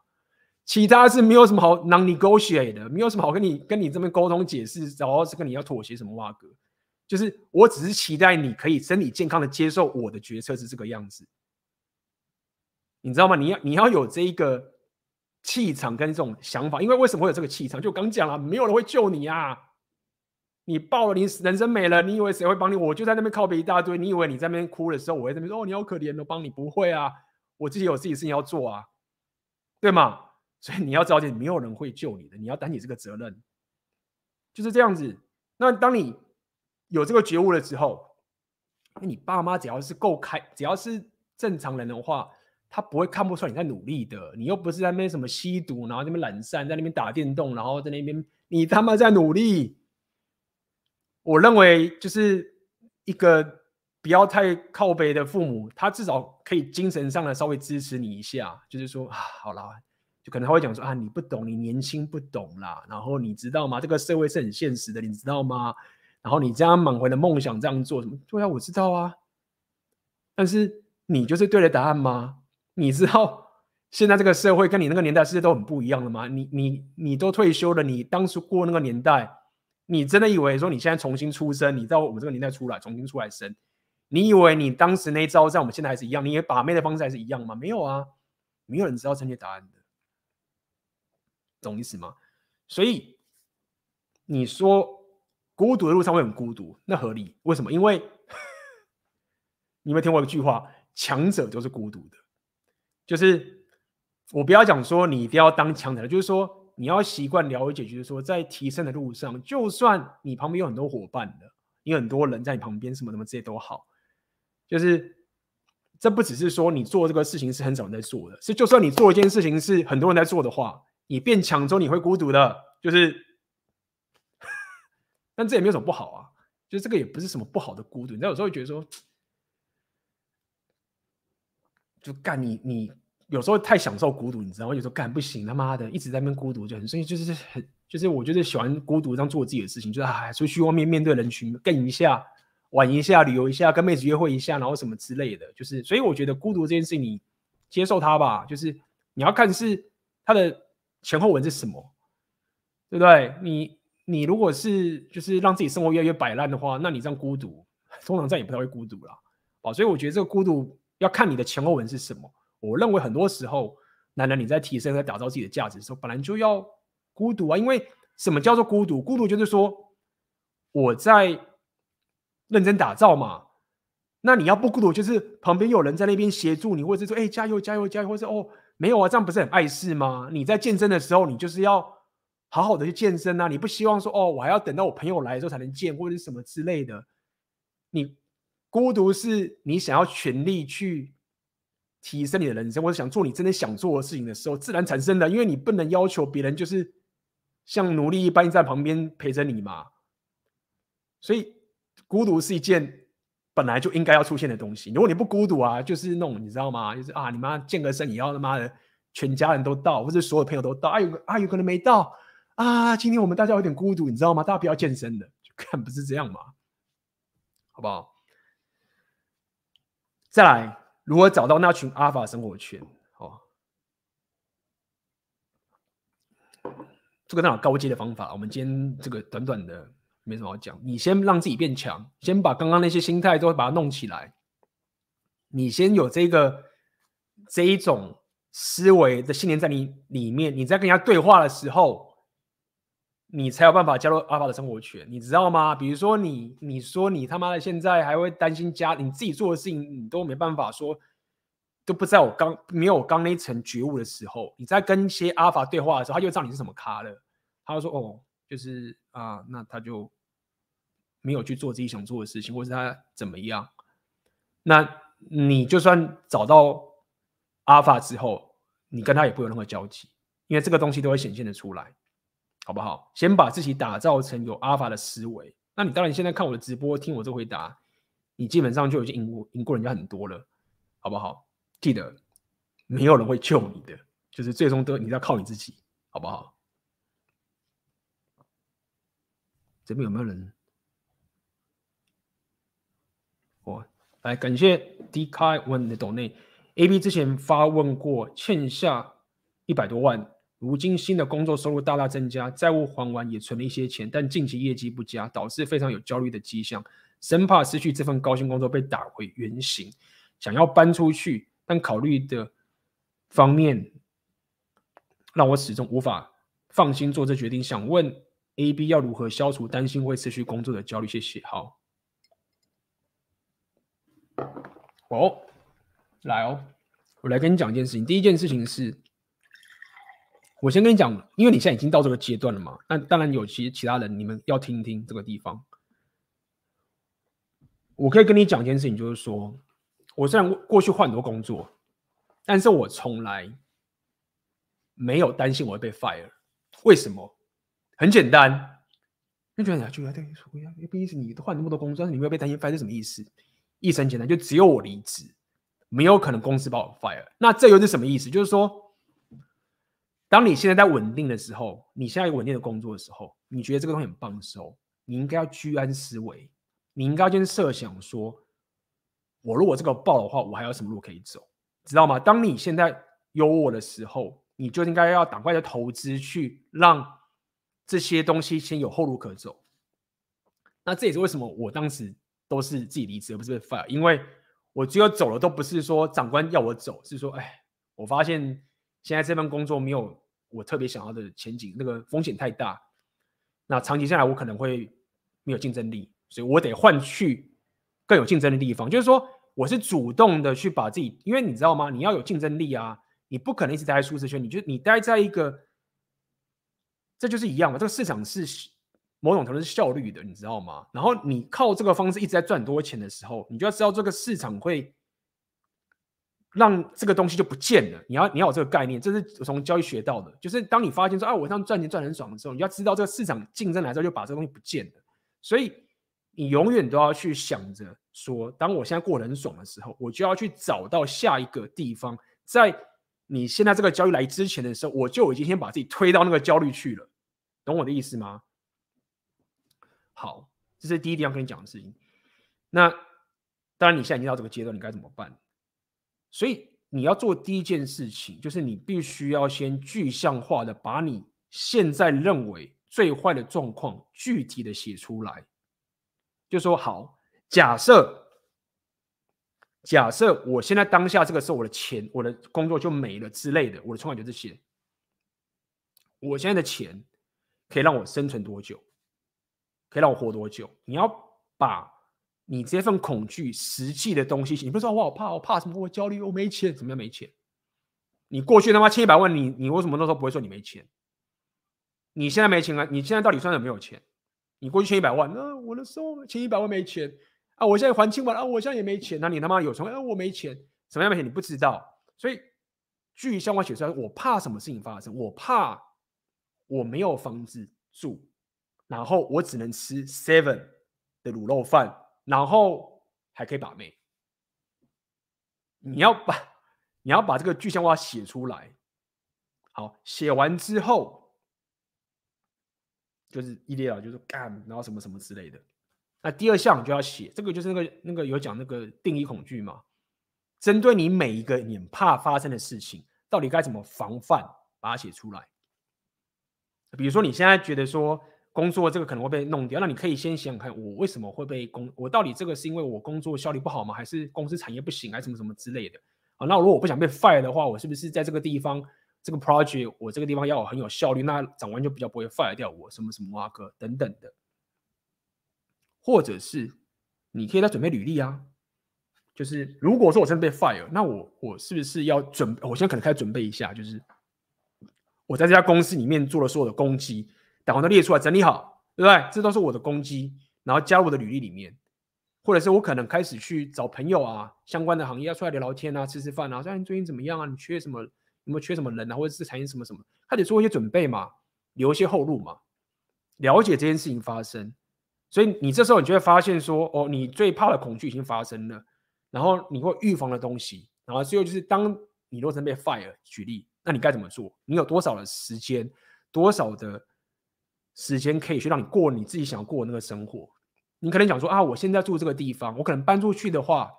其他是没有什么好 non-negotiate 的，没有什么好跟你跟你这边沟通解释，然后是跟你要妥协什么哇哥，就是我只是期待你可以身体健康的接受我的决策是这个样子，你知道吗？你要你要有这一个气场跟这种想法，因为为什么会有这个气场？就刚讲了，没有人会救你啊！你爆了，你人生没了，你以为谁会帮你？我就在那边靠北一大堆，你以为你在那边哭的时候，我会在那边说哦，你好可怜，我帮你不会啊，我自己有自己事情要做啊，对吗？所以你要着急，没有人会救你的，你要担起这个责任，就是这样子。那当你有这个觉悟了之后，你爸妈只要是够开，只要是正常人的话，他不会看不出来你在努力的。你又不是在那边什么吸毒，然后那边懒散，在那边打电动，然后在那边你他妈在努力。我认为就是一个不要太靠北的父母，他至少可以精神上的稍微支持你一下，就是说啊，好啦，可能他会讲说啊，你不懂，你年轻不懂啦。然后你知道吗？这个社会是很现实的，你知道吗？然后你这样满怀的梦想这样做什么？对啊，我知道啊。但是你就是对的答案吗？你知道现在这个社会跟你那个年代世界都很不一样了吗？你你你都退休了，你当初过那个年代，你真的以为说你现在重新出生，你到我们这个年代出来重新出来生，你以为你当时那一招在我们现在还是一样？你也把妹的方式还是一样吗？没有啊，没有人知道正确答案的，懂意思吗？所以你说。孤独的路上会很孤独，那合理。为什么？因为 你有没有听过一句话：强者就是孤独的。就是我不要讲说你一定要当强者，就是说你要习惯了解，就是说在提升的路上，就算你旁边有很多伙伴的，有很多人在你旁边，什么什么这些都好。就是这不只是说你做这个事情是很少人在做的，是就算你做一件事情是很多人在做的话，你变强之后你会孤独的，就是。但这也没有什么不好啊，就是这个也不是什么不好的孤独。你知道有时候会觉得说，就干你你有时候太享受孤独，你知道我？有时候干不行，他妈的一直在那边孤独就很，所以就是很就是我就是喜欢孤独，这样做自己的事情，就是哎出去外面面对人群，干一下玩一下旅游一下，跟妹子约会一下，然后什么之类的，就是所以我觉得孤独这件事情，你接受它吧，就是你要看是它的前后文是什么，对不对？你。你如果是就是让自己生活越来越摆烂的话，那你这样孤独，通常这样也不太会孤独啦。啊，所以我觉得这个孤独要看你的前后文是什么。我认为很多时候，男人你在提升、在打造自己的价值的时候，本来就要孤独啊。因为什么叫做孤独？孤独就是说我在认真打造嘛。那你要不孤独，就是旁边有人在那边协助你，或者是说，哎，加油，加油，加油，或者哦，没有啊，这样不是很碍事吗？你在健身的时候，你就是要。好好的去健身啊！你不希望说哦，我还要等到我朋友来的时候才能健，或者是什么之类的。你孤独是你想要全力去提升你的人生，或者想做你真的想做的事情的时候，自然产生的。因为你不能要求别人就是像奴隶一般在旁边陪着你嘛。所以孤独是一件本来就应该要出现的东西。如果你不孤独啊，就是那种你知道吗？就是啊，你妈健个身也要他妈的全家人都到，或者所有朋友都到。啊有啊有可能没到。啊，今天我们大家有点孤独，你知道吗？大家不要健身的，就看不是这样嘛，好不好？再来，如何找到那群阿法生活圈？哦，这个那种高阶的方法，我们今天这个短短的没什么好讲。你先让自己变强，先把刚刚那些心态都把它弄起来。你先有这个这一种思维的信念在你里面，你在跟人家对话的时候。你才有办法加入阿法的生活圈，你知道吗？比如说你，你说你他妈的现在还会担心家，你自己做的事情你都没办法说，都不在我刚没有我刚那一层觉悟的时候，你在跟一些阿法对话的时候，他就知道你是什么咖了，他就说哦，就是啊，那他就没有去做自己想做的事情，或是他怎么样？那你就算找到阿法之后，你跟他也不会有任何交集，因为这个东西都会显现的出来。好不好？先把自己打造成有阿法的思维。那你当然现在看我的直播，听我这回答，你基本上就已经赢过赢过人家很多了，好不好？记得，没有人会救你的，就是最终都你要靠你自己，好不好？这边有没有人？我来感谢 D Kai 问的抖内 A B 之前发问过，欠下一百多万。如今新的工作收入大大增加，债务还完也存了一些钱，但近期业绩不佳，导致非常有焦虑的迹象，生怕失去这份高薪工作被打回原形，想要搬出去，但考虑的方面让我始终无法放心做这决定。想问 A B 要如何消除担心会失去工作的焦虑？谢谢。好，哦，来哦，我来跟你讲一件事情。第一件事情是。我先跟你讲，因为你现在已经到这个阶段了嘛，那当然有其其他人，你们要听一听这个地方。我可以跟你讲一件事情，就是说，我虽然过去换很多工作，但是我从来没有担心我会被 fire。为什么？很简单，就觉得啊，就啊，对，说呀，意思你换那么多工作，但是你没有被担心 fire 是什么意思？意思很简单，就只有我离职，没有可能公司把我 fire。那这又是什么意思？就是说，当你现在在稳定的时候，你现在稳定的工作的时候，你觉得这个东西很棒的时候，你应该要居安思危。你应该先设想说，我如果这个爆的话，我还有什么路可以走，知道吗？当你现在有我的时候，你就应该要赶快的投资去让这些东西先有后路可走。那这也是为什么我当时都是自己离职，而不是被 fire，因为我只有走了，都不是说长官要我走，是说，哎，我发现现在这份工作没有我特别想要的前景，那个风险太大，那长期下来我可能会没有竞争力。所以我得换去更有竞争的地方，就是说我是主动的去把自己，因为你知道吗？你要有竞争力啊，你不可能一直待在舒适圈，你就你待在一个，这就是一样嘛。这个市场是某种程度是效率的，你知道吗？然后你靠这个方式一直在赚很多钱的时候，你就要知道这个市场会让这个东西就不见了。你要你要有这个概念，这是从交易学到的，就是当你发现说啊，我这样赚钱赚很爽的时候，你要知道这个市场竞争来之后就把这个东西不见了，所以。你永远都要去想着说，当我现在过得很爽的时候，我就要去找到下一个地方。在你现在这个焦虑来之前的时候，我就已经先把自己推到那个焦虑去了，懂我的意思吗？好，这是第一点要跟你讲的事情。那当然，你现在已经到这个阶段，你该怎么办？所以你要做第一件事情，就是你必须要先具象化的把你现在认为最坏的状况具体的写出来。就说好，假设假设我现在当下这个时候，我的钱、我的工作就没了之类的，我的存款就这些。我现在的钱可以让我生存多久？可以让我活多久？你要把你这份恐惧实际的东西，你不是说我好怕，我怕什么？我焦虑，我没钱，怎么样没钱？你过去他妈欠一百万，你你为什么那时候不会说你没钱？你现在没钱啊？你现在到底算有没有钱？你过去欠一百万，那、我的时候欠一百万没钱啊！我现在还清完啊，我现在也没钱。那你他妈有钱啊？我没钱，什么样没钱？你不知道。所以据相关写出来，我怕什么事情发生？我怕我没有房子住，然后我只能吃 seven 的卤肉饭，然后还可以把妹。你要把你要把这个具象化写出来。好，写完之后。就是一列啊，就是干，然后什么什么之类的。那第二项就要写，这个就是那个那个有讲那个定义恐惧嘛，针对你每一个你怕发生的事情，到底该怎么防范，把它写出来。比如说你现在觉得说工作这个可能会被弄掉，那你可以先想想看，我为什么会被工，我到底这个是因为我工作效率不好吗？还是公司产业不行，还是什么什么之类的？啊，那如果我不想被 fire 的话，我是不是在这个地方？这个 project 我这个地方要很有效率，那长官就比较不会 fire 掉我什么什么啊哥等等的，或者是你可以再准备履历啊，就是如果说我真的被 fire，那我我是不是要准？我现在可能开始准备一下，就是我在这家公司里面做了所有的功绩，打完都列出来整理好，对不对？这都是我的功绩，然后加入我的履历里面，或者是我可能开始去找朋友啊，相关的行业要出来聊聊天啊，吃吃饭啊，说你最近怎么样啊？你缺什么？有没有缺什么人啊，或者是产业什么什么，他得做一些准备嘛，留一些后路嘛，了解这件事情发生。所以你这时候你就会发现说，哦，你最怕的恐惧已经发生了，然后你会预防的东西，然后最后就是当你若真被 fire，举例，那你该怎么做？你有多少的时间，多少的时间可以去让你过你自己想过的那个生活？你可能讲说啊，我现在住这个地方，我可能搬出去的话，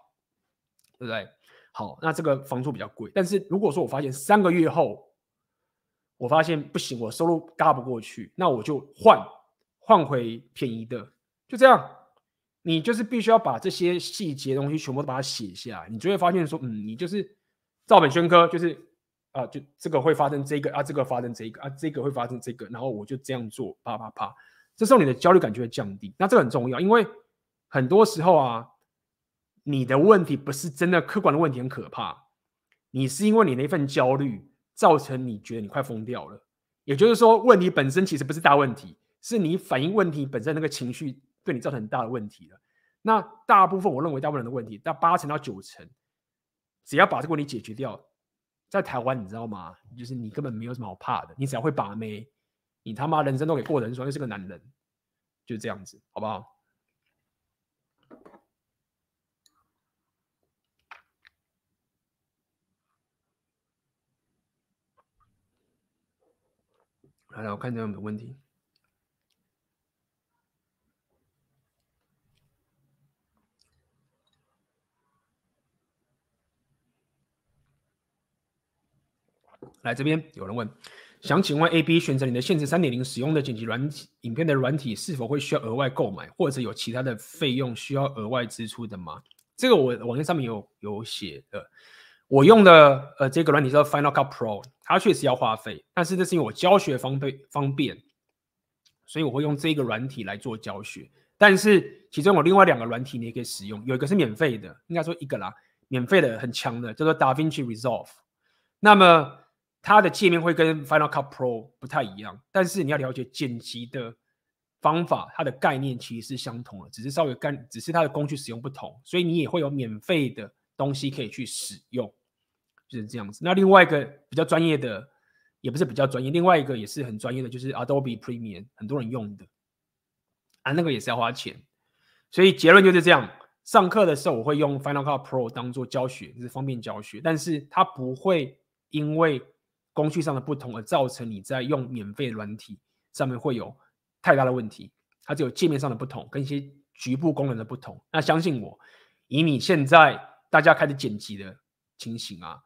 对不对？好，那这个房租比较贵，但是如果说我发现三个月后，我发现不行，我收入嘎不过去，那我就换换回便宜的，就这样。你就是必须要把这些细节东西全部都把它写下来，你就会发现说，嗯，你就是照本宣科，就是啊，就这个会发生这个啊，这个发生这个啊，这个会发生这个，然后我就这样做，啪啪啪，这时候你的焦虑感就会降低。那这个很重要，因为很多时候啊。你的问题不是真的客观的问题很可怕，你是因为你那份焦虑造成你觉得你快疯掉了。也就是说，问题本身其实不是大问题，是你反应问题本身那个情绪对你造成很大的问题了。那大部分我认为大部分人的问题，到八成到九成，只要把这个问题解决掉，在台湾你知道吗？就是你根本没有什么好怕的，你只要会把妹，你他妈人生都给过得很爽，又是个男人，就这样子，好不好？来来，我看一下有没有问题。来这边有人问，想请问 AB 选择你的限时三点零使用的剪辑软体影片的软体是否会需要额外购买，或者有其他的费用需要额外支出的吗？这个我网页上面有有写的。我用的呃这个软体叫 Final Cut Pro，它确实要花费，但是这是因为我教学方便方便，所以我会用这个软体来做教学。但是其中有另外两个软体你也可以使用，有一个是免费的，应该说一个啦，免费的很强的叫做 DaVinci Resolve。那么它的界面会跟 Final Cut Pro 不太一样，但是你要了解剪辑的方法，它的概念其实是相同的，只是稍微干，只是它的工具使用不同，所以你也会有免费的东西可以去使用，就是这样子。那另外一个比较专业的，也不是比较专业，另外一个也是很专业的，就是 Adobe Premiere，很多人用的啊，那个也是要花钱。所以结论就是这样，上课的时候我会用 Final Cut Pro 当做教学，就是方便教学，但是它不会因为工具上的不同而造成你在用免费软体上面会有太大的问题，它只有界面上的不同跟一些局部功能的不同。那相信我，以你现在大家开始剪辑的情形啊，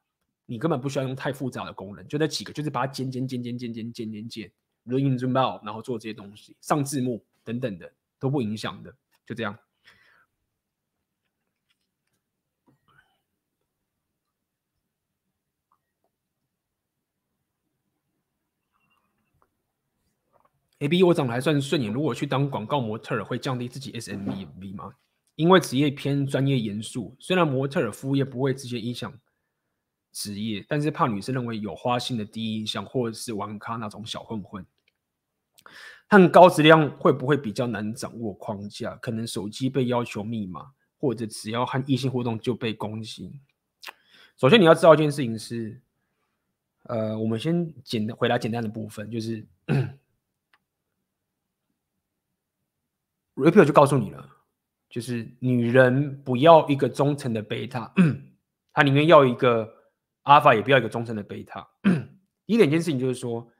你根本不需要用太复杂的功能，就那几个，就是把它剪剪剪剪剪剪剪剪剪，zoom in zoom out，然后做这些东西，上字幕等等的都不影响的，就这样。A B，我长得还算顺眼。如果去当广告模特，会降低自己 S M V 吗？因为职业偏专业严肃，虽然模特儿服务业不会直接影响职业，但是怕女生认为有花心的第一印象，或者是玩咖那种小混混。和高质量会不会比较难掌握框架？可能手机被要求密码，或者只要和异性互动就被攻击。首先你要知道一件事情是，呃，我们先简单回答简单的部分，就是。Repeal 就告诉你了，就是女人不要一个忠诚的贝塔，她宁愿要一个阿尔法，也不要一个忠诚的贝塔。第一点，件事情就是说，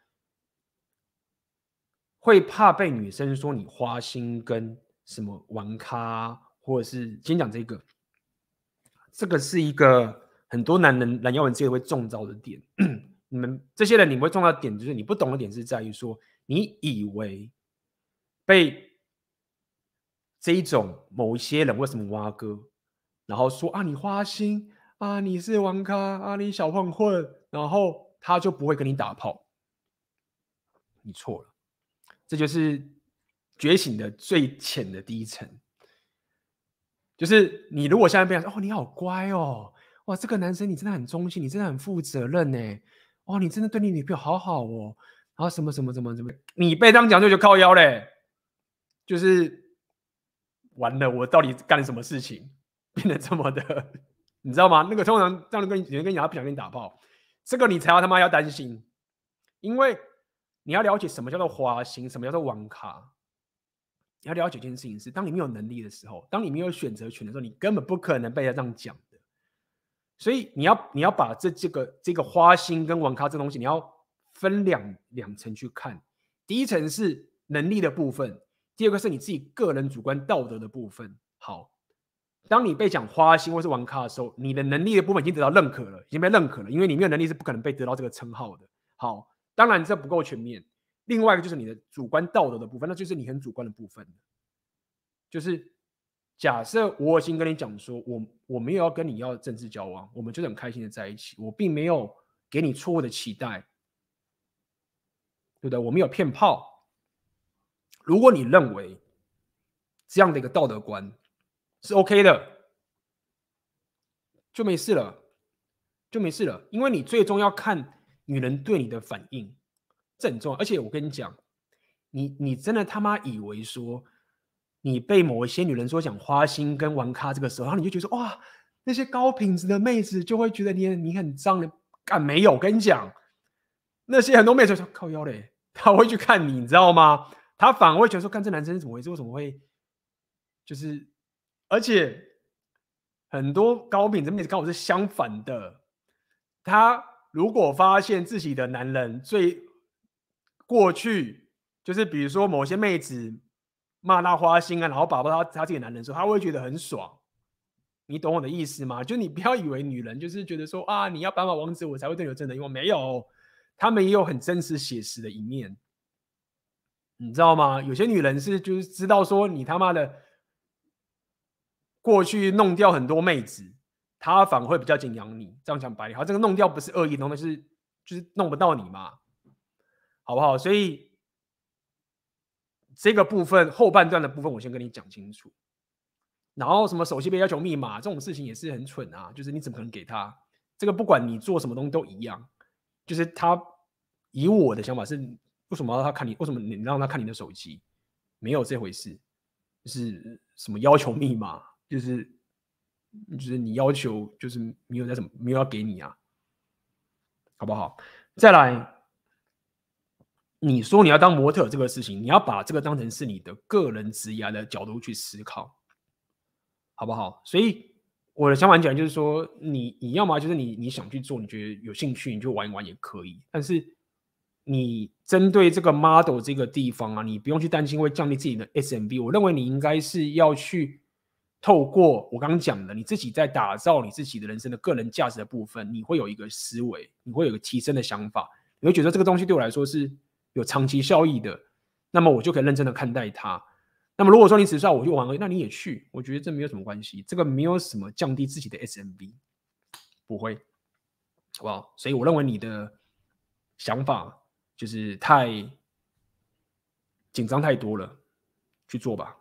会怕被女生说你花心跟什么玩咖，或者是先讲这个，这个是一个很多男人懒腰文这个会中招的点。你们这些人，你们会中到的点，就是你不懂的点是在于说，你以为被。这一种某一些人为什么挖哥，然后说啊你花心啊你是王咖啊你小混混，然后他就不会跟你打炮。你错了，这就是觉醒的最浅的第一层。就是你如果现在被说哦你好乖哦，哇这个男生你真的很忠心，你真的很负责任呢，哦你真的对你女朋友好好哦，然后什么什么什么什么，你被这样讲就就靠腰嘞，就是。完了，我到底干了什么事情，变得这么的，你知道吗？那个通常这样跟有人跟你讲，他不想跟你打炮，这个你才要他妈要担心，因为你要了解什么叫做花心，什么叫做网咖。你要了解一件事情是，当你没有能力的时候，当你没有选择权的时候，你根本不可能被他这样讲的。所以你要你要把这这个这个花心跟网咖这东西，你要分两两层去看。第一层是能力的部分。第二个是你自己个人主观道德的部分。好，当你被讲花心或是玩咖的时候，你的能力的部分已经得到认可了，已经被认可了，因为你没有能力是不可能被得到这个称号的。好，当然这不够全面。另外一个就是你的主观道德的部分，那就是你很主观的部分。就是假设我已经跟你讲说，我我没有要跟你要政治交往，我们就是很开心的在一起，我并没有给你错误的期待，对不对？我没有骗炮。如果你认为这样的一个道德观是 OK 的，就没事了，就没事了。因为你最终要看女人对你的反应，这很重要。而且我跟你讲，你你真的他妈以为说你被某一些女人说讲花心跟玩咖，这个时候，然后你就觉得哇，那些高品质的妹子就会觉得你你很脏的，干没有？我跟你讲，那些很多妹子说靠腰嘞，他会去看你，你知道吗？他反而会觉得说，看这男生是怎么回事？为什么会就是？而且很多高品质妹子跟我是相反的，他如果发现自己的男人最过去就是比如说某些妹子。骂他花心啊，然后把他他自己男人说，他会觉得很爽。你懂我的意思吗？就你不要以为女人就是觉得说啊，你要白马王子我才会对你有真的，因为没有，他们也有很真实写实的一面，你知道吗？有些女人是就是知道说你他妈的过去弄掉很多妹子，她反而会比较敬仰你。这样讲白了，好，这个弄掉不是恶意弄的，是就是弄不到你嘛，好不好？所以。这个部分后半段的部分，我先跟你讲清楚。然后什么手机被要求密码这种事情也是很蠢啊，就是你怎么可能给他？这个不管你做什么东西都一样，就是他以我的想法是，为什么要他看你？为什么你让他看你的手机？没有这回事，是什么要求密码，就是就是你要求就是没有在什么没有要给你啊，好不好？再来。你说你要当模特这个事情，你要把这个当成是你的个人职业的角度去思考，好不好？所以我的想法讲就是说，你你要么就是你你想去做，你觉得有兴趣，你就玩一玩也可以。但是你针对这个 model 这个地方啊，你不用去担心会降低自己的 SMV。我认为你应该是要去透过我刚刚讲的，你自己在打造你自己的人生的个人价值的部分，你会有一个思维，你会有一个提升的想法，你会觉得这个东西对我来说是。有长期效益的，那么我就可以认真的看待它。那么如果说你只是要我去玩而已，那你也去，我觉得这没有什么关系，这个没有什么降低自己的 SMV，不会，好不好？所以我认为你的想法就是太紧张太多了，去做吧。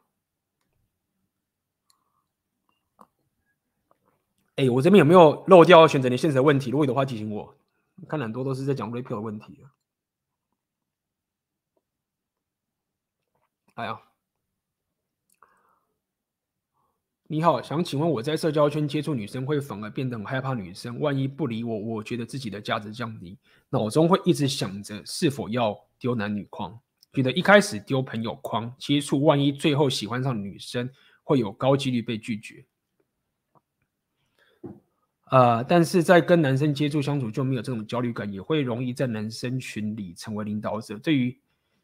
哎，我这边有没有漏掉选择你现实的问题？如果有的话，提醒我。看很多都是在讲 repeal 的问题。哎呀，你好，想请问我在社交圈接触女生会反而变得很害怕女生，万一不理我，我觉得自己的价值降低，脑中会一直想着是否要丢男女框，觉得一开始丢朋友框接触，万一最后喜欢上女生，会有高几率被拒绝。呃，但是在跟男生接触相处就没有这种焦虑感，也会容易在男生群里成为领导者。对于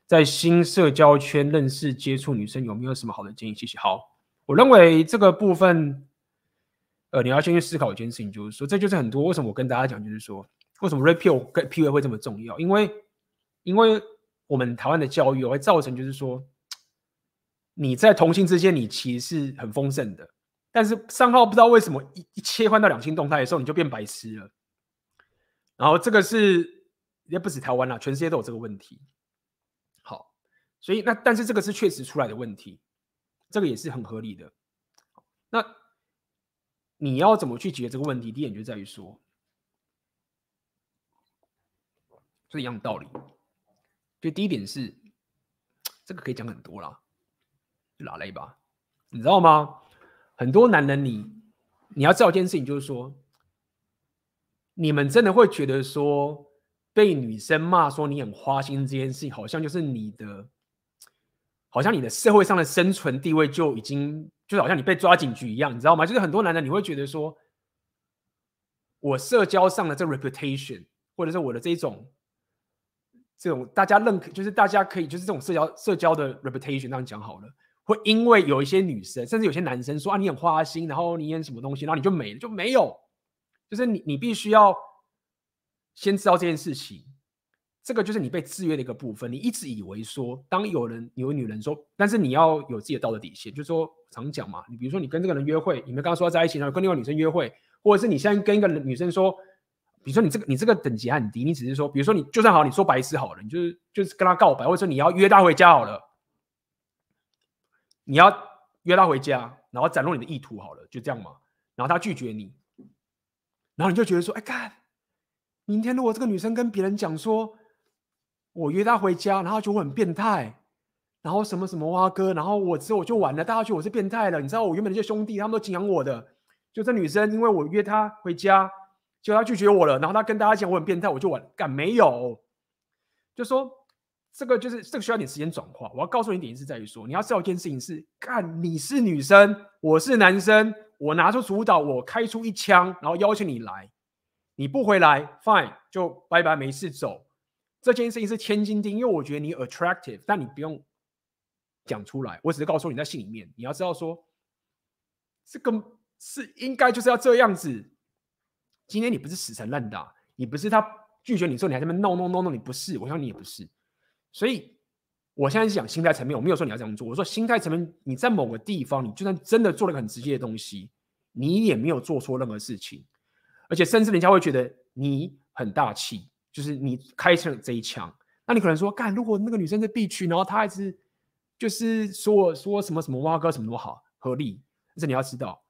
在新社交圈认识接触女生有没有什么好的建议？谢谢。好，我认为这个部分，呃，你要先去思考一件事情，就是说，这就是很多为什么我跟大家讲，就是说，为什么 Repeal 跟 PUA 会这么重要？因为，因为我们台湾的教育会造成，就是说，你在同性之间，你其实是很丰盛的，但是上号不知道为什么一一切换到两性动态的时候，你就变白痴了。然后这个是也不止台湾啦，全世界都有这个问题。好所以那但是这个是确实出来的问题，这个也是很合理的。那你要怎么去解决这个问题？第一点就在于说，是一样道理。就第一点是，这个可以讲很多啦，就拉雷吧，你知道吗？很多男人你，你你要知道一件事情，就是说，你们真的会觉得说，被女生骂说你很花心这件事情，好像就是你的。好像你的社会上的生存地位就已经，就好像你被抓警局一样，你知道吗？就是很多男人你会觉得说，我社交上的这 reputation，或者是我的这种，这种大家认可，就是大家可以，就是这种社交社交的 reputation，这样讲好了，会因为有一些女生，甚至有些男生说啊，你很花心，然后你演什么东西，然后你就没了，就没有，就是你你必须要先知道这件事情。这个就是你被制约的一个部分。你一直以为说，当有人有女人说，但是你要有自己的道德底线，就是说常讲嘛。你比如说，你跟这个人约会，你们刚刚说要在一起，然后跟另外女生约会，或者是你现在跟一个女生说，比如说你这个你这个等级很低，你只是说，比如说你就算好，你说白痴好了，你就是就是跟他告白，或者说你要约他回家好了，你要约他回家，然后展露你的意图好了，就这样嘛。然后他拒绝你，然后你就觉得说，哎，干，明天如果这个女生跟别人讲说。我约她回家，然后就会很变态，然后什么什么哇哥，然后我之后我就完了，大家觉得我是变态了。你知道我原本那些兄弟他们都敬仰我的，就这女生因为我约她回家，结果她拒绝我了，然后她跟大家讲我很变态，我就完，干没有，就说这个就是这个需要点时间转化。我要告诉你一点是在于说，你要知道一件事情是，看你是女生，我是男生，我拿出主导，我开出一枪，然后邀请你来，你不回来，fine 就拜拜，没事走。这件事情是千金钉，因为我觉得你 attractive，但你不用。讲出来，我只是告诉你，在心里面，你要知道说，这个是应该就是要这样子。今天你不是死缠烂打，你不是他拒绝你之后，你还在那边 no no no no，你不是，我想你也不是。所以，我现在是讲心态层面，我没有说你要这样做。我说心态层面，你在某个地方，你就算真的做了个很直接的东西，你也没有做错任何事情，而且甚至人家会觉得你很大气，就是你开成这一枪。那你可能说，干，如果那个女生是 B 区，然后她还是。就是说说什么什么挖哥什么都好合理，但是你要知道，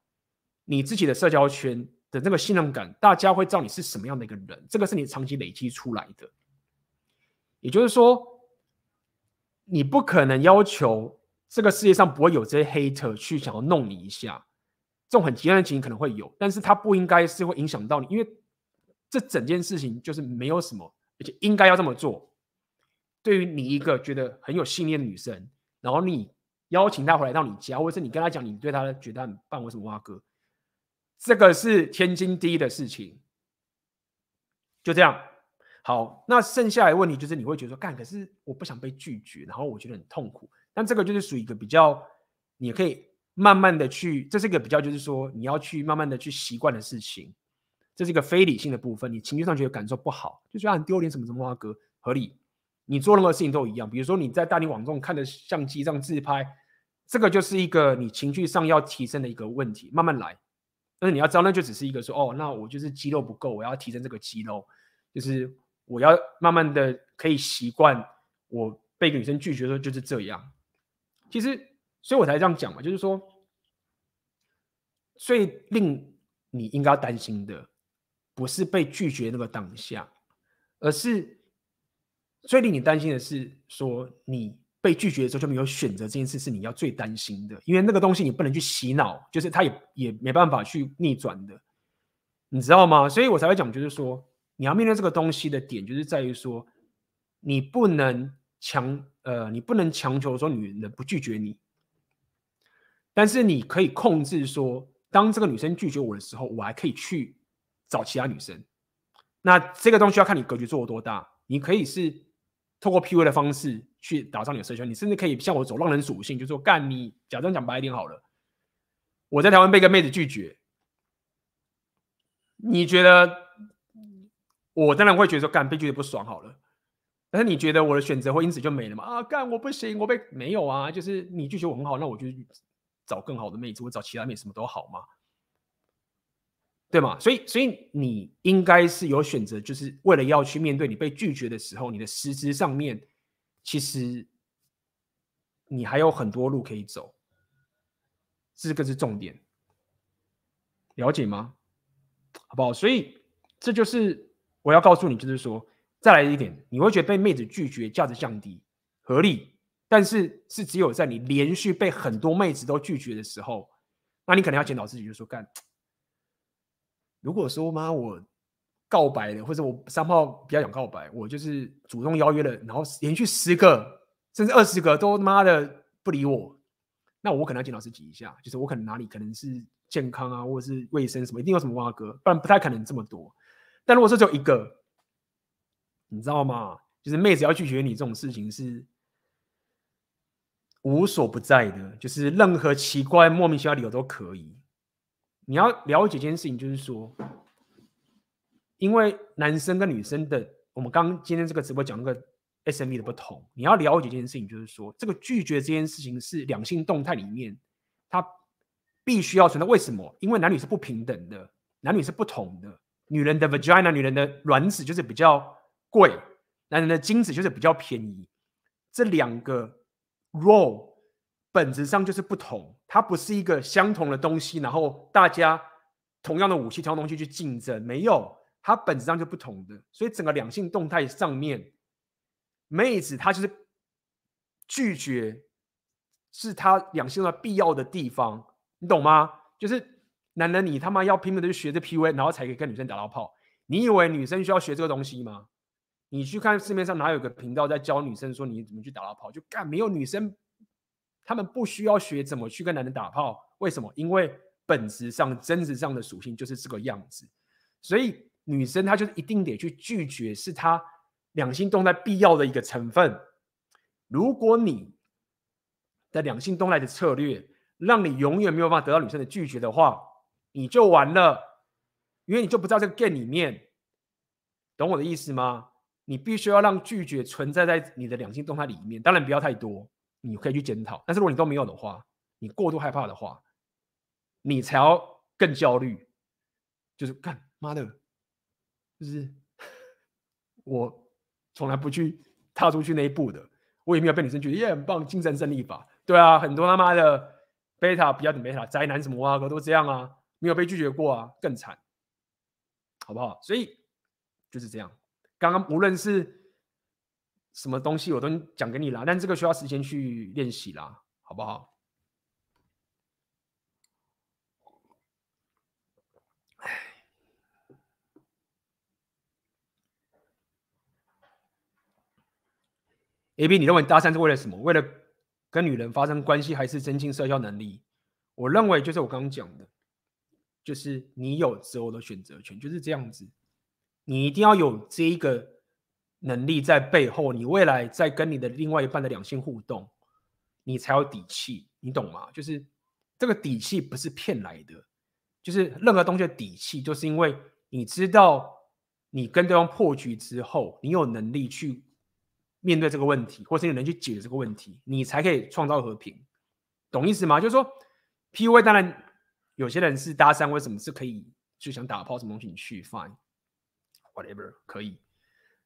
你自己的社交圈的那个信任感，大家会知道你是什么样的一个人，这个是你长期累积出来的。也就是说，你不可能要求这个世界上不会有这些 hater 去想要弄你一下，这种很极端的情形可能会有，但是它不应该是会影响到你，因为这整件事情就是没有什么，而且应该要这么做。对于你一个觉得很有信念的女生。然后你邀请他回来到你家，或者是你跟他讲你对他觉得很棒，为什么挖哥？这个是天经地义的事情。就这样，好，那剩下来的问题就是你会觉得说，干，可是我不想被拒绝，然后我觉得很痛苦。但这个就是属于一个比较，你可以慢慢的去，这是一个比较，就是说你要去慢慢的去习惯的事情。这是一个非理性的部分，你情绪上觉得感受不好，就觉得很丢脸，什么什么挖哥合理。你做任何事情都一样，比如说你在大庭广众看着相机这样自拍，这个就是一个你情绪上要提升的一个问题，慢慢来。但是你要知道，那就只是一个说，哦，那我就是肌肉不够，我要提升这个肌肉，就是我要慢慢的可以习惯，我被女生拒绝的时候就是这样。其实，所以我才这样讲嘛，就是说，最令你应该要担心的，不是被拒绝那个当下，而是。最令你担心的是，说你被拒绝的时候就没有选择这件事，是你要最担心的，因为那个东西你不能去洗脑，就是他也也没办法去逆转的，你知道吗？所以我才会讲，就是说你要面对这个东西的点，就是在于说你不能强，呃，你不能强求说女人不拒绝你，但是你可以控制说，当这个女生拒绝我的时候，我还可以去找其他女生。那这个东西要看你格局做的多大，你可以是。透过 PUA 的方式去打造你的社群，你甚至可以像我走浪人属性，就说干你，假装讲白一点好了。我在台湾被一个妹子拒绝，你觉得我当然会觉得说干被拒绝不爽好了，但是你觉得我的选择会因此就没了吗？啊，干我不行，我被没有啊，就是你拒绝我很好，那我就找更好的妹子，我找其他妹子什么都好吗？对吗？所以，所以你应该是有选择，就是为了要去面对你被拒绝的时候，你的实质上面，其实你还有很多路可以走，这个是重点，了解吗？好不好？所以这就是我要告诉你，就是说，再来一点，你会觉得被妹子拒绝，价值降低，合理，但是是只有在你连续被很多妹子都拒绝的时候，那你可能要检讨自己，就是说干。如果说妈我告白了，或者我三炮比较想告白，我就是主动邀约了，然后连续十个甚至二十个都他妈的不理我，那我可能要请老师挤一下，就是我可能哪里可能是健康啊，或者是卫生什么，一定有什么瓜葛，不然不太可能这么多。但如果说只有一个，你知道吗？就是妹子要拒绝你这种事情是无所不在的，就是任何奇怪莫名其妙理由都可以。你要了解一件事情，就是说，因为男生跟女生的，我们刚今天这个直播讲那个 SME 的不同，你要了解一件事情，就是说，这个拒绝这件事情是两性动态里面，它必须要存在。为什么？因为男女是不平等的，男女是不同的。女人的 vagina，女人的卵子就是比较贵，男人的精子就是比较便宜。这两个 role。本质上就是不同，它不是一个相同的东西，然后大家同样的武器、同样东西去竞争，没有，它本质上就不同的。所以整个两性动态上面，妹子她就是拒绝是她两性的必要的地方，你懂吗？就是男人，你他妈要拼命的去学这 PUA，然后才可以跟女生打到炮。你以为女生需要学这个东西吗？你去看市面上哪有个频道在教女生说你怎么去打到炮？就干，没有女生，他们不需要学怎么去跟男人打炮。为什么？因为本质上、真实上的属性就是这个样子。所以女生她就一定得去拒绝，是她两性动态必要的一个成分。如果你的两性动态的策略让你永远没有办法得到女生的拒绝的话，你就完了，因为你就不在这个 game 里面，懂我的意思吗？你必须要让拒绝存在在你的两性动态里面，当然不要太多，你可以去检讨。但是如果你都没有的话，你过度害怕的话，你才要更焦虑，就是干妈的，就是 我从来不去踏出去那一步的。我也没有被女生觉得也很棒，精神胜利法。对啊，很多他妈的贝塔不要等贝塔宅男什么啊，都这样啊，没有被拒绝过啊，更惨，好不好？所以就是这样。刚刚无论是什么东西，我都讲给你了，但这个需要时间去练习啦，好不好？A B，你认为搭讪是为了什么？为了跟女人发生关系，还是增进社交能力？我认为就是我刚刚讲的，就是你有择偶的选择权，就是这样子。你一定要有这一个能力在背后，你未来在跟你的另外一半的两性互动，你才有底气，你懂吗？就是这个底气不是骗来的，就是任何东西的底气，就是因为你知道你跟对方破局之后，你有能力去。面对这个问题，或是你能去解决这个问题，你才可以创造和平，懂意思吗？就是说，PUA 当然有些人是搭讪，为什么是可以就想打炮什么东西你去 fine，whatever 可以，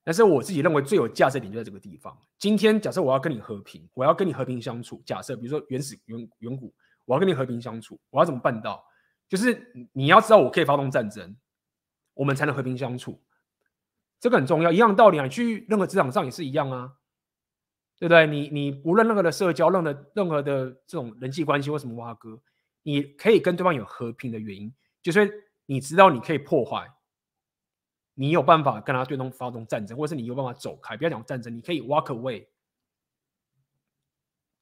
但是我自己认为最有价值点就在这个地方。今天假设我要跟你和平，我要跟你和平相处，假设比如说原始远远古，我要跟你和平相处，我要怎么办到？就是你要知道我可以发动战争，我们才能和平相处。这个很重要，一样道理啊，你去任何职场上也是一样啊，对不对？你你无论任何的社交，任何任何的这种人际关系或什么挖哥，你可以跟对方有和平的原因，就是你知道你可以破坏，你有办法跟他对方发动战争，或者是你有办法走开，不要讲战争，你可以 walk away。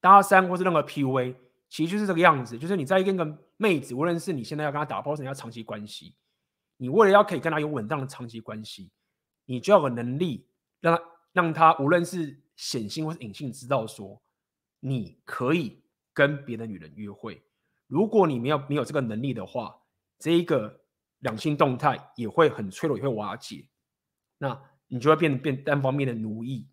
搭讪或是任何 PUA，其实就是这个样子，就是你在跟个妹子，无论是你现在要跟她打包，是你要长期关系，你为了要可以跟她有稳当的长期关系。你就要有能力让他让他无论是显性或是隐性知道说，你可以跟别的女人约会。如果你没有没有这个能力的话，这一个两性动态也会很脆弱，也会瓦解。那你就会变变单方面的奴役。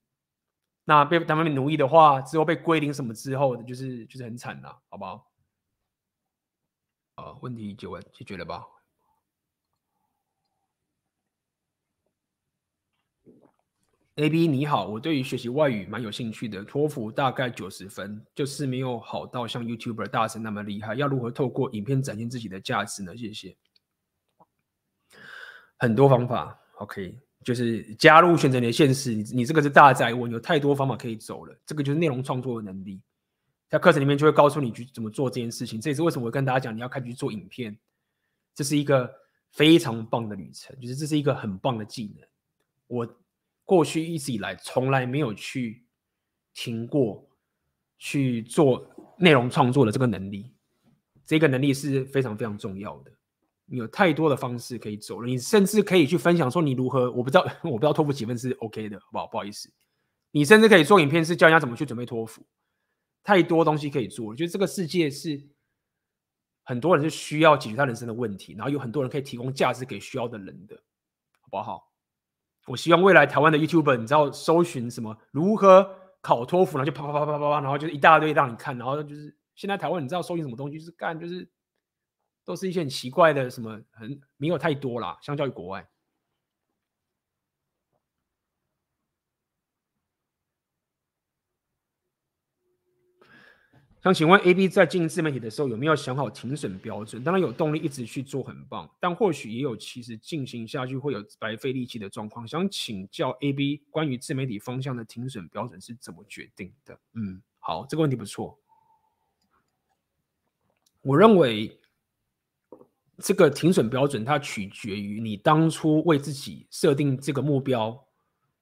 那被单方面奴役的话，之后被归零什么之后，就是就是很惨了，好不好？啊，问题解完解决了吧？A B 你好，我对于学习外语蛮有兴趣的，托福大概九十分，就是没有好到像 YouTuber 大神那么厉害。要如何透过影片展现自己的价值呢？谢谢。很多方法，OK，就是加入选择你的现实，你你这个是大哉问，有太多方法可以走了。这个就是内容创作的能力，在课程里面就会告诉你去怎么做这件事情。这也是为什么我跟大家讲，你要开始做影片，这是一个非常棒的旅程，就是这是一个很棒的技能。我。过去一直以来从来没有去停过去做内容创作的这个能力，这个能力是非常非常重要的。你有太多的方式可以走了，你甚至可以去分享说你如何，我不知道，我不知道托福几分是 OK 的，好不好？不好意思，你甚至可以做影片，是教人家怎么去准备托福。太多东西可以做，我觉得这个世界是很多人是需要解决他人生的问题，然后有很多人可以提供价值给需要的人的，好不好？我希望未来台湾的 YouTuber，你知道搜寻什么如何考托福，然后就啪啪啪啪啪啪，然后就是一大堆让你看，然后就是现在台湾你知道搜寻什么东西，就是干就是都是一些很奇怪的什么，很没有太多啦，相较于国外。想请问 AB 在经营自媒体的时候有没有想好停损标准？当然有动力一直去做，很棒。但或许也有其实进行下去会有白费力气的状况。想请教 AB 关于自媒体方向的停损标准是怎么决定的？嗯，好，这个问题不错。我认为这个停损标准它取决于你当初为自己设定这个目标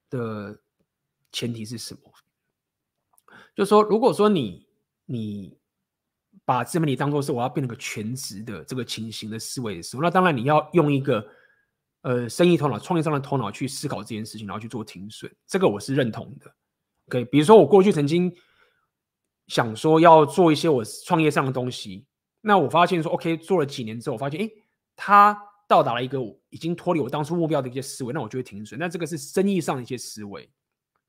的前提是什么？就说，如果说你你把自媒体当做是我要变成个全职的这个情形的思维的时候，那当然你要用一个呃生意头脑、创业上的头脑去思考这件事情，然后去做停损，这个我是认同的。OK，比如说我过去曾经想说要做一些我创业上的东西，那我发现说 OK 做了几年之后，我发现诶，它到达了一个已经脱离我当初目标的一些思维，那我就会停损。那这个是生意上的一些思维，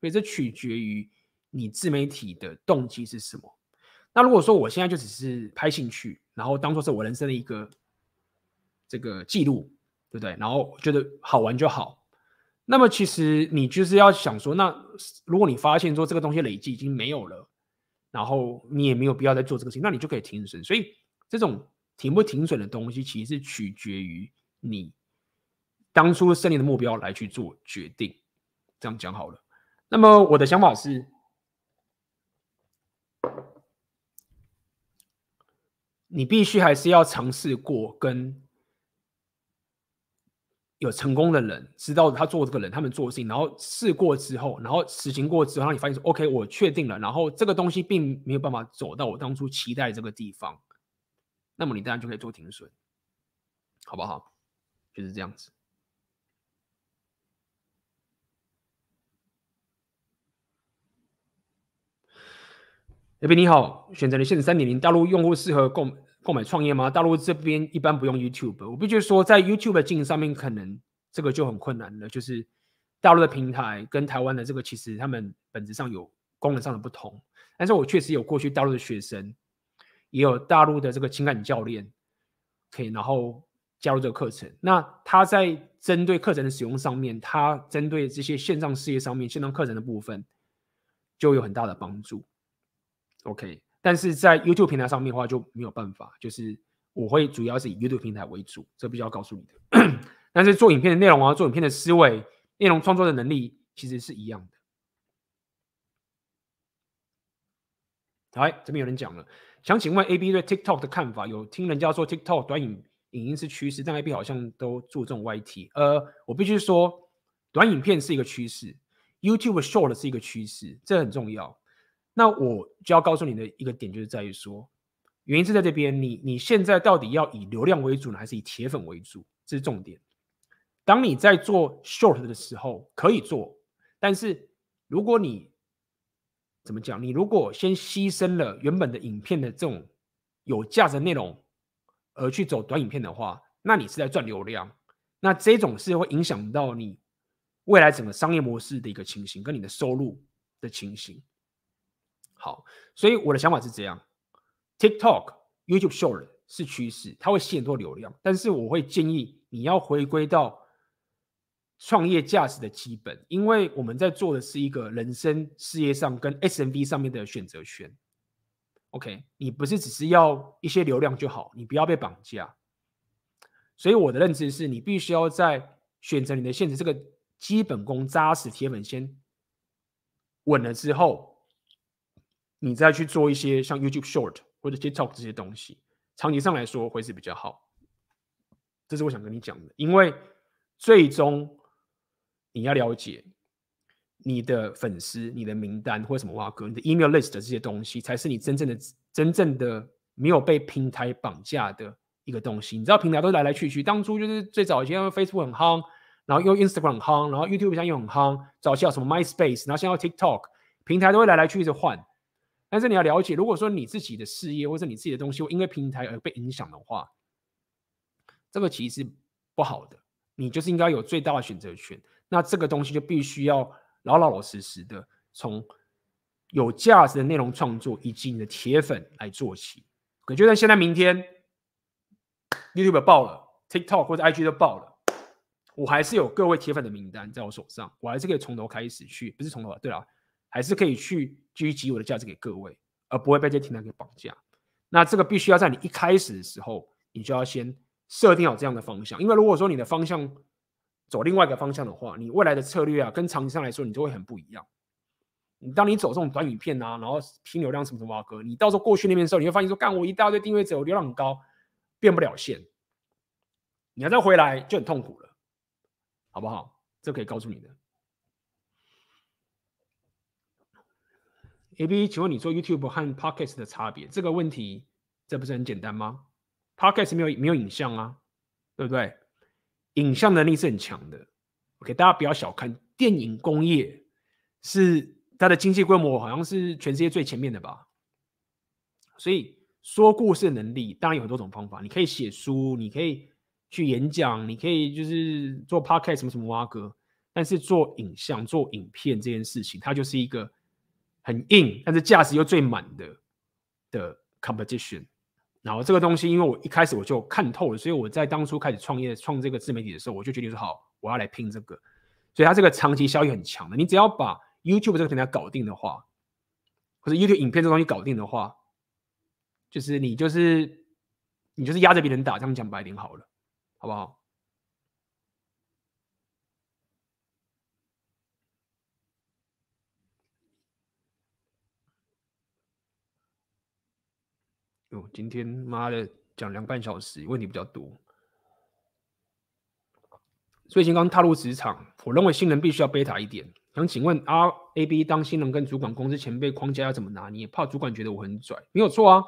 所以这取决于你自媒体的动机是什么。那如果说我现在就只是拍兴趣，然后当做是我人生的一个这个记录，对不对？然后觉得好玩就好。那么其实你就是要想说，那如果你发现说这个东西累积已经没有了，然后你也没有必要再做这个事情，那你就可以停损。所以这种停不停损的东西，其实是取决于你当初设定的目标来去做决定。这样讲好了。那么我的想法是。你必须还是要尝试过，跟有成功的人知道他做这个人，他们做的事情，然后试过之后，然后实行过之后，让你发现说，OK，我确定了，然后这个东西并没有办法走到我当初期待这个地方，那么你当然就可以做停损，好不好？就是这样子。这边你好，选择了限时三点零，大陆用户适合购购买创业吗？大陆这边一般不用 YouTube，我必须说，在 YouTube 的经营上面，可能这个就很困难了。就是大陆的平台跟台湾的这个，其实他们本质上有功能上的不同。但是我确实有过去大陆的学生，也有大陆的这个情感教练，可以然后加入这个课程。那他在针对课程的使用上面，他针对这些线上事业上面，线上课程的部分，就有很大的帮助。OK，但是在 YouTube 平台上面的话就没有办法，就是我会主要是以 YouTube 平台为主，这必须要告诉你的。但是做影片的内容啊，做影片的思维、内容创作的能力其实是一样的。好，这边有人讲了，想请问 AB 对 TikTok 的看法？有听人家说 TikTok 短影影音是趋势，但 AB 好像都注重 YT。呃，我必须说，短影片是一个趋势，YouTube Short 是一个趋势，这很重要。那我就要告诉你的一个点，就是在于说，原因是在这边，你你现在到底要以流量为主呢，还是以铁粉为主？这是重点。当你在做 short 的时候，可以做，但是如果你怎么讲，你如果先牺牲了原本的影片的这种有价值内容，而去走短影片的话，那你是在赚流量，那这种是会影响到你未来整个商业模式的一个情形，跟你的收入的情形。好，所以我的想法是这样：TikTok、YouTube Short 是趋势，它会吸引多流量。但是我会建议你要回归到创业价值的基本，因为我们在做的是一个人生事业上跟 SMB 上面的选择权。OK，你不是只是要一些流量就好，你不要被绑架。所以我的认知是你必须要在选择你的限制这个基本功扎实、铁粉先稳了之后。你再去做一些像 YouTube Short 或者 TikTok 这些东西，长期上来说会是比较好。这是我想跟你讲的，因为最终你要了解你的粉丝、你的名单或者什么挖哥、你的 email list 的这些东西，才是你真正的、真正的没有被平台绑架的一个东西。你知道平台都来来去去，当初就是最早以前 Facebook 很夯，然后用 Instagram 很夯，然后 YouTube 上又很夯，早期有什么 MySpace，然后现在 TikTok，平台都会来来去去的换。但是你要了解，如果说你自己的事业或者你自己的东西会因为平台而被影响的话，这个其实是不好的。你就是应该有最大的选择权。那这个东西就必须要老老老实实的从有价值的内容创作以及你的铁粉来做起。可就算现在明天 YouTube 爆了，TikTok 或者 IG 都爆了，我还是有各位铁粉的名单在我手上，我还是可以从头开始去，不是从头，对了，还是可以去。聚集我的价值给各位而不会被这些平台给绑架。那这个必须要在你一开始的时候，你就要先设定好这样的方向。因为如果说你的方向走另外一个方向的话，你未来的策略啊，跟长期上来说，你就会很不一样。你当你走这种短影片啊，然后拼流量什么什么啊，哥你到时候过去那边的时候，你会发现说，干我一大堆订阅者，我流量很高，变不了线。你要再回来就很痛苦了，好不好？这可以告诉你的。AB，请问你做 YouTube 和 Podcast 的差别？这个问题，这不是很简单吗？Podcast 没有没有影像啊，对不对？影像能力是很强的。OK，大家不要小看电影工业，是它的经济规模好像是全世界最前面的吧？所以说故事能力当然有很多种方法，你可以写书，你可以去演讲，你可以就是做 Podcast 什么什么挖哥，但是做影像、做影片这件事情，它就是一个。很硬，但是价值又最满的的 competition。然后这个东西，因为我一开始我就看透了，所以我在当初开始创业创这个自媒体的时候，我就决定说好，我要来拼这个。所以它这个长期效益很强的。你只要把 YouTube 这个平台搞定的话，或者 YouTube 影片这东西搞定的话，就是你就是你就是压着别人打，这样讲白点好了，好不好？哟，今天妈的讲两半小时，问题比较多。所以先刚踏入职场，我认为新人必须要贝塔一点。想请问 R A B 当新人跟主管公司前辈框架要怎么拿捏？怕主管觉得我很拽，没有错啊。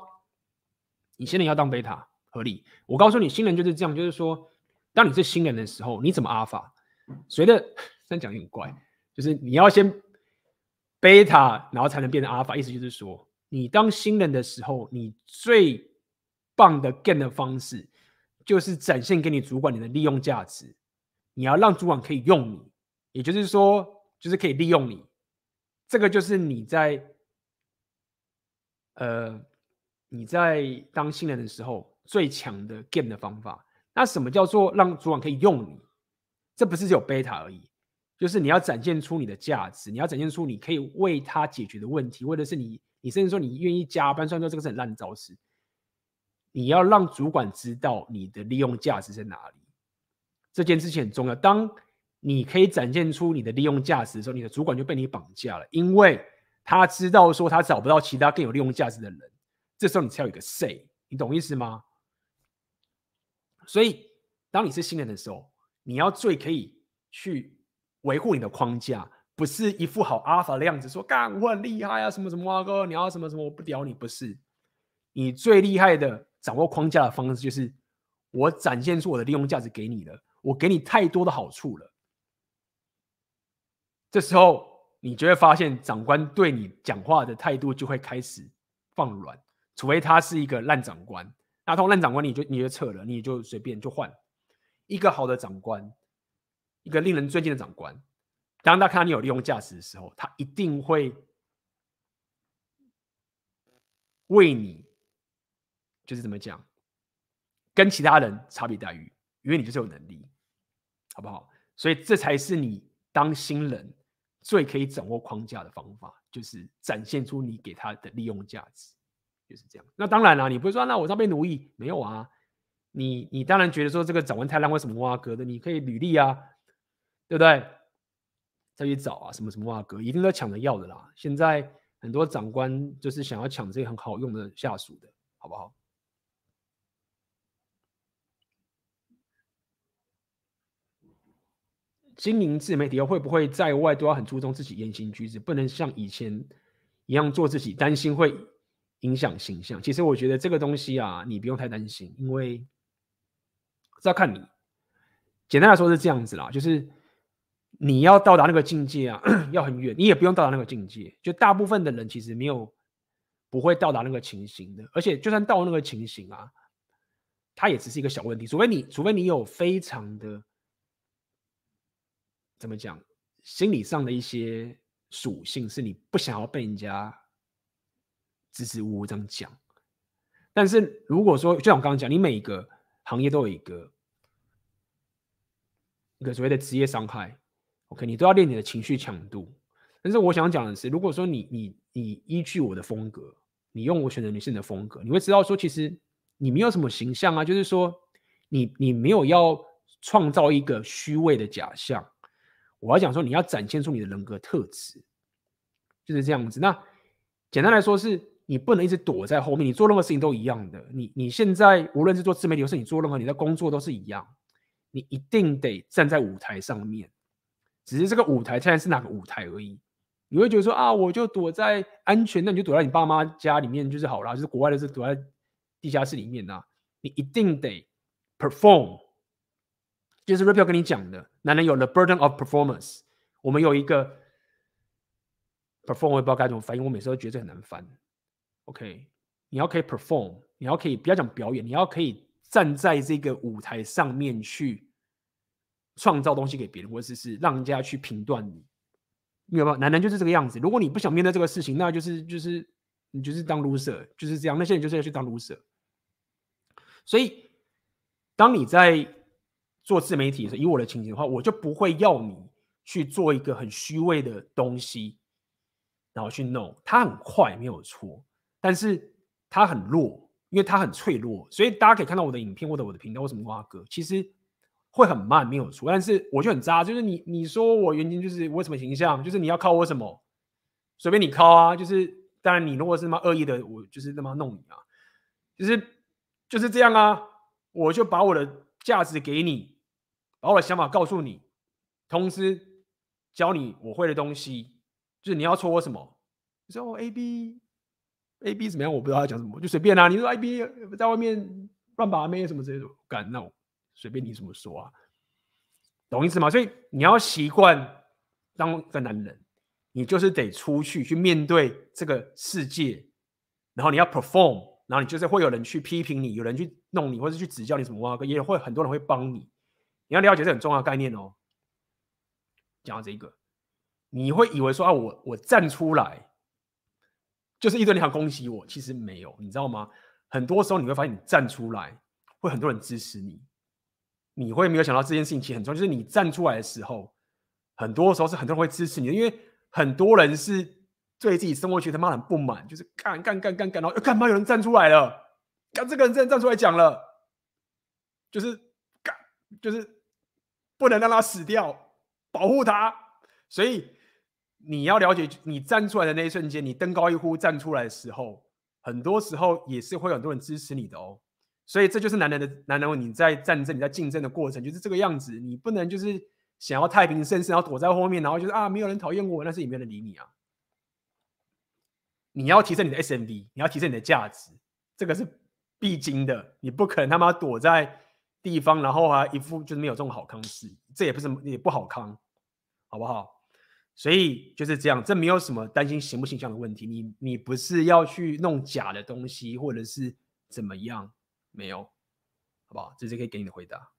你新人要当贝塔，合理。我告诉你，新人就是这样，就是说，当你是新人的时候，你怎么阿尔法？随着这样讲有点怪，就是你要先贝塔，然后才能变成阿尔法。意思就是说。你当新人的时候，你最棒的 gain 的方式，就是展现给你主管你的利用价值。你要让主管可以用你，也就是说，就是可以利用你。这个就是你在，呃，你在当新人的时候最强的 gain 的方法。那什么叫做让主管可以用你？这不是只有 beta 而已，就是你要展现出你的价值，你要展现出你可以为他解决的问题，或者是你。你甚至说你愿意加班，虽然说这个是很烂招式，你要让主管知道你的利用价值在哪里，这件事情很重要。当你可以展现出你的利用价值的时候，你的主管就被你绑架了，因为他知道说他找不到其他更有利用价值的人，这时候你才有一个 say，你懂意思吗？所以当你是新人的时候，你要最可以去维护你的框架。不是一副好阿法的样子，说干我很厉害啊，什么什么啊哥，你要什么什么，我不屌你。不是，你最厉害的掌握框架的方式，就是我展现出我的利用价值给你了，我给你太多的好处了。这时候你就会发现，长官对你讲话的态度就会开始放软，除非他是一个烂长官，那通烂长官你就你就撤了，你就随便就换一个好的长官，一个令人尊敬的长官。当他看到你有利用价值的时候，他一定会为你，就是怎么讲，跟其他人差别待遇，因为你就是有能力，好不好？所以这才是你当新人最可以掌握框架的方法，就是展现出你给他的利用价值，就是这样。那当然了，你不会说，那我这边奴役没有啊？你你当然觉得说这个长官太烂，为什么挖哥的？你可以履历啊，对不对？再去找啊，什么什么啊哥，一定都抢着要的啦。现在很多长官就是想要抢这些很好用的下属的，好不好？经营自媒体会不会在外都要很注重自己言行举止，不能像以前一样做自己，担心会影响形象？其实我觉得这个东西啊，你不用太担心，因为这要看你。简单来说是这样子啦，就是。你要到达那个境界啊，要很远。你也不用到达那个境界，就大部分的人其实没有不会到达那个情形的。而且就算到那个情形啊，它也只是一个小问题。除非你，除非你有非常的怎么讲，心理上的一些属性，是你不想要被人家支支吾吾这样讲。但是如果说，就像我刚刚讲，你每一个行业都有一个一个所谓的职业伤害。OK，你都要练你的情绪强度。但是我想讲的是，如果说你你你依据我的风格，你用我选择你现在的风格，你会知道说，其实你没有什么形象啊，就是说你你没有要创造一个虚伪的假象。我要讲说，你要展现出你的人格特质，就是这样子。那简单来说是，你不能一直躲在后面，你做任何事情都一样的。你你现在无论是做自媒体，或是你做任何你的工作都是一样，你一定得站在舞台上面。只是这个舞台现在是哪个舞台而已。你会觉得说啊，我就躲在安全，那你就躲在你爸妈家里面就是好了。就是国外的是躲在地下室里面呐、啊，你一定得 perform。就是 Raphael 跟你讲的，男人有 the burden of performance。我们有一个 perform，我也不知道该怎么翻译，我每次都觉得这很难翻。OK，你要可以 perform，你要可以不要讲表演，你要可以站在这个舞台上面去。创造东西给别人，或者是是让人家去评断你，明白吗？男人就是这个样子。如果你不想面对这个事情，那就是就是你就是当 loser，就是这样。那些人就是要去当 loser。所以，当你在做自媒体的时候，以我的情形的话，我就不会要你去做一个很虚伪的东西，然后去弄。它很快没有错，但是它很弱，因为它很脆弱。所以大家可以看到我的影片或者我的频道，为什么挖哥其实。会很慢，没有错，但是我就很渣，就是你你说我原因就是我什么形象，就是你要靠我什么，随便你靠啊，就是当然你如果是那么恶意的，我就是那么弄你啊，就是就是这样啊，我就把我的价值给你，把我的想法告诉你，同时教你我会的东西，就是你要戳我什么，你说我 A B A B 怎么样，我不知道他讲什么，就随便啊，你说 A B 在外面乱把妹什么之类的，干那我。随便你怎么说啊，懂意思吗？所以你要习惯当个男人，你就是得出去去面对这个世界，然后你要 perform，然后你就是会有人去批评你，有人去弄你，或者去指教你什么啊，也会很多人会帮你。你要了解这很重要的概念哦。讲到这个，你会以为说啊，我我站出来就是一堆人想恭喜我，其实没有，你知道吗？很多时候你会发现，你站出来会很多人支持你。你会没有想到这件事情其实很重要，就是你站出来的时候，很多时候是很多人会支持你的，因为很多人是对自己生活觉得他妈很不满，就是干干干干干，然后干嘛有人站出来了，干这个人真的站出来讲了，就是干就是不能让他死掉，保护他，所以你要了解，你站出来的那一瞬间，你登高一呼站出来的时候，很多时候也是会有很多人支持你的哦。所以这就是男人的男人，你在战争、你在竞争的过程就是这个样子。你不能就是想要太平盛世，然后躲在后面，然后就是啊，没有人讨厌我，那是也没有人理你啊。你要提升你的 SMV，你要提升你的价值，这个是必经的。你不可能他妈躲在地方，然后啊一副就是没有这种好康事，这也不是也不好康，好不好？所以就是这样，这没有什么担心形不形象的问题。你你不是要去弄假的东西，或者是怎么样？没有，好不好？这是可以给你的回答。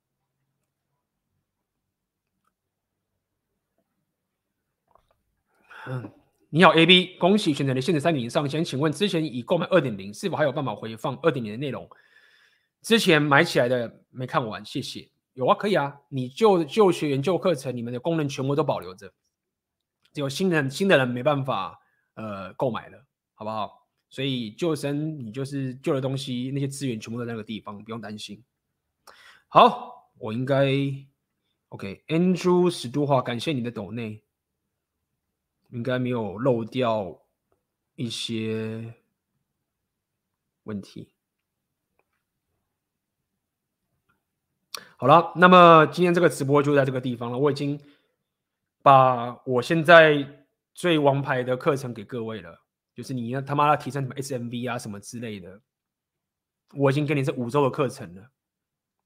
嗯，你好，A B，恭喜选择了限制三点零上线。请问之前已购买二点零，是否还有办法回放二点零的内容？之前买起来的没看完，谢谢。有啊，可以啊。你旧旧学员旧课程，你们的功能全部都保留着，只有新人新的人没办法呃购买了，好不好？所以救生，你就是救的东西，那些资源全部在那个地方，不用担心。好，我应该 OK。Andrew 史都华，感谢你的抖内，应该没有漏掉一些问题。好了，那么今天这个直播就在这个地方了。我已经把我现在最王牌的课程给各位了。就是你要他妈要提升什么 SMV 啊什么之类的，我已经给你这五周的课程了。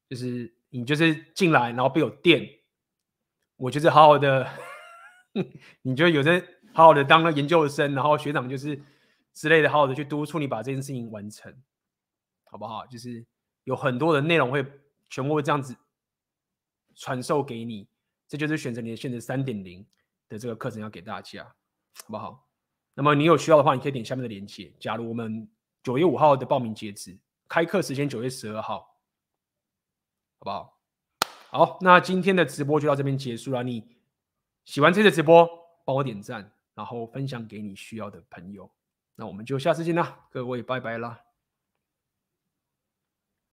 就是你就是进来，然后被我电，我就是好好的，你就有在好好的当个研究生，然后学长就是之类的，好好的去督促你把这件事情完成，好不好？就是有很多的内容会全部会这样子传授给你，这就是选择你的选择三点零的这个课程要给大家，好不好？那么你有需要的话，你可以点下面的链接。假如我们九月五号的报名截止，开课时间九月十二号，好不好？好，那今天的直播就到这边结束了。你喜欢这次直播，帮我点赞，然后分享给你需要的朋友。那我们就下次见啦，各位拜拜啦。